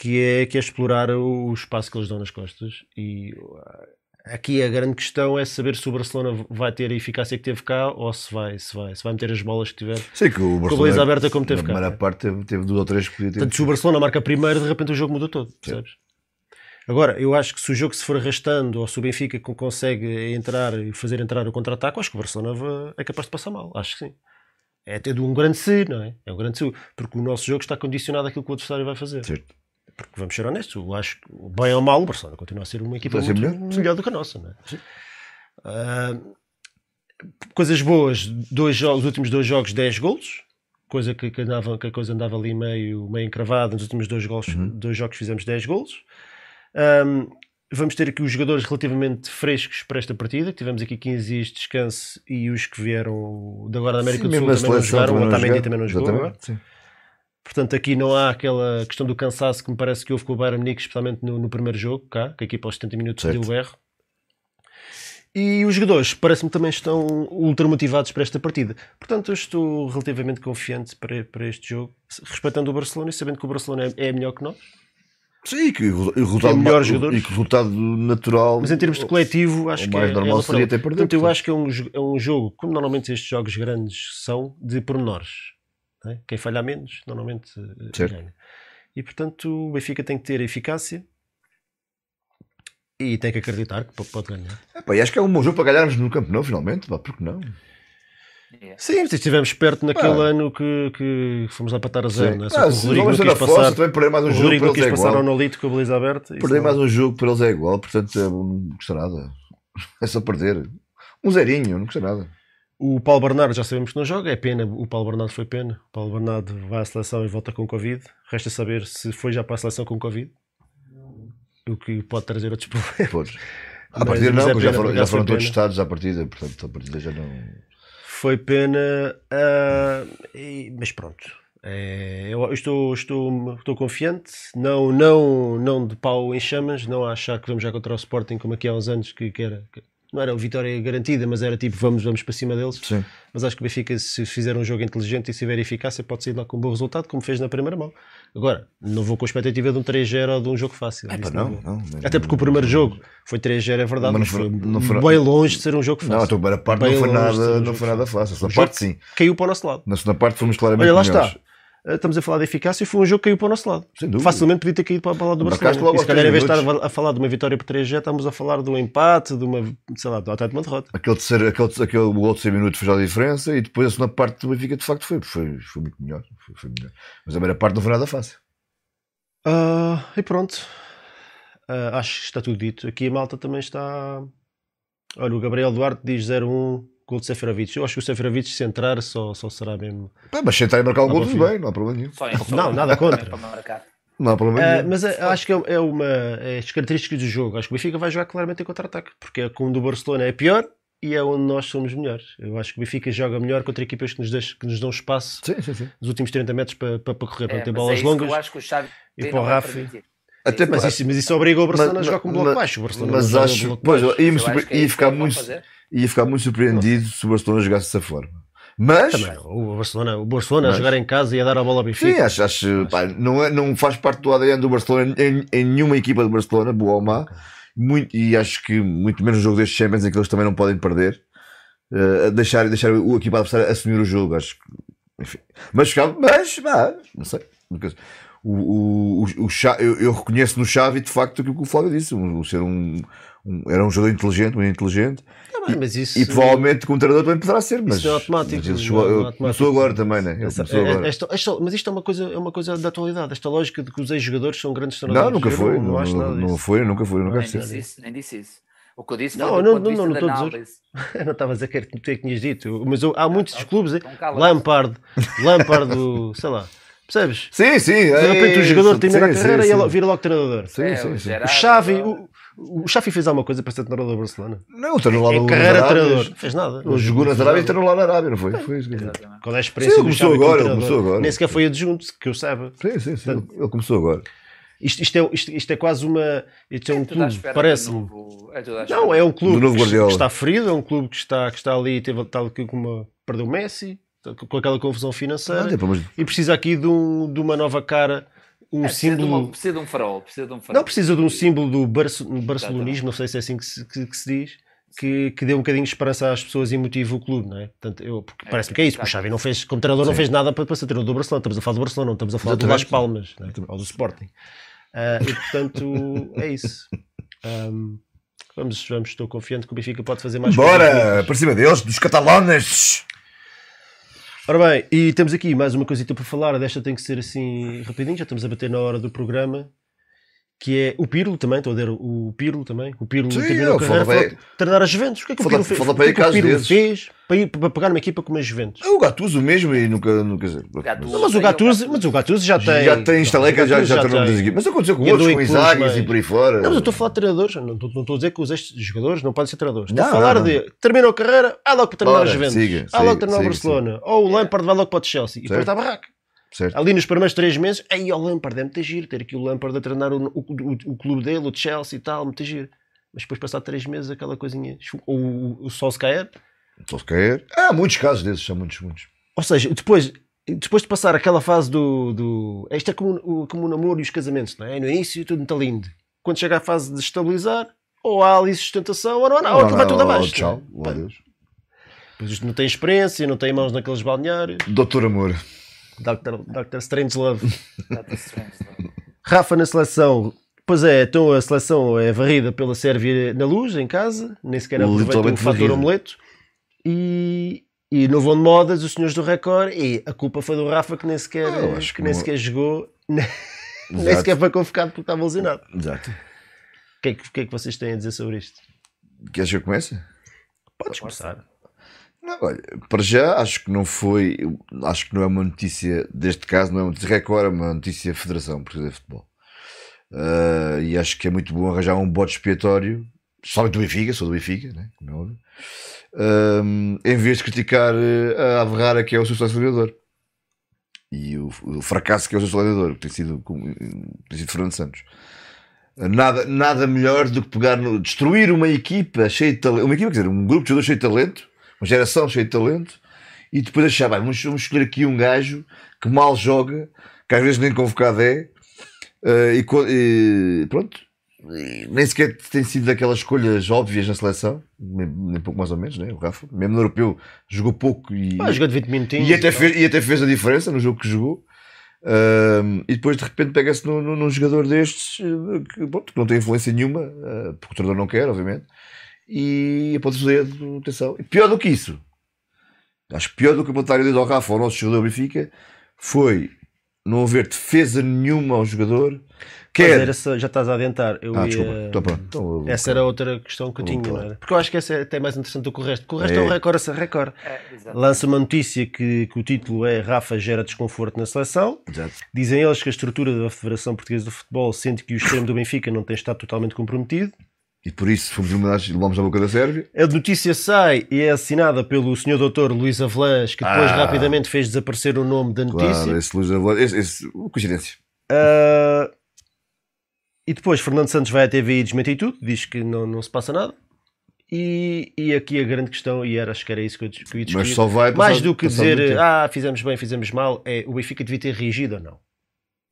que é, que é explorar o espaço que eles dão nas costas. E uh, aqui a grande questão é saber se o Barcelona vai ter a eficácia que teve cá ou se vai, se vai, se vai meter as bolas que tiver. Sei que o Com a Barcelona. baliza aberta como teve na cá. primeira parte teve, teve duas ou três que podia ter. Portanto, se o Barcelona marca primeiro, de repente o jogo muda todo, percebes? Agora, eu acho que se o jogo se for arrastando ou se o Benfica con- consegue entrar e fazer entrar o contra-ataque, acho que o Barcelona é capaz de passar mal. Acho que sim. É ter um grande se, não é? É um grande se, porque o nosso jogo está condicionado àquilo que o adversário vai fazer. Certo. Porque vamos ser honestos, eu acho que, bem ou mal, o Barcelona continua a ser uma equipa ser muito melhor? melhor. do que a nossa, não é? Ah, coisas boas, dois jogos, os últimos dois jogos, 10 golos, coisa que, que, andava, que a coisa andava ali meio, meio encravada. Nos últimos dois, golos, Uhum. dois jogos fizemos 10 golos. Ahm, vamos ter aqui os jogadores relativamente frescos para esta partida. Tivemos aqui 15 dias de descanso e os que vieram de agora da América Sim, do Sul também não jogaram. O também não Otamendi também não jogou agora. Portanto, aqui não há aquela questão do cansaço que me parece que houve com o Bayern Munique, especialmente no, no primeiro jogo, cá, que a equipa aos 70 minutos Certo. deu o erro. E os jogadores, parece-me também estão ultra motivados para esta partida. Portanto, eu estou relativamente confiante para, para este jogo, respeitando o Barcelona e sabendo que o Barcelona é, é melhor que nós. Sim, que o resultado, melhores jogadores. e que o resultado natural. Mas em termos de coletivo, acho o que mais é, normal é seria Portanto, eu acho que é um, é um jogo, como normalmente estes jogos grandes são, de pormenores. é? Quem falha menos, normalmente eh, Certo. ganha. E portanto, o Benfica tem que ter eficácia e tem que acreditar que po- pode ganhar. Epá, e acho que é um bom jogo para ganharmos no Campo Nou, finalmente. Pá, porque não? Sim, mas estivemos perto naquele Ah. ano que, que fomos lá para estar a zero, né? Ah, o se Rodrigo vamos na fossa, também perder mais um o jogo Rodrigo para não quis eles é passar igual. ao Nolito com a baliza aberta. isso Perder mais um jogo para eles é igual, portanto é, não custa nada. É só perder. Um zerinho, não custa nada. O Paulo Bernardo já sabemos que não joga, é pena. O Paulo Bernardo foi pena. O Paulo Bernardo vai à seleção e volta com Covid. Resta saber se foi já para a seleção com Covid. O que pode trazer outros problemas. Pois. Partida mas não, é porque já pena, foram, já foram todos pena. estados à partida, portanto a partida já não. Foi pena, ah, e- mas pronto. É, eu estou, estou, estou confiante, não, não, não de pau em chamas, não a achar que vamos já contra o Sporting como aqui há uns anos que, que era, que não era vitória garantida, mas era tipo vamos, vamos para cima deles. Sim. Mas acho que o Benfica, se fizer um jogo inteligente e se tiver eficácia, pode sair lá com um bom resultado, como fez na primeira mão. Agora, não vou com a expectativa de um 3-0 ou de um jogo fácil. É pá, não, vou. não. Até porque o primeiro jogo foi 3-0, é verdade, Mas mas, não foi não foi- bem longe de ser um jogo fácil. Não, a tua primeira parte Bem não foi, nada, não foi nada fácil. A segunda parte sim. Caiu para o nosso lado. Na segunda parte fomos claramente Olha, lá melhores. está. Uh, Estamos a falar de eficácia e foi um jogo que caiu para o nosso lado. Facilmente podia ter caído para, para o lado do Marcaste Barcelona. E se calhar, em vez de estar a, falar de uma vitória por 3 já estamos a falar de um empate, de uma, sei lá, até de uma derrota. Aquele terceiro, aquele, aquele gol de 100 minutos fez a diferença e depois a segunda parte do Benfica de facto foi, foi, foi muito melhor, foi, foi melhor. Mas a primeira parte não foi nada fácil. Ah, e pronto. Ah, acho que está tudo dito. Aqui a malta também está. Olha, o Gabriel Duarte diz 0-1, gol de Seferovic. Eu acho que o Seferovic, se entrar, só, só será mesmo. Pá, mas sentar e marcar um gol para o tudo bem, não há problema nenhum. Só só Não, nada contra. Para marcar. Não há problema Ah, nenhum. mas é- acho que é, é uma. É as características do jogo. Acho que o Benfica vai jogar claramente em contra-ataque, porque é como o do Barcelona é pior e é onde nós somos melhores. Eu acho que o Benfica joga melhor contra equipas que nos, deixam, que nos dão espaço Sim, sim, sim. nos últimos 30 metros para, para, para correr, para É, ter mas bolas é isso que longas. Eu acho que o Xavi e para o Rafa. Até Mas isso, mas isso obriga o Barcelona Mas- a jogar com um mas- bloco baixo. O Barcelona mas acho, com bloco pois, baixo. ia, é ia ficar muito, fazer. Ia ficar muito surpreendido se o Barcelona jogasse dessa forma. Mas, Também, o Barcelona, o Barcelona a Mas- jogar em casa e a dar a bola ao sim, Benfica. acho, acho pá, não, é, não faz parte do ADN do Barcelona em, em nenhuma equipa do Barcelona, boa ou má. Muito, e acho que muito menos no jogo destes Champions em que eles também não podem perder. eh, deixar, deixar o equipa adversária assumir o jogo, acho que. Enfim. Mas, mas, vá, não sei. O, o, o, o eu, eu reconheço no Xavi de facto aquilo que o Flávio disse, um ser um, um- era um jogador inteligente, muito inteligente, Tá bem, mas isso, e provavelmente com o treinador também poderá ser, mas, não é automático, mas ele não chegou- é ele automático. começou agora também, né? Ele Essa- começou é- agora. esta- esta- mas isto é uma, coisa, é uma coisa da atualidade. Esta lógica de que os ex-jogadores são grandes Não, treinadores. nunca Eu foi, Não, não não, acho nada não, não disso. foi, nunca foi, nunca Nem foi. disse isso, nem disse isso. O que eu disse Não, foi não, não, não da estou a dizer. Eu não estava a dizer que era é que tinhas dito, mas eu- há muitos clubes, Então. Lampard, Lampard, sei lá, percebes? Sim, sim. De repente o jogador termina a carreira e ele vira logo treinador. Sim, É, sim, o sim. O Xavi, o, o Xavi fez alguma coisa para ser treinador do Barcelona? Não, treinou lá no carreira de Arábia. treinador. Não fez nada. Ele jogou na Arábia e treinou lá na Arábia, não foi? Foi disse. Exatamente. Qual é a experiência Sim, do ele Xavi começou agora, ele começou agora. Nem sequer foi adjunto, que eu saiba. Sim, sim, sim. Ele começou agora. Isto, isto, é, isto, isto é quase uma. Isto é um clube, parece-me. novo- é. Não, é um clube que, que está ferido, é um clube que está, que está ali, teve tal que uma. Perdeu o Messi, com aquela confusão financeira, Não, tem problemas. e precisa aqui de, um, de uma nova cara, um É, precisa, de símbolo. uma- precisa de um farol. Precisa de um farol. Não precisa de um símbolo do barce- barcelonismo, não sei se é assim que se, que- que se diz, que, que dê um bocadinho de esperança às pessoas e motive o clube, não é? Portanto, eu, porque É, parece-me que é isso. O exato. Xavi não fez, como treinador, não Sim. fez nada para, para ser treinador do Barcelona. Estamos a falar do Barcelona, não estamos a falar do Las. Palmas não é? ou do Sporting. Ah, e portanto, é isso. Ahm, vamos, vamos, estou confiante que o Benfica pode fazer mais Bora, coisas. para cima deles, dos catalanes. Ora bem, e temos aqui mais uma coisita para falar. Desta tem que ser assim rapidinho, já estamos a bater na hora do programa. Que é o Pirlo também, estou a ver o Pirlo também. O Pirlo Sim, terminou a carreira, bem. treinar a Juventus. O que é que o Pirlo fez? fala O que é que o Pirlo desses. fez para, ir, para pegar uma equipa como a Juventus? É o Gattuso mesmo e nunca, nunca dizer. Gattuso. Não, mas o Gattuso, mas o Gattuso já tem. Já tem estaleca, já, o já treinou tem. equipes. Mas aconteceu com E outros, com Isaacs mais- e por aí fora. Não, mas eu estou a falar de treinadores, não estou, não estou a dizer que os ex-jogadores não podem ser treinadores. Estou a falar não, de terminou a carreira, há logo para treinar a Juventus, há logo para treinar o Barcelona, ou o Lampard vai logo para o Chelsea e depois está a barraca. Certo. Ali nos primeiros três meses, aí o Lampard é muito giro, ter aqui o Lampard a treinar o, o, o- o clube dele, o Chelsea e tal, muito giro. Mas depois passar três meses aquela coisinha, ou o, o Solskjaer, cair. Há muitos casos desses, há muitos, muitos. ou seja, depois, depois de passar aquela fase do. do isto é como, o- como o namoro e os casamentos, não é? No início tudo muito lindo. Quando chega à fase de estabilizar, ou há ali sustentação, ou não, não, ou vai tudo abaixo. Tchau, não é? adeus. Depois isto não tem experiência, não tem mãos naqueles balneários. Doutor Amor. Dr. Dr. Strangelove. Rafa na seleção. Pois é, então a seleção é varrida pela Sérvia na luz, em casa, nem sequer aproveita o fator omelete. E, E não vão de modas os senhores do Record e a culpa foi do Rafa que nem sequer, Ah, que que nem sequer jogou, nem, sequer foi convocado porque estava lesionado. Exato. O que, é que, o que é que vocês têm a dizer sobre isto? Queres que eu comece? Podes começar. Não, olha, para já acho que não foi, acho que não é uma notícia, deste caso não é uma notícia Record, é uma notícia Federação Portuguesa de Futebol. Ah, e acho que é muito bom arranjar um bote expiatório, somente do Benfica, sou do Benfica, né? como é óbvio, Ah, em vez de criticar eh, a Averrara que é o seu selecionador. E o, o fracasso que é o seu selecionador, que tem sido, tem sido Fernando Santos. Nada, nada melhor do que pegar no, destruir uma equipa cheia de talento, uma equipa, quer dizer, um grupo de jogadores cheio de talento, uma geração cheia de talento, e depois achar, "Bem, vamos, vamos escolher aqui um gajo que mal joga, que às vezes nem convocado é, eh, e, e pronto, nem sequer tem sido daquelas escolhas óbvias na seleção, nem, pouco mais ou menos, né? o Rafa, mesmo no europeu, jogou pouco e, Ah, jogou de 20 minutinhos. e, até então. fez, e até fez a diferença no jogo que jogou. Ahm, e depois de repente pega-se num, num- num jogador destes eh, que, pronto, que não tem influência nenhuma, eh, porque o treinador não quer, obviamente, e aponta-se o dedo, atenção. E pior do que isso, acho que pior do que apontar o dedo ao Rafa, ao nosso jogador Benfica, foi não haver defesa nenhuma ao jogador. Mas Quer. era só- já estás a adiantar. Eu Ah, ia- desculpa. Então, pronto. Então, Essa era outra questão que eu tinha, não era? Porque eu acho que essa é até mais interessante do que o resto. Porque o resto é, É. um recorde a ser recorde. É. Lança uma notícia que, que o título é Rafa gera desconforto na seleção. Exato. Dizem eles que a estrutura da Federação Portuguesa de Futebol sente que o extremo do Benfica não tem estado totalmente comprometido. E por isso fomos eliminados e levamos na boca da Sérvia. A notícia sai e é assinada pelo Sr. Doutor Luís Avelãs, que depois Ah. rapidamente fez desaparecer o nome da notícia. Claro, esse Luís Avelã- esse, esse, coincidência. Ah, e depois Fernando Santos vai à TV e desmente tudo, diz que não, não se passa nada. E, e aqui a grande questão, e era, acho que era isso que eu, dis- que eu ia Mas só vai mais do que dizer ah, fizemos bem, fizemos mal, é o Benfica devia ter reagido ou não.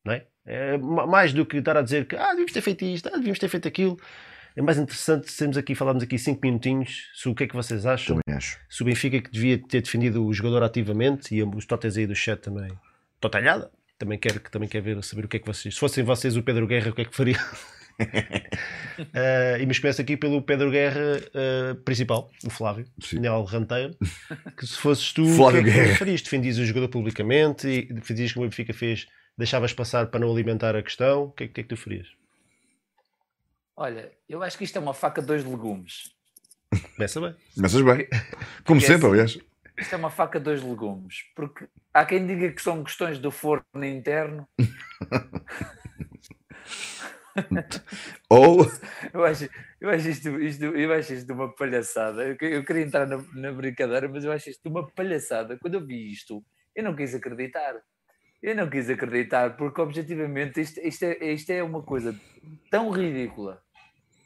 não é? É ma- mais do que estar a dizer que ah, devíamos ter feito isto, ah, devíamos ter feito aquilo. É mais interessante sermos aqui, falarmos aqui 5 minutinhos sobre o que é que vocês acham. Também acho. Se o Benfica que devia ter defendido o jogador ativamente e os totes aí do chat também. Totalhada. Também quero, que também quero ver, saber o que é que vocês. Se fossem vocês o Pedro Guerra, o que é que faria? Eh, e mas começo aqui pelo Pedro Guerra eh, principal, o Flávio, Sim. Nel Ranteiro. Que se fosses tu, o que é que farias? Defendias o jogador publicamente e defendias como o Benfica fez, deixavas passar para não alimentar a questão. O que é, que- o que é que tu farias? Olha, eu acho que isto é uma faca de dois legumes. Começa bem. Começas bem. Como Porque sempre, assim- aliás. Isto é uma faca de dois legumes. Porque há quem diga que são questões do forno interno. Ou Eu acho, eu acho, isto, isto- eu acho isto uma palhaçada. Eu, eu queria entrar na, na brincadeira, mas eu acho isto uma palhaçada. Quando eu vi isto, eu não quis acreditar. Eu não quis acreditar, porque objetivamente isto, isto, é, isto é uma coisa tão ridícula.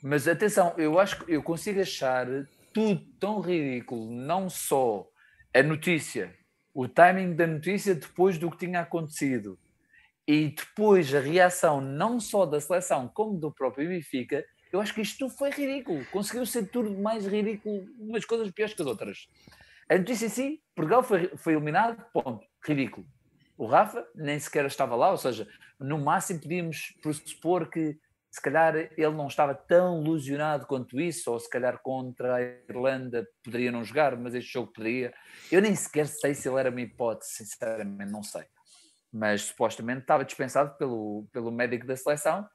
Mas atenção, eu acho que eu consigo achar tudo tão ridículo, não só a notícia, o timing da notícia depois do que tinha acontecido e depois a reação não só da seleção como do próprio Benfica, eu acho que isto foi ridículo. Conseguiu ser tudo mais ridículo, umas coisas piores que as outras. A notícia em si, Portugal foi, foi eliminado, ponto, ridículo. O Rafa nem sequer estava lá, ou seja, no máximo podíamos pressupor que se calhar ele não estava tão ilusionado quanto isso, ou se calhar contra a Irlanda poderia não jogar, mas este jogo poderia. Eu nem sequer sei se ele era uma hipótese, sinceramente, não sei mas supostamente estava dispensado pelo, pelo médico da seleção.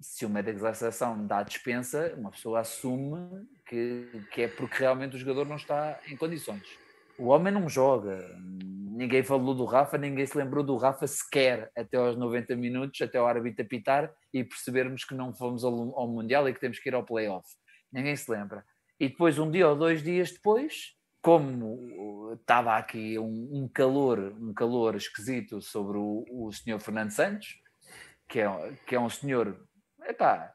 Se o médico da seleção dá dispensa, uma pessoa assume que, que é porque realmente o jogador não está em condições. O homem não joga, ninguém falou do Rafa, ninguém se lembrou do Rafa sequer até aos 90 minutos, até o árbitro apitar e percebermos que não fomos ao, ao Mundial e que temos que ir ao playoff. Ninguém se lembra. E depois, um dia ou dois dias depois, como estava aqui um, um calor, um calor esquisito sobre o, o senhor Fernando Santos, que é, que é um senhor epá,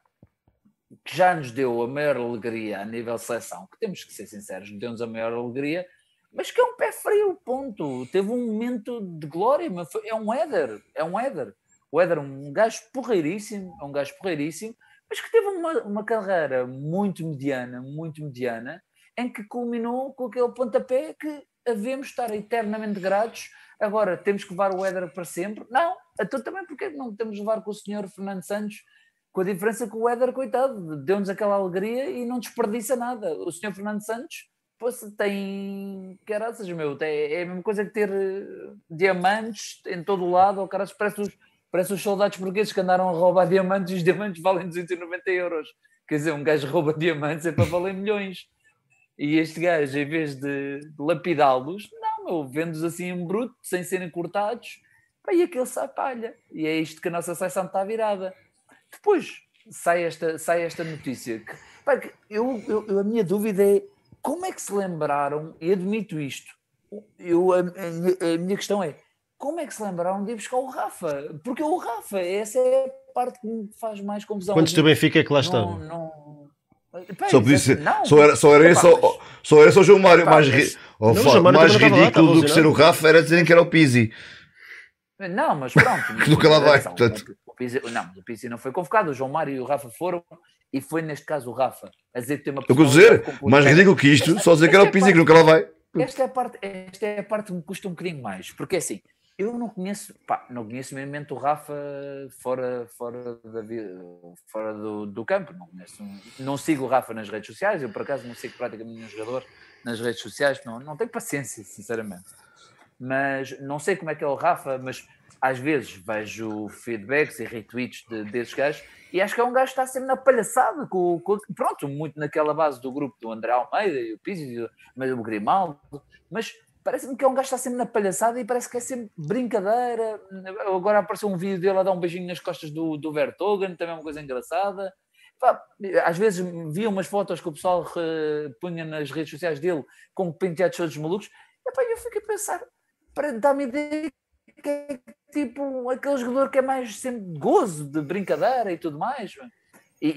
que já nos deu a maior alegria a nível seleção, que temos que ser sinceros, deu-nos a maior alegria, mas que é um pé frio, ponto. Teve um momento de glória, mas foi, é um Éder, é um Éder. O Éder é um gajo porreiríssimo, é um gajo porreiríssimo, mas que teve uma, uma carreira muito mediana, muito mediana, em que culminou com aquele pontapé que havemos estar eternamente gratos. Agora, temos que levar o Éder para sempre? Não, então também porque não temos levar com o senhor Fernando Santos, com a diferença que o Éder, coitado, deu-nos aquela alegria e não desperdiça nada. O senhor Fernando Santos pois, tem caraças, meu, é, a mesma coisa que ter eh, diamantes em todo o lado, ou caraças, parece os, parece os soldados portugueses que andaram a roubar diamantes e os diamantes valem 290 euros. Quer dizer, um gajo rouba diamantes é para valer milhões. E este gajo, em vez de, lapidá-los, não, meu, vende-os assim em bruto, sem serem cortados, pá, e aquele sai palha. E é isto que a nossa seleção está virada. Depois sai esta, sai esta notícia que, pá, eu, eu, a minha dúvida é como é que se lembraram, e admito isto, eu, a, a, a minha questão é como é que se lembraram de ir buscar o Rafa? Porque o Rafa, essa é a parte que me faz mais confusão. Quantos do Benfica é que lá estão? Não, não... Só, podia ser, não, só era, só era esse, só, só era só o João Mário. Pá, mais ri- oh, Não, João Mário mais lá, ridículo estava do que ser o. Rafa era dizerem que era o Pizzi. Não, mas pronto. mas Nunca lá vai, portanto. Pizzi, não, o Pizzi não foi convocado. O João Mário e o Rafa foram, e foi neste caso o Rafa a dizer que tem uma Eu vou dizer, mais ridículo que isto, Esta- só dizer que era o é Pizzi que nunca lá vai. Esta é a parte, esta é a parte que me custa um bocadinho mais, porque é assim, eu não conheço, pá, não conheço mesmo o Rafa fora, fora, da, fora do, do campo, não conheço, não sigo o Rafa nas redes sociais, eu por acaso não sigo praticamente nenhum jogador nas redes sociais, não, não tenho paciência, sinceramente. Mas não sei como é que é o Rafa, mas às vezes vejo feedbacks e retweets de- desses gajos e acho que é um gajo que está sempre na palhaçada, com, com- pronto, muito naquela base do grupo do André Almeida e o Pizzi, e o- Grimaldo, mas parece-me que é um gajo que está sempre na palhaçada e parece que é sempre brincadeira. Agora apareceu um vídeo dele a dar um beijinho nas costas do, do Vertogen, também é uma coisa engraçada. Às vezes via umas fotos que o pessoal punha nas redes sociais dele com penteados todos malucos, e pá, eu fico a pensar, para dar-me ideia que é tipo aquele jogador que é mais sempre de gozo, de brincadeira e tudo mais. E,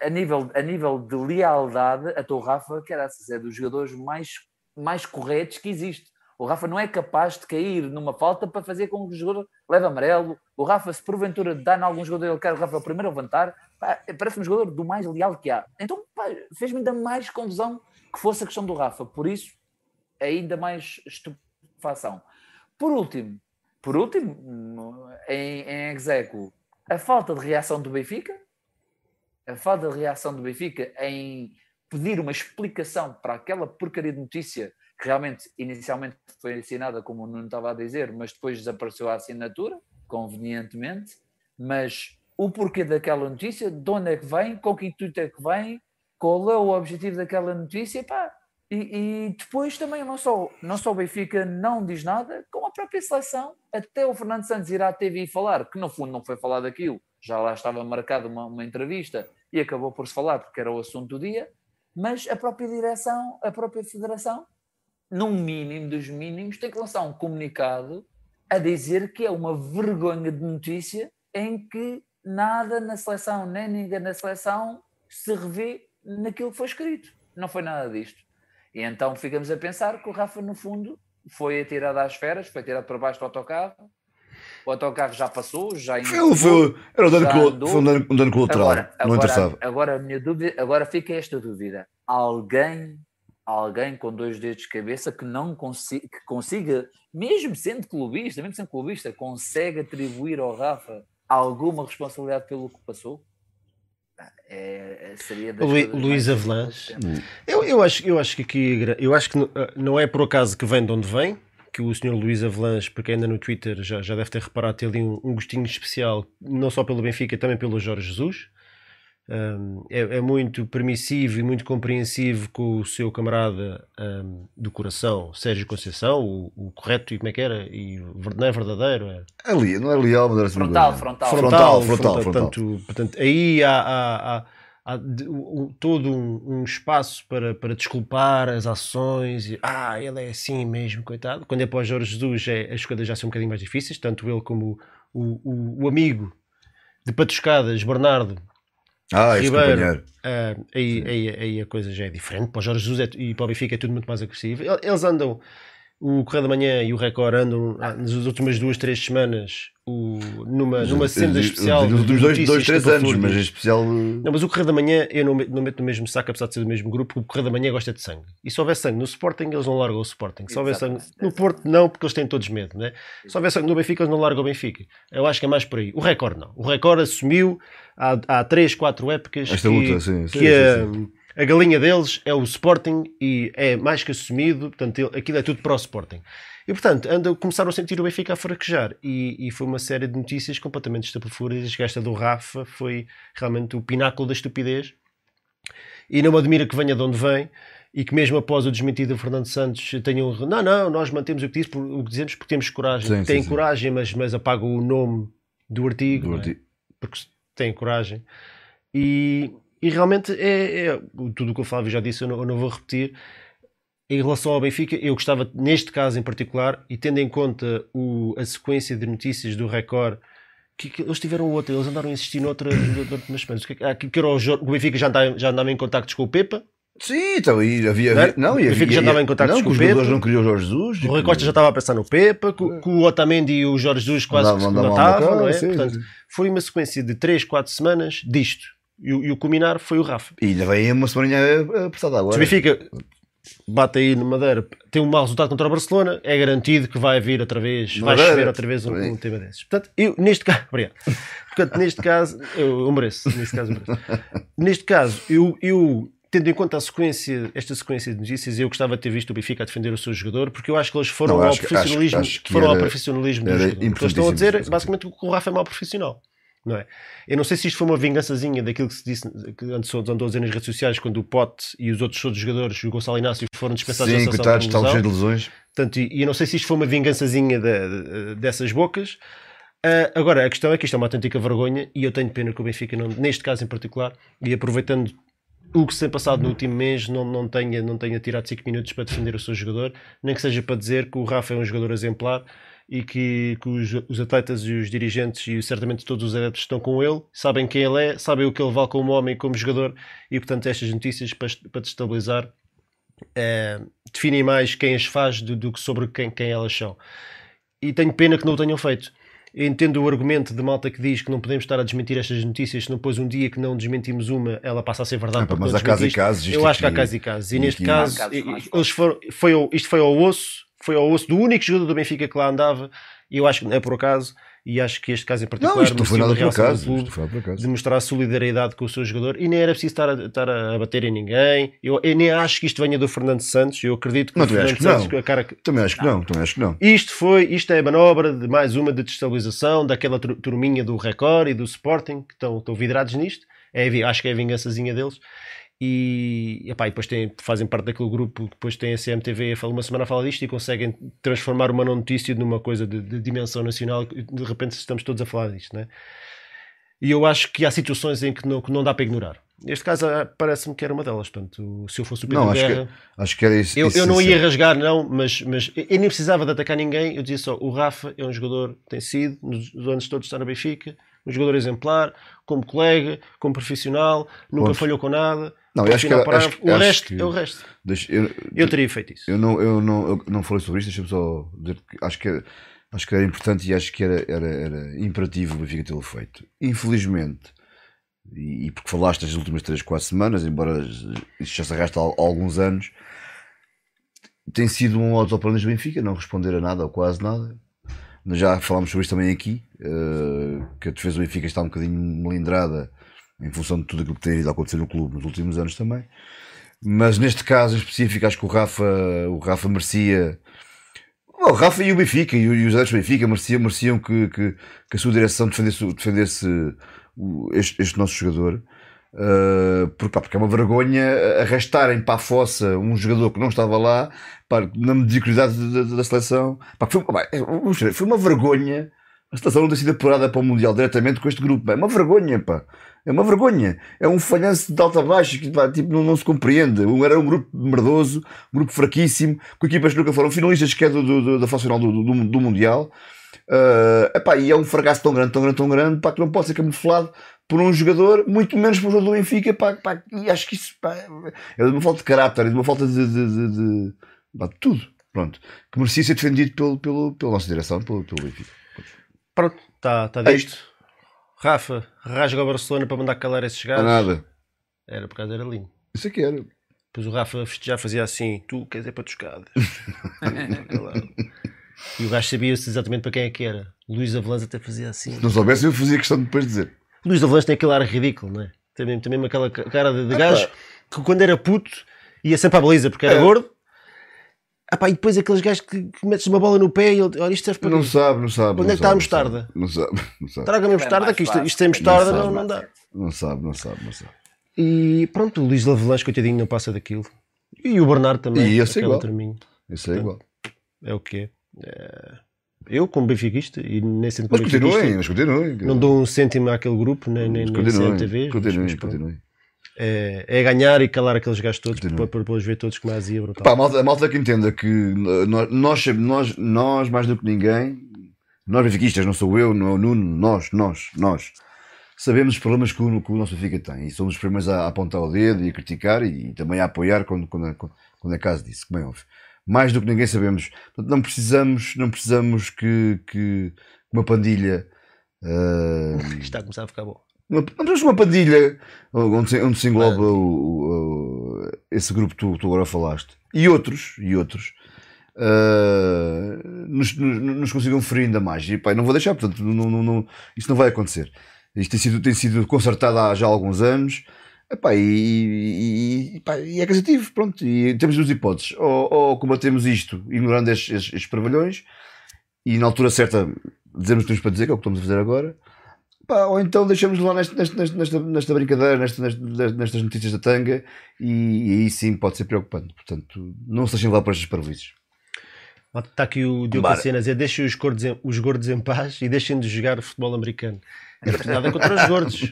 e a, nível, a nível de lealdade, a teu Rafa, era é dos jogadores mais, mais corretos que existe. O Rafa não é capaz de cair numa falta para fazer com que o jogador leve amarelo. O Rafa, se porventura dá em algum jogador, ele quer o Rafa primeiro levantar, parece um jogador do mais leal que há. Então fez-me ainda mais confusão que fosse a questão do Rafa. Por isso, ainda mais estupefação. Por último, por último, em, em execo, a falta de reação do Benfica, a falta de reação do Benfica em pedir uma explicação para aquela porcaria de notícia que realmente inicialmente foi assinada, como o Nuno estava a dizer, mas depois desapareceu a assinatura, convenientemente. Mas o porquê daquela notícia, de onde é que vem, com que intuito é que vem, qual é o objetivo daquela notícia, pá. E, e depois também não só, não só o Benfica não diz nada, como a própria seleção, até o Fernando Santos irá à TV falar, que no fundo não foi falado aquilo, já lá estava marcada uma, uma entrevista e acabou por se falar porque era o assunto do dia, mas a própria direção, a própria federação, num mínimo dos mínimos, tem que lançar um comunicado a dizer que é uma vergonha de notícia em que nada na seleção, nem ninguém na seleção se revê naquilo que foi escrito. Não foi nada disto. E então ficamos a pensar que o Rafa, no fundo, foi atirado às feras, foi tirado para baixo do autocarro. O autocarro já passou, já Foi, foi, era um dano, colo- foi um dano, um dano colateral. Agora, não agora, interessava. agora a minha dúvida, agora fica esta dúvida. Alguém, alguém com dois dedos de cabeça que não consiga, que consiga, mesmo sendo clubista, mesmo sendo clubista, consegue atribuir ao Rafa alguma responsabilidade pelo que passou? É, é- seria Lu- Luís sempre. Eu, eu, acho, eu acho que aqui eu acho que ah, não é por acaso que vem de onde vem, que o senhor Luís Avelange, porque ainda no Twitter já, já deve ter reparado, tem ali um, um gostinho especial, não só pelo Benfica, também pelo Jorge Jesus. Um, é, é muito permissivo e muito compreensivo com o seu camarada um, do coração, Sérgio Conceição, o, o correto e como é que era? E não é verdadeiro, é Ali, não é leal, mas era assim Frontal, frontal. Frontal, frontal, frontal. Portanto, portanto, aí há, há- há- há de- todo um, um espaço para, para desculpar as ações. E, ah, ele é assim mesmo, coitado. Quando é para o Jorge Jesus, é, as coisas já são um bocadinho mais difíceis. Tanto ele como o, o, o amigo de patuscadas, Bernardo, Ah, esse Ribeiro. companheiro. ah, aí, aí, aí a coisa já é diferente. Para o Jorge Jesus é- e para o Benfica é tudo muito mais agressivo. El- Eles andam, o Correio da Manhã e o Record andam ah, nas últimas duas, três semanas o, numa, numa senda especial. de últimos dois, dois, três anos, mas em especial. Não, mas o Correio da Manhã eu não, me- não meto no mesmo saco, apesar de ser do mesmo grupo, o Correio da Manhã gosta de sangue. E se houver sangue no Sporting, eles não largam o Sporting. Se houver sangue no Porto, não, porque eles têm todos medo. Né? Se houver sangue no Benfica, eles não largam o Benfica. Eu acho que é mais por aí. O Record não. O Record assumiu há, há 3, 4 épocas Esta que, luta, sim, sim, que, sim, a, sim. A galinha deles é o Sporting e é mais que assumido, portanto, aquilo é tudo para o Sporting. E portanto, anda, começaram a sentir o Benfica a fraquejar e, e foi uma série de notícias completamente estapafúrdias, que esta do Rafa foi realmente o pináculo da estupidez e não me admira que venha de onde vem e que mesmo após o desmentido do Fernando Santos tenham não, não, nós mantemos o que, diz, o que dizemos porque temos coragem. Sim, sim, têm sim. coragem, mas, mas apagam o nome do artigo, Do não é? artigo. porque têm coragem. E, e realmente é, é tudo o que o Flávio já disse, eu não, eu não vou repetir. Em relação ao Benfica, eu gostava, neste caso em particular, e tendo em conta o, a sequência de notícias do Record, que, que eles tiveram outra, eles andaram a insistir noutra durante umas semanas. O que, é que- ah, que, que era o, o Benfica já andava, já andava em contactos com o Pepa, Sim, então e havia. Não é? havia- Não, e O Benfica havia. já estava em contactos não, com que o os jogadores não queriam o Jorge Jesus. o Rui Costa já estava a pensar no Pepa, que, que o Otamendi e o Jorge Jesus quase que andava lá matavam, na não é? sim, Portanto, sim. foi uma sequência de 3, 4 semanas disto. E, o- e o culminar foi o Rafa. E ainda vem uma semaninha apertada Se agora. o Benfica bate aí no Madeira, tem um mau resultado contra o Barcelona, é garantido que vai vir outra vez, vai Madeira. chover outra vez um, um tema desses. Portanto, eu, neste caso, obrigado. Portanto, neste caso, eu, eu mereço, neste caso, eu mereço. Neste caso, eu, eu, tendo em conta a sequência, esta sequência de notícias, eu gostava de ter visto o Benfica a defender o seu jogador, porque eu acho que eles foram Não, ao acho que- profissionalismo, acho- acho que foram ao era- profissionalismo do jogador. Eles estão a dizer, importantíssimo. basicamente, que o Rafa é mau profissional. Não é? Eu não sei se isto foi uma vingançazinha daquilo que se disse, que antes andou a dizer nas redes sociais, quando o Pote e os outros todos jogadores, o Gonçalo Inácio, foram dispensados da Sim, seleção coitados, lesão. cheios de lesões. Portanto, e, eu não sei se isto foi uma vingançazinha da- da- dessas bocas. Ah, agora, a questão é que isto é uma autêntica vergonha e eu tenho pena que o Benfica, não, neste caso em particular, e aproveitando o que se tem passado no último mês, não, não, tenha, não tenha tirado 5 minutos para defender o seu jogador, nem que seja para dizer que o Rafa é um jogador exemplar e que, que os, os atletas e os dirigentes e certamente todos os adeptos estão com ele, sabem quem ele é, sabem o que ele vale como homem e como jogador e portanto estas notícias para, para destabilizar eh, definem mais quem as faz do, do que sobre quem, quem elas são. E tenho pena que não o tenham feito. Eu entendo o argumento de malta que diz que não podemos estar a desmentir estas notícias, se não depois um dia que não desmentimos uma, ela passa a ser verdade. Ah, mas há casos e casos, Eu acho que há aqui- casos e casos. E neste caso, casos eles foram, foi, ao- isto foi ao osso, foi ao osso do único jogador do Benfica que lá andava, e eu acho que não é por acaso, e acho que este caso em particular Não, isto não foi nada por acaso. clube foi por acaso. de mostrar solidariedade com o seu jogador e nem era preciso estar a, estar a bater em ninguém. Eu, eu nem acho que isto venha do Fernando Santos. Eu acredito que Não, o Fernando não. Santos, com a cara que- Também acho que não, também acho que não. isto foi, isto é a manobra de mais uma de destabilização daquela tur- turminha do Record e do Sporting que estão, estão vidrados nisto. É, acho que é a vingançazinha deles. E, epá, e depois tem, fazem parte daquele grupo que depois tem a CMTV fala- uma semana a falar disto e conseguem transformar uma não notícia numa coisa de, de dimensão nacional e de repente estamos todos a falar disto, né? E eu acho que há situações em que não, que não dá para ignorar. Neste caso ah, parece-me que era uma delas. Portanto, se eu fosse o Pedro Não, acho Guerra, que, acho que era isso. eu, isso- eu não ia rasgar, não, mas, mas eu nem precisava de atacar ninguém. Eu dizia só: o Rafa é um jogador, tem sido, nos anos todos está na Benfica, um jogador exemplar, como colega, como profissional, nunca falhou com nada. Não, eu acho que- acho o acho resto que- é o resto. Deixa- eu, Eu teria feito isso. eu não, eu não, eu não falei sobre isto, deixa-me só dizer que acho que, era- acho que era importante e acho que era, era, era imperativo o Benfica tê-lo feito. Infelizmente, e, e porque falaste as últimas 3, 4 semanas, embora isto já se arrasta há, há alguns anos, tem sido um autoplano do Benfica, não responder a nada ou quase nada. Nós já falámos sobre isto também aqui, eh, que a defesa do Benfica está um bocadinho melindrada em função de tudo aquilo que tem ido acontecer no clube nos últimos anos também. Mas neste caso específico, acho que o Rafa, o Rafa merecia. O Rafa e o Benfica e, os adeptos do Benfica mereciam, mereciam que, que, que a sua direção defendesse, defendesse este, este nosso jogador. Uh, porque, pá, porque é uma vergonha arrastarem para a fossa um jogador que não estava lá pá, na mediocridade da, da- da seleção. Pá, foi, pá, é, foi uma vergonha a seleção não ter sido apurada para o Mundial diretamente com este grupo. É uma vergonha, pá. É uma vergonha. É um falhanço de alta a baixo que tipo, não, não se compreende. Era um grupo merdoso, um grupo fraquíssimo, com equipas que nunca foram finalistas que é do, do- da fase final do, do, do Mundial. Uh, epá, e é um fracasso tão grande, tão grande, tão grande, pá, que não pode ser camuflado por um jogador, muito menos por um jogador do Benfica, pá, pá, e acho que isso pá, é de uma falta de caráter, é de uma falta de, de, de, de- pá, de tudo, pronto, que merecia ser defendido pelo, pelo, pela nossa direção, pelo, pelo Benfica. Pronto, está tá É dito. Rafa, rasga o Barcelona para mandar calar esses Não gajos. nada. Era por causa era lindo. Isso é que era. Depois o Rafa já fazia assim: tu queres é para toscadas. e o gajo sabia-se exatamente para quem é que era. Luís Avalanz até fazia assim. Se não soubesse, eu fazia questão de depois dizer. Luís Avalanz tem aquele ar ridículo, não é? Tem mesmo, tem mesmo aquela ca- cara de, de Ah, gajo pá. que quando era puto ia sempre à baliza porque era É. gordo. Ah pá, e depois aqueles gajos que, que metes uma bola no pé e ele, olha, isto serve para Não quê? sabe, não sabe. Onde não é que está a sabe, mostarda? Não sabe, não sabe. Traga-me a É mostarda, que isto, fácil. isto sem mostarda Não não, sabe. não dá. Não sabe, não sabe, não sabe. E pronto, o Luís Lavelãs, coitadinho, não passa daquilo. E o Bernardo também. E esse é aquele igual. treminho. Isso é igual. É o que é. É, Eu, como benfiquista, e nem sendo Mas continuem, mas continuem. não dou um cêntimo àquele grupo, nem, nem, nem CMTV. continuem, continuem. É, é ganhar e calar aqueles gajos todos para, os ver todos com uma azia brutal. Pá, a malta, a malta que entenda que nós, nós, nós, nós, mais do que ninguém, nós benfiquistas, não sou eu, não é o Nuno, nós, nós, nós, sabemos os problemas que o, que o nosso Benfica tem e somos os primeiros a, apontar o dedo e a criticar e, também a apoiar quando, quando, é, quando é caso disso, como é óbvio. Mais do que ninguém sabemos. Portanto, não precisamos, não precisamos que, que uma pandilha. Isto está a começar a ficar bom. Uma, não de uma pandilha onde se, onde se engloba o- o- o- esse grupo que tu, tu agora falaste e outros, e outros ah, nos, nos, nos consigam ferir ainda mais. E pá, não vou deixar, portanto, não, não, não- isso não vai acontecer. Isto tem sido, tem sido consertado há já alguns anos. Epá, e, e, e, pá, e é cansativo, pronto. E temos duas hipóteses: ou, ou combatemos isto ignorando estes, estes, estes parvalhões, e na altura certa dizemos o que temos para dizer, que é o que estamos a fazer agora, Pá, ou então deixamos lá nesta, nesta, nesta, nesta, brincadeira, nesta, nesta- nestas notícias da tanga, e, e aí sim pode ser preocupante. Portanto, não se deixem levar por estas parvoíces. Está aqui o Diogo. Cassiano a dizer: deixem os gordos, em, os gordos em paz e deixem de jogar futebol americano. Não nada contra os gordos.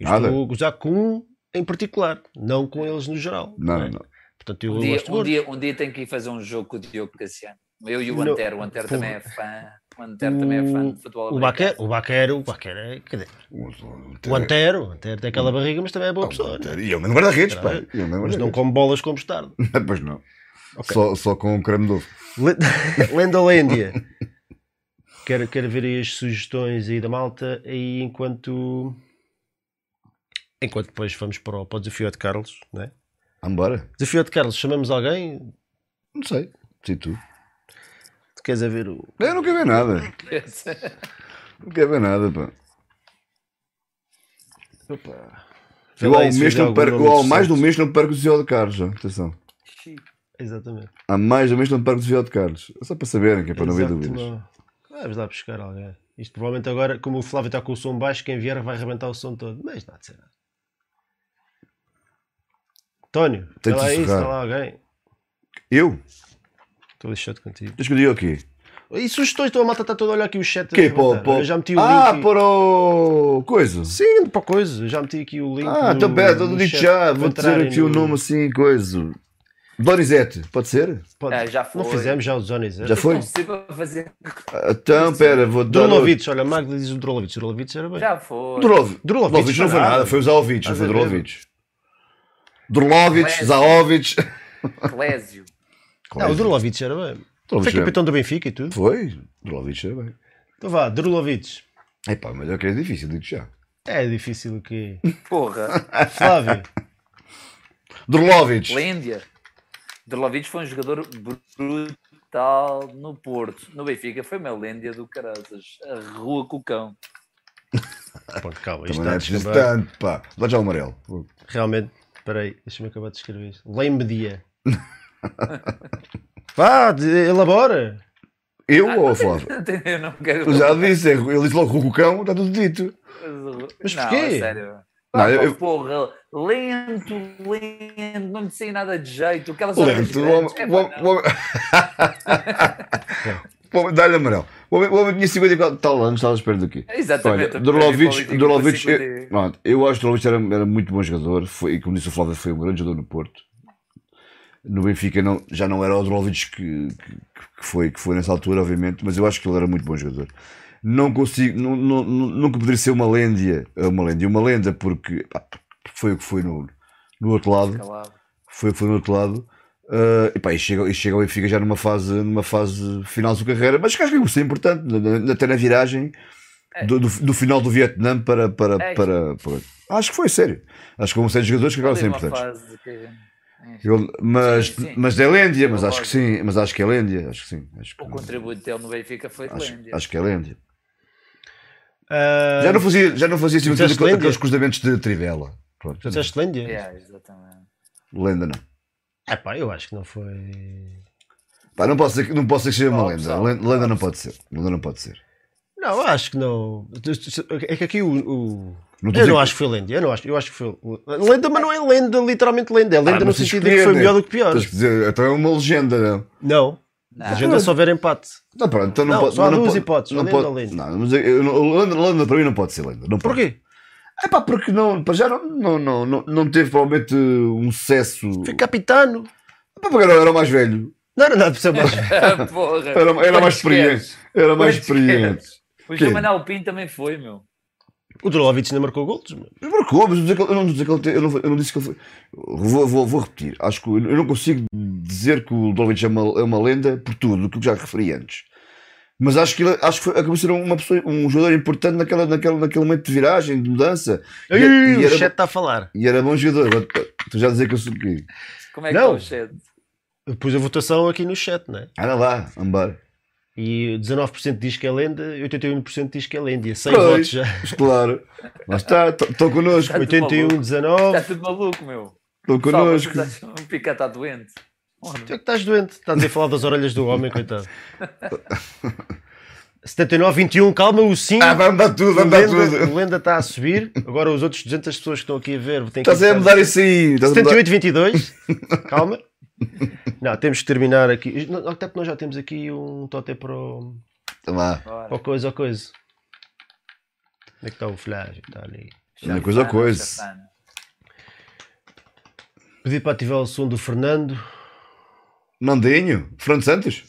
Eu. Estou a gozar com um em particular, não com eles no geral. Não, é? não. Portanto, eu Um dia, gosto um, dia, um dia tenho que ir fazer um jogo com o Diogo Cassiano. Eu e o Não, Antero. O Antero também é fã. O Antero também é fã de futebol O. Baquer, o Baquer, o Baquer é. Quer dizer, o Antero, o Antero tem aquela barriga, mas também é boa pessoa. não é? E eu mesmo guarda-redes, pá. Mesmo Mas não come bolas com mostarda. Pois não. Só, só com creme de ovo. Le- Lendolândia. Quero, quero ver aí as sugestões aí da malta. Aí enquanto. Enquanto depois vamos para o, para o desafio de Carlos, não é? Vambora. Desafio de Carlos, chamamos alguém? Não sei. Sei tu. Queres a ver o. Eu não quero ver nada. Não quero ver nada, pá. Vê Eu se mês não perco, há mais um mês não perco o desvio de Carlos. Atenção. Exatamente. Há mais um mês não perco o desvio de Carlos. É só para saberem, que é para não haver Exato, dúvidas. não. Vamos lá buscar alguém. Isto provavelmente agora, como o Flávio está com o som baixo, quem vier vai arrebentar o som todo. Mas não há de ser nada. António, Tem está lá isso, está lá alguém. Eu? Estou lixado contigo. Deixa que eu diga o quê? E sugestões, então a malta está toda a olhar aqui o chat. Que o- para, o- Eu já meti o ah, link. para o coisa. Sim, para coisa. Já meti aqui o link. Ah, no- então pera, digo chat já, vou dizer aqui o no- nome assim, coisa. Donizete, pode ser? Pode- Ah, já foi. Não fizemos já os Zones. Já foi? Não sei para fazer. Então, pera, vou dar. Drulovic, olha, Magda diz o Drulovic. O Drulovic era bem. Já foi. Drulovic. Drulovic Drulovic não foi nada. foi o Zaovic, não Ah, foi Drulovic. Drulovic, Clésio. Zaovic. Clésio. Não, o Drulovic era bem. Foi Drulovic era- capitão do Benfica e tudo. Foi, Drulovic era bem. Então vá, Drulovic. Epá, mas é que é difícil, digo já. É difícil o quê? Porra. Flávio. Drulovic. Lêndia. Drolovic foi um jogador brutal no Porto. No Benfica foi uma lêndia do Caraças. A rua com o cão. Pronto, calma, isto é está descambar. tanto, pá. Dá já o amarelo. Realmente, espera aí, deixa-me acabar de escrever isto. Lembedia. Vá, elabora. Eu Ah, ou não o Flávio? tem- Eu não quero. Já disse, ele disse logo com o cão, está tudo dito. Mas não, porquê? a sério. Não, Pá, eu- Porra, lento, lento, não me sei nada de jeito. Aquelas Lento, o homem- grandes, é, o homem- o O Dá-lhe amarelo. O homem, o homem tinha 54 tal anos, estava à espera do quê? Exatamente. Olha, eu, pronto, eu acho que Drulovic era, era muito bom jogador, foi, e como disse o Flávio, foi um grande jogador no Porto. No Benfica não, já não era o Drulovic que, que, que foi, que foi nessa altura, obviamente, mas eu acho que ele era muito bom jogador. Não consigo, nu- nu- nunca poderia ser uma lêndia, uma lêndia, uma lenda, porque pá, foi o que foi no, no outro lado foi, foi no outro lado. Uh, e, pá, e, chega, e chega ao Benfica já numa fase, numa fase final da sua carreira, mas que acho que isso é importante, até na viragem do, do, do final do Vietnã para, para, É. para, para- Acho que foi sério. Acho que série de jogadores que acabam Ali sendo importantes. fase que- Eu- mas, Sim, sim. mas é Lândia, mas acho que sim, mas acho que é Lândia, acho que sim. Acho que, O contributo dele no Benfica foi de acho, lêndia. acho que é Lândia. Ah, Já não fazia, já não fazia assim, Disseste aqueles, Lândia? aqueles cruzamentos de trivela. Pronto. Disseste Lândia? Yeah, exatamente. Lenda não. É pá, eu acho que não foi. Pá, não posso ser, não posso ser que seja uma Oh, lenda. Lenda, lenda não pode ser. Lenda não pode ser. Não, acho que não. É que aqui o. o- Não Eu não dizer acho que foi lenda. Eu não acho, eu acho que foi. Lenda, mas não é lenda, literalmente lenda. É lenda Ah, no sentido que de que foi escolher, melhor né? do que pior. Que dizer, então é uma legenda, não? Não. Não. A gente é só ver empate. Não, pronto, então não, Não, pode. só há não duas pode- hipóteses, Não lenda pode. ou lenda? Não, mas eu, não- lenda, lenda para mim não pode ser lenda. Não pode. Porquê? É pá, porque não, para já não, não, não, não, não teve provavelmente um sucesso. Foi capitano. Pá, porque era, era o mais velho. Não era nada de ser mais. Porra. Era, era mais experiente. Era mais experiente. O? João Manuel Pinto também foi, meu. O Drolovic ainda marcou golos. Mas marcou, mas eu não, dizer que ele- eu não, eu não, não disse que ele foi. Vou, vou, vou repetir. Acho que eu não consigo dizer que o Dolovic é uma, é uma lenda por tudo o que eu já referi antes. Mas acho que, ele, acho que foi, acabou de ser uma pessoa, um jogador importante naquela, naquela, naquele momento de viragem, de mudança. E, Ih, e o era, chat está a falar. e era bom jogador. Tu já a dizer que eu sou o quê? Como é que Não. está o chat? Eu pus a votação aqui no chat, né? Anda lá, amba. E 19% diz que é lenda e 81% diz que é lenda. E 100 Pois. votos já. Mas claro. Lá está, estão connosco. Está tudo 81, maluco. 19. Está tudo maluco, meu. Estão connosco. O Pica está doente. Tu é que estás doente. Estás a falar das orelhas do homem, coitado. 79, 21, calma, o 5. Ah, vai mudar tudo, mudar Lenda, tudo. o Lenda está a subir. Agora os outros 200 pessoas que estão aqui a ver têm que Estás a mudar isso aí. Estás a mudar. 78, 22. Calma. Não, temos que terminar aqui. Não, Até porque nós já temos aqui um totem para o, lá. Bora. para o coisa, coisa. Onde é que está o flash? Está ali. Uma coisa, Chafana, coisa. chafana. Pedi para ativar o som do Fernando. Nandinho? Fernando Santos?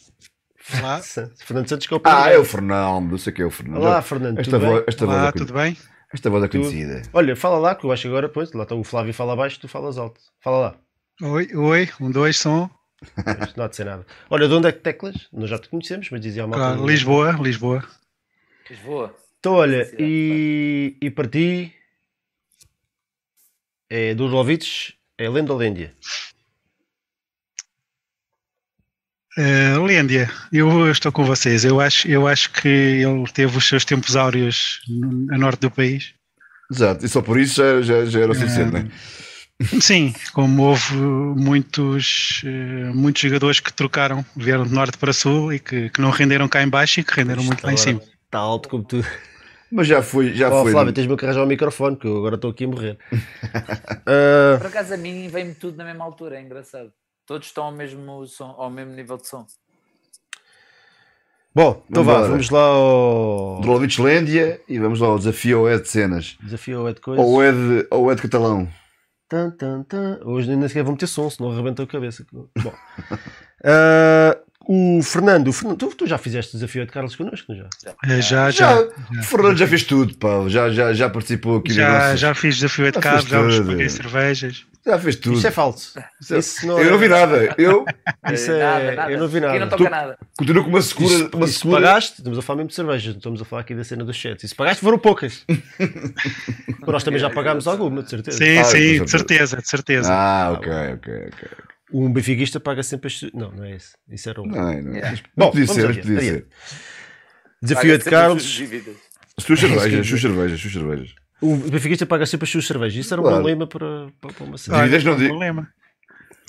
Olá, Fernando Santos que é o Ah, é o Fernando. Eu sei que é o Fernando. Olá, Fernando. Esta tudo bem? voz, esta, voz olá é tudo conhecida. bem? esta voz é conhecida. Olha, fala lá, que eu acho agora, pois, lá está o Flávio fala baixo, tu falas alto. Fala lá. Oi, oi, um, dois, som. Não há de ser nada. Olha, de onde é que teclas? Nós já te conhecemos, mas dizia a malta. Claro, Lisboa, Lisboa. Lisboa. Então, olha, e, e para ti é do Lovic, é Lenda ou Lêndia? Eh, Lêndia, eu estou com vocês. Eu acho, eu acho que ele teve os seus tempos áureos no- a norte do país. Exato. E só por isso já, já, já era o suficiente, não é? Sim, como houve muitos, eh, muitos jogadores que trocaram, vieram de norte para sul e que, que não renderam cá em baixo e que renderam muito lá em cima. Está alto como tu. Mas já foi. Já Oh, foi Flávio, tens-me que arranjar o microfone, que eu agora estou aqui a morrer. Ah, Por acaso a mim vem-me tudo na mesma altura, é engraçado. Todos estão ao mesmo, som, ao mesmo nível de som. bom, então vá, Vambora. vamos lá ao Drolovic Lândia e vamos lá ao desafio ao Ed Cenas. desafio ao Ed Coisa. Ao Ed, ao Ed Catalão. Tan, tan, tan. Hoje nem sequer vou meter som, senão arrebenta a cabeça. Bom. Ah, o Fernando, o Fernando tu, tu já fizeste desafio de Carlos connosco, não já? Eh, Já, já, Já, o Fernando já fez tudo, pá. Já, já, já participou aqui já, nosso- já fiz desafio de Já fez já vos paguei cervejas. Já fez tudo. Isso é falso. Isso é- Isso não eu é- não vi nada. Eu Isso é- eu não vi nada. Aqui não toca nada. continuo com uma segura. Isso, uma segura. pagaste, estamos a falar mesmo de cervejas, não estamos a falar aqui da cena dos chats. Isso pagaste foram poucas. Nós também já pagámos alguma, de certeza. Sim, Ah, sim, com de certeza, de certeza. Ah, ok, ok, ok. Um benfiquista paga sempre as. Não, não é esse. Isso era um. Não, não. Yeah. Mas Bom, podia ser, podia ser. Desafio de Carlos. as. Suas cervejas, suas cervejas, suas cervejas. O benfiquista paga sempre as suas cervejas. Isso era um Claro. bom lema para, para, para uma cerveja. Dívidas não Não di- tem problema.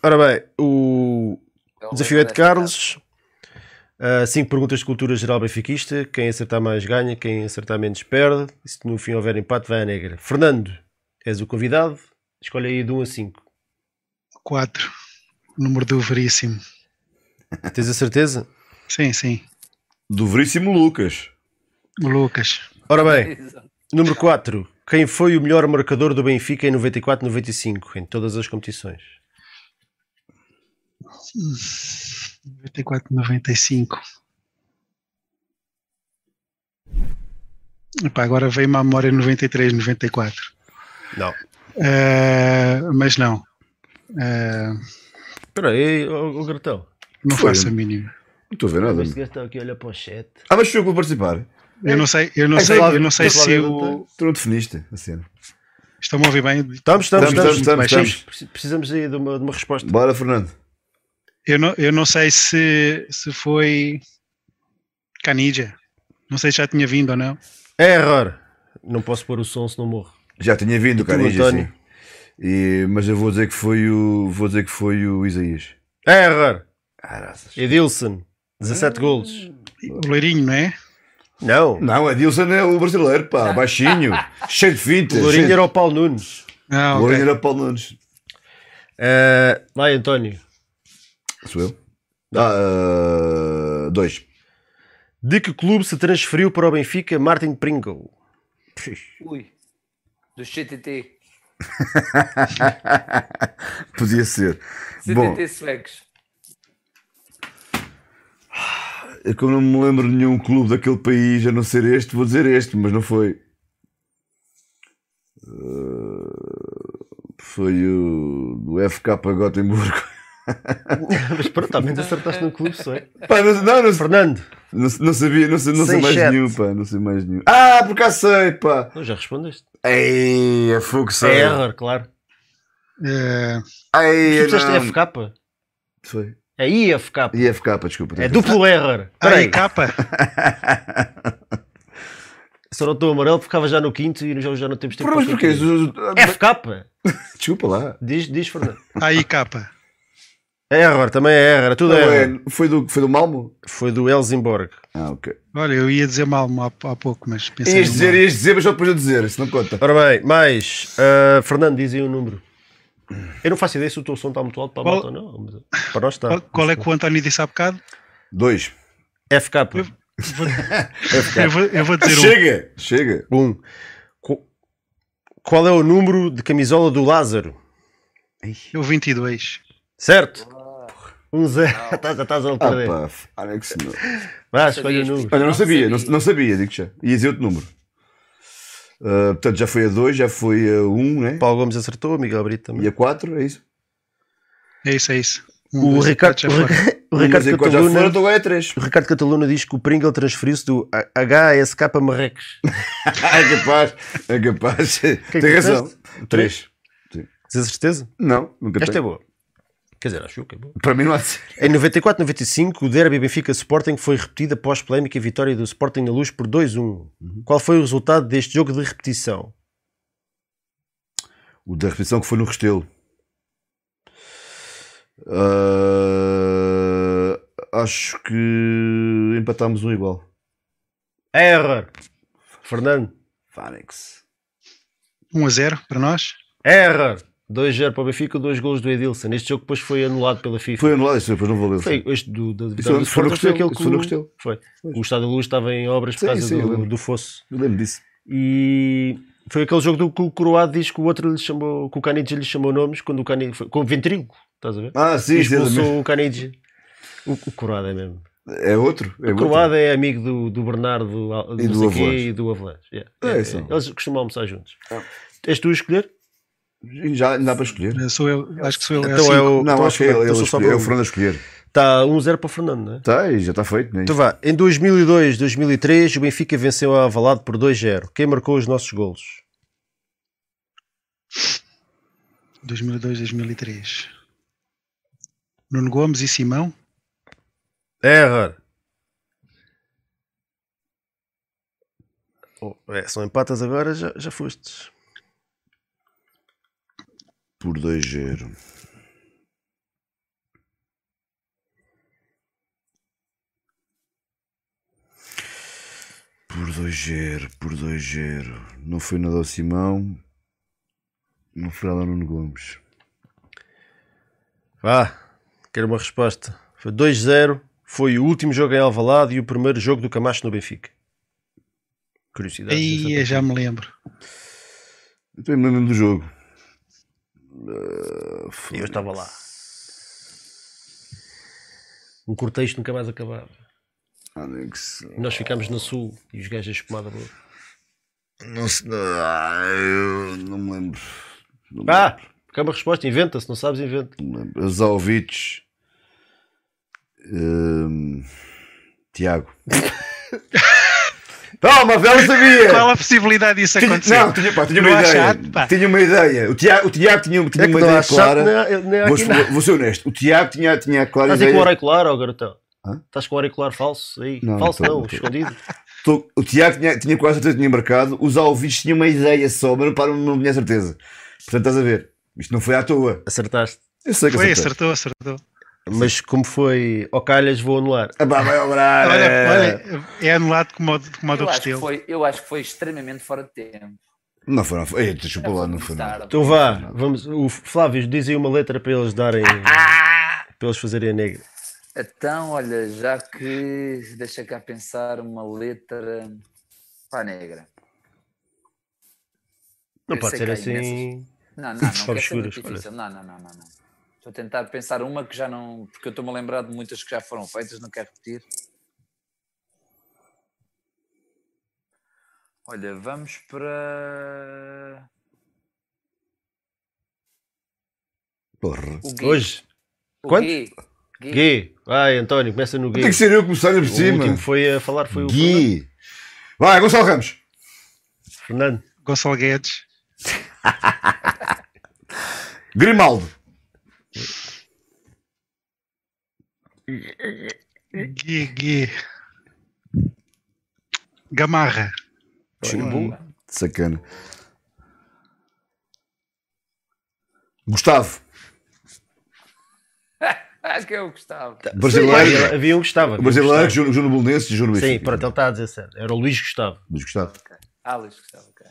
Ora bem, o É o desafio é de Carlos. Ah, cinco perguntas de cultura geral benfiquista. Quem acertar mais ganha, quem acertar menos perde. E se no fim houver empate, vai à negra. Fernando, és o convidado. Escolhe aí de 1 a 5. Quatro. Número do veríssimo. Tens a certeza? Sim, sim. Do veríssimo Lucas. O Lucas. Ora bem, número 4. Quem foi o melhor marcador do Benfica em 94-95, em todas as competições? 94, 95. Epá, agora veio-me à memória 93, 94. Não. Eh, mas não. Eh, Espera aí, o, Gratão. não Foi. faço a mínima. Não estou a ver nada. Este está aqui a olhar para o chat. Ah, mas que vou participar. Eu não sei, eu não É sei, Flávio, eu não sei é se o. Tu não definiste a cena. Estão-me a ouvir bem? Estamos, estamos, Estamos, estamos. estamos, Precisamos aí de uma, de uma resposta. Bora, Fernando. Eu não, eu não sei se, se foi Canidia. Não sei se já tinha vindo ou não. É error. Não posso pôr o som se não morro. Já tinha vindo. António? Sim. E- mas eu vou dizer que foi o. Vou dizer que foi o Isaías. Error. Caraças. Edilson, 17 golos. O loirinho, não é? Não. Não, Adilson é o brasileiro, pá, baixinho, cheio de fintas. O Lourinho cheio era o Paulo Nunes. Ah, ok. Lourinho era Paulo Nunes. Eh, vai, António. Sou eu? Ah, ah, dois. De que clube se transferiu para o Benfica Martin Pringle? Ui. Do CTT. Podia ser. CTT Bom, suecos. é que eu não me lembro de nenhum clube daquele país a não ser este, vou dizer este, mas não foi. Ah, foi o do FK Gotemburgo. Mas pronto, ao menos acertaste no clube, sei. Pá, não, não, não, Fernando. não, não sabia, não sei, não sei Sem mais nenhum, pá, não sei mais nenhum. Ah, por cá sei, pá. Não, já respondeste. Ei, é fogo É sei. error, claro. Ei, Tu disseste. FK? Foi. É IFK. IFK, desculpa. É duplo error. aí, Peraí, capa. eu não estou amarelo, ficava já no quinto e já, já não temos tempo Mas para porquê? FK? Desculpa lá. Diz, diz Fernando. Aí, capa. É error, também é error. Tudo Não é error. é, foi, do, foi do Malmo? Foi do Helsingborg. Ah, ok. Olha, eu ia dizer mal há, há pouco, mas pensei. Ias dizer, ias dizer, mas só depois de dizer, isso não conta. Ora bem, mais. ah, Fernando, dizem um número. Eu não faço ideia se o teu som está muito alto para a malta ou não. mas Para nós está. Qual, qual é que o António disse há bocado? Dois. FK. Vou- eu, vou, eu vou dizer um. chega, chega. Um. Qu- Qual é o número de camisola do Lázaro? O 22. Certo? Um zero. Estás estás a Ah, perder. pá, Alex, não. Vá, escolhe o número. Olha, não sabia, não, não sabia, digo já. Ia dizer outro número. Ah, portanto, já foi a 2, já foi a 1, um, né? Paulo Gomes acertou, Miguel Brito também. E a 4, é isso? É isso, é isso. Um, O Ricardo, o. Ricardo, o Ricardo já foram, Cataluna, então é 3. o Ricardo Cataluna diz que o Pringle transferiu-se do HSK Marrecos. é capaz, é capaz. que Tem tu razão. disseste? 3. Tens a certeza? Não, nunca Esta é tenho. boa. Quer dizer, acho que é boa. Para mim não há de ser. Em 94, 95, o derby Benfica Sporting foi repetido após polémica e vitória do Sporting na luz por 2-1. Qual foi o resultado deste jogo de repetição? O da repetição que foi no Restelo. Ah, acho que empatámos um igual. Error. Fernando. Fanex. 1 a 0 para nós. Error. 2-0 para o Benfica, dois gols do Edilson. Este jogo depois foi anulado pela FIFA. Foi anulado, isso depois não valeu. Foi este do, da Isso vitória do foi- Sporting, aquele que foi o-. Foi. O Estado da Luz estava em obras por Sim, causa sim, do, do fosso. Eu lembro disso. E foi aquele jogo do que o Coroado diz que o outro lhe chamou, que o Canidia lhe chamou nomes quando o Canidia foi com o ventríloco, estás a ver? Ah, E sim, sim. expulsou o Canidia. O, o Coroado é mesmo. É outro. É o outro. Coroado é amigo do, do Bernardo Al- E do sei quê, Avalanche. e do Avalanche. Yeah. É, É, sim. Eles costumam almoçar juntos. Ah. És tu a escolher? Já dá para escolher. Sou eu, acho que sou eu. É Então assim. é o. Não, então acho que é ele, então ele sou a só escolher, é o Fernando a escolher. Está 1-0 para o Fernando, não é? Tá, e já está feito, né? Então vá, em 2002, 2003, o Benfica venceu a Avalado por 2-0. Quem marcou os nossos golos? 2002, 2003. Nuno Gomes e Simão. Error. Oh, é, são empatas agora, já, já fostes. Por 2-0. Por 2-0, por 2-0. Não foi nada ao Simão. Não foi nada ao Nuno Gomes. Vá, quero uma resposta. Foi 2-0, foi o último jogo em Alvalade e o primeiro jogo do Camacho no Benfica. Curiosidade. Aí já me lembro. Eu também me lembro do jogo. Ah, foi- Eu estava lá. Um cortejo nunca mais acabava. Alex. E nós ficámos no sul e os gajos a espumar da boca. Não, se- ah, eu não me lembro. Não me Ah, que é uma resposta, inventa, se não sabes, inventa. Lembro. Azaovic. Hum, Tiago. Toma, velho, sabia! Qual a possibilidade disso Tinha, acontecer? não, tinha, pá, tinha Não uma ideia. chato, pá. tinha uma ideia. O Tiago, o Tiago tinha, tinha É uma não ideia chato, clara. nem, nem há Vou, aqui nada. vou ser honesto. O Tiago tinha, tinha a clara Estás aí com o ideia. auricular, ó garotão? Hã? Estás com o auricular falso aí? Não, falso não não, não escondido. Tô- O Tiago tinha, tinha quase certeza que tinha marcado. Os Alvites tinha uma ideia só, mas não, não tinha certeza. Portanto, estás a ver. Isto não foi à toa. Acertaste. Eu sei que Foi, acertou, acertou. Mas como foi ao calhas, vou anular. Ah, vai. Olha, é. é anulado como, o- como o do Eu acho, que Restelo. foi, eu acho que foi extremamente fora de tempo. Não foi. Ei, desculpa lá, não. Tarde. Então vá, vamos. O Flávio diz aí uma letra para eles darem. para eles fazerem a negra. Então, olha, já que deixa cá pensar uma letra para a negra. Não Eu pode ser assim. Não, não, não ser. Não, não, não, não, não. Estou a tentar pensar uma que já não. Porque eu estou-me a lembrar de muitas que já foram feitas, não quero repetir. Olha, vamos para. Porra. O Gui. Hoje. O Quanto? Gui. Gui. Gui. Vai, António, começa no Gui. Tem que ser eu começar por O cima. último que foi a falar foi o Gui. Vai, Gonçalo Ramos. Fernando. Gonçalo Guedes. Grimaldo. Gui, Gui. Gamarra. Chimbu. Sacana. Gustavo. Acho que é o Gustavo. Brasileiro. Havia um que estava. O brasileiro, Júnior Júnior Bolonense e Júnior Sim, pronto, ele está a dizer certo. Era o Luís Gustavo. Mas Gustavo. Alice Gustavo, ok.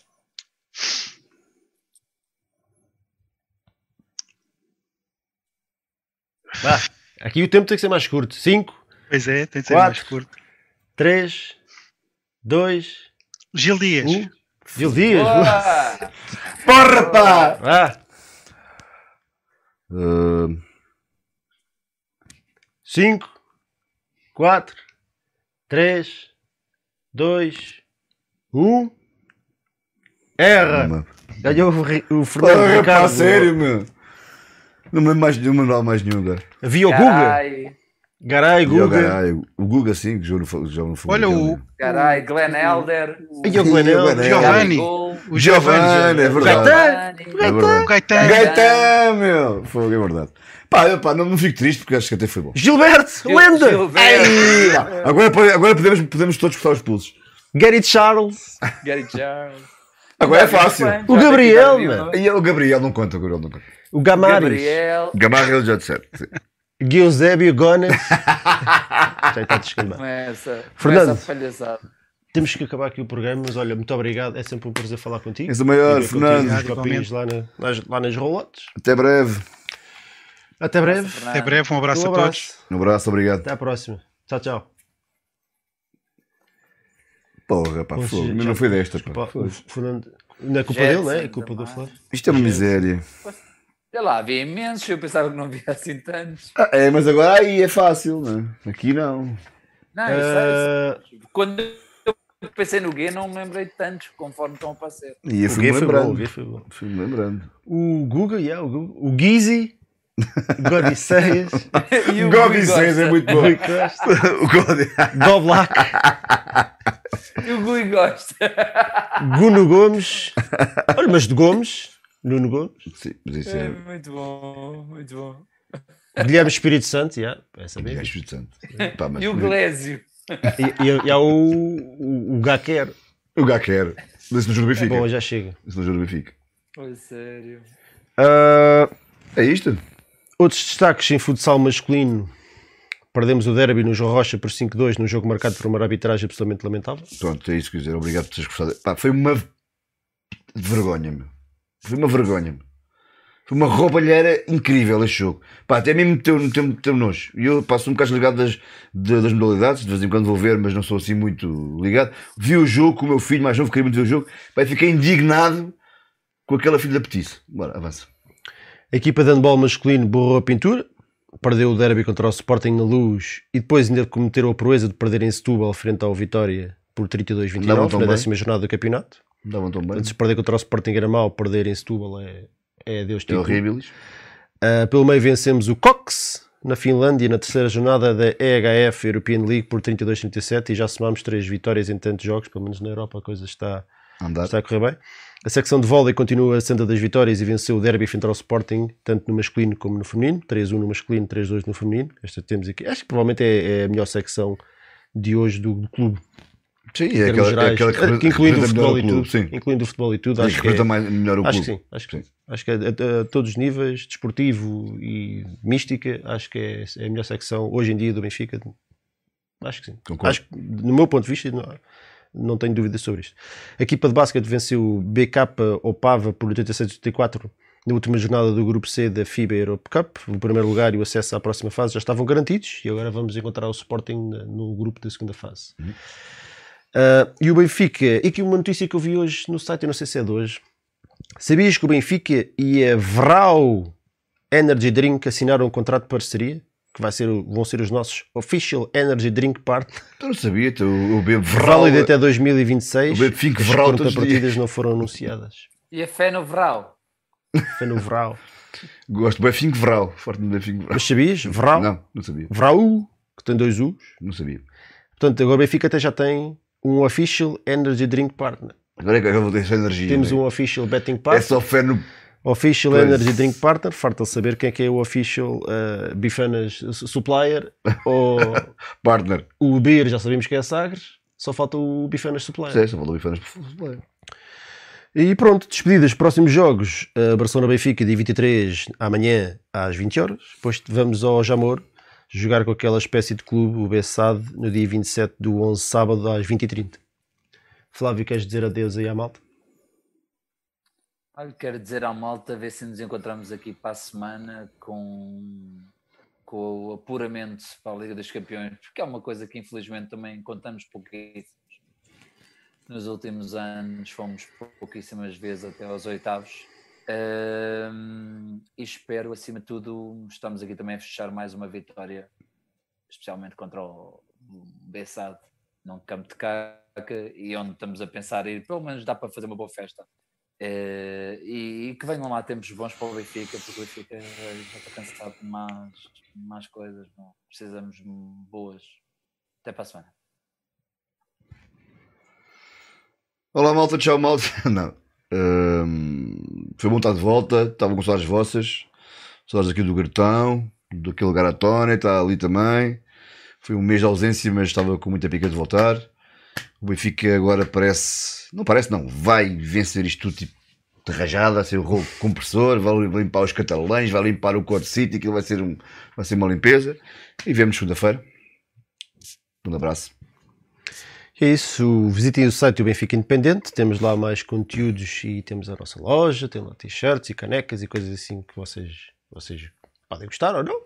Vá. Aqui o tempo tem que ser mais curto. 5, Pois é, tem de ser Quatro. mais curto. 3, 2, Gil Dias. 1. Gil Dias. Boa! Porra, pá! Vá. Uh, 5, 4, 3, 2, 1. Erra. Ganhou o, o Fernando Porra, pá, Ricardo. sério, meu. Não me lembro mais nenhum, não lembro mais nenhum, cara. Havia o Guga. Carai, Garay, o Guga. Garay, O Guga, sim, que joga no joga no Olha, o- né? carai, Glenn Elder. E o Glenel. Glenel. Giovanni. O Giovanni, é verdade. Gaetan. Giovanni. É verdade. O Gaetan. Gaetan, meu! Foi, é verdade. Pá, eu, pá não, não fico triste porque acho que até foi bom. Gilberto, Gil- lenda. Gilberto, agora, agora podemos, podemos todos cortar os pulsos. Gary Charles. Gary Charles. Agora é fácil. O Gabriel, mano. E o Gabriel não conta, o Gabriel não conta. O Gamares. Gabriel. Gamarra ele já disseram. Giuseppe Gones. Já está. Começa, Fernando. começa a palhaçada. Temos que acabar aqui o programa, mas olha, muito obrigado. É sempre um prazer falar contigo. És o maior, Fernando. Os copinhos lá, na- nas, lá nas rolotes. Até breve. Até breve. Até breve, um abraço Um a todos. abraço. Um abraço, obrigado. Até à próxima. Tchau, tchau. Porra, pá, Poxa, fogo. Mas já- não foi desta, pá. Pá, o Fogo. Fernando. Não é culpa Jetson dele, não é? É culpa do também. Flávio. Isto é uma miséria. Sei lá, havia imensos, eu pensava que não havia assim tantos. Ah, é, mas agora aí é fácil, não é? Aqui não. Não, eu sei, eu Ah, sei. Quando eu pensei no Gui, não me lembrei de tantos, conforme estão a aparecer. E eu o fui Gui me foi bom. O lembrando. Gui foi bom. Fui-me lembrando. O Guga, yeah, o, Guga. o Gizi. Godisseias. E o Gobi Gui 6 é muito bom. O Gobi. Goblak. E o Gui gosta. Guno Gomes. Olha, mas de Gomes. Nuno Gomes. Sim, mas isso É é. muito bom, muito bom. Guilherme Espírito Santo, yeah, É mesmo. Espírito Santo. Pá, mas- E o Glésio. E, e, e há o, o, o Gaquer. O Gá quer. Esse não juro Benfica. Bom, já chega. Esse não juro Benfica. Oh, sério. Ah, É isto? Outros destaques em futsal masculino. Perdemos o derby no João Rocha por 5-2 num jogo marcado por uma arbitragem absolutamente lamentável. Pronto, é isso que eu dizer. Obrigado por teres gostado. Pá, foi uma vergonha, meu. Foi uma vergonha, meu. Foi uma roubalheira incrível este jogo. Pá, até mesmo meteu, meteu, meteu nojo. E eu passo um bocado ligado das, de- das modalidades, de vez em quando vou ver, mas não sou assim muito ligado. Vi o jogo com o meu filho mais novo, queria muito ver o jogo. Pá, fiquei indignado com aquela filha da petice. Bora, avança. A equipa de handball masculino borrou a pintura, perdeu o derby contra o Sporting na luz e depois ainda cometeram a proeza de perder em Setúbal frente ao Vitória por Davam 32-29 tão na bem. décima jornada do campeonato. Não tão bem. Portanto, se perder contra o Sporting era mau, perder em Setúbal é, é Deus É título. horrível. Uh, pelo meio vencemos o Cox na Finlândia na terceira jornada da EHF European League por 32-37 e já somámos três vitórias em tantos jogos, pelo menos na Europa a coisa está, Andar. está a correr bem. A secção de vôlei continua a senda das vitórias e venceu o derby frente ao Sporting, tanto no masculino como no feminino. 3-1 no masculino, 3-2 no feminino. Esta temos aqui. Acho que provavelmente é, é a melhor secção de hoje do, do clube. Sim, é aquela, é gerais, aquela que, que incluindo o futebol e clube, tudo, Sim, incluindo o futebol e tudo, acho que que, é, mais, melhor o acho que clube. sim, acho que Sim. sim. Acho que a, a- a todos os níveis, desportivo e mística, acho que é, é a melhor secção hoje em dia do Benfica. Acho que sim. Concordo. Acho que, no meu ponto de vista, não, não tenho dúvida sobre isto. A equipa de basquete venceu o BK Opava por 86-84 na última jornada do grupo C da FIBA Europe Cup. O primeiro lugar e o acesso à próxima fase já estavam garantidos e agora vamos encontrar o Sporting no grupo da segunda fase. Ah, e o Benfica, e aqui uma notícia que eu vi hoje no site, eu não sei se é de hoje. Sabias que o Benfica e a Vrau Energy Drink assinaram um contrato de parceria? Que vai ser, o- vão ser os nossos Official Energy Drink Partner. Eu não sabia, então, eu bebo Vral. Válido até 2026. Eu bebo Fink As Vral todos os contrapartidas não foram anunciadas. E a fé no Vral? Foi no Vrau. Gosto bem Fink Vral. Forte no Fink Vral. Mas sabias? Vrau? Não, não sabia. Vrau, que tem dois U's. Não sabia. Portanto, agora o Benfica até já tem um Official Energy Drink Partner. Agora é que eu vou ter essa energia. Temos né? um Official Betting É Partner. só fé no. Official Pois. Energy Drink Partner, farta de saber quem é que é o Official uh, Bifanas su- Supplier ou Partner. o Beer, já sabemos que é a Sagres, só falta o Bifanas Supplier. Sei, só falou bifanas por futebol. E pronto, despedidas, próximos jogos, uh, Barcelona-Benfica, dia 23, amanhã às 20 horas. Depois vamos ao Jamor, jogar com aquela espécie de clube, o Bessade, no dia 27 do 11, sábado às 20h30. Flávio, queres dizer adeus aí à malta? Olha, quero dizer à malta, ver se nos encontramos aqui para a semana com, com o apuramento para a Liga dos Campeões, porque é uma coisa que infelizmente também contamos pouquíssimos. Nos últimos anos fomos pouquíssimas vezes até aos oitavos. Ahm, e espero, acima de tudo, estamos aqui também a fechar mais uma vitória, especialmente contra o Bessade, num campo de caca, e onde estamos a pensar ir, pelo menos dá para fazer uma boa festa. Eh, e, e que venham lá tempos bons para o Benfica, porque o Benfica já está cansado de mais, mais coisas. Não? Precisamos de boas. Até para a semana. Olá, malta. Tchau, malta. Não. Hum, foi bom estar de volta. Estava com saudades vossas. Saudades aqui do Gartão, daquele Garatone, está ali também. Foi um mês de ausência, mas estava com muita pica de voltar. O Benfica agora parece. Não parece, não. Vai vencer isto tudo tipo de rajada, ser o rolo compressor, vai limpar os catalães, vai limpar o Code City, aquilo vai ser, um, vai ser uma limpeza. E vemos segunda-feira. Um abraço. É isso, visitem o site do Benfica Independente, temos lá mais conteúdos e temos a nossa loja, tem lá t-shirts e canecas e coisas assim que vocês, vocês podem gostar ou não,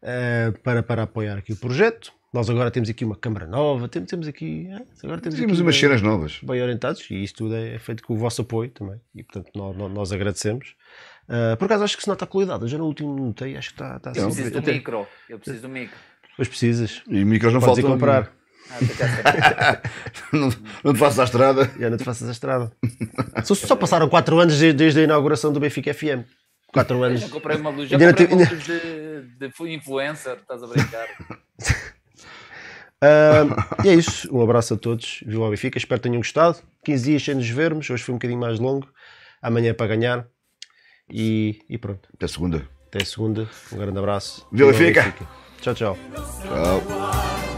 eh, para, para apoiar aqui o projeto. Nós agora temos aqui uma câmara nova, temos, temos aqui, eh, agora temos Temos aqui umas bem- cenas novas. bem orientados e isto tudo é feito com o vosso apoio também e portanto nós, nós- agradecemos. Eh, por acaso acho que se nota a qualidade, eu já no último notei, acho que está, está Eu assim, preciso do micro. Eu preciso do micro. Depois precisas, E micros não faltam. comprar, Ah, não, não te faças à estrada. Já não te faças a estrada. só, só passaram 4 anos desde, desde a inauguração do Benfica FM. 4 Eu anos. já comprei uma luz, já comprei uma luz de, de influencer, estás a brincar. Ah, e é isso. Um abraço a todos. Viu ao Benfica. Espero que tenham gostado. 15 dias sem nos vermos. Hoje foi um bocadinho mais longo. Amanhã é para ganhar. E, e pronto. Até segunda. Até segunda. Um grande abraço. Viva Viva o Benfica. Tchau, tchau. Tchau.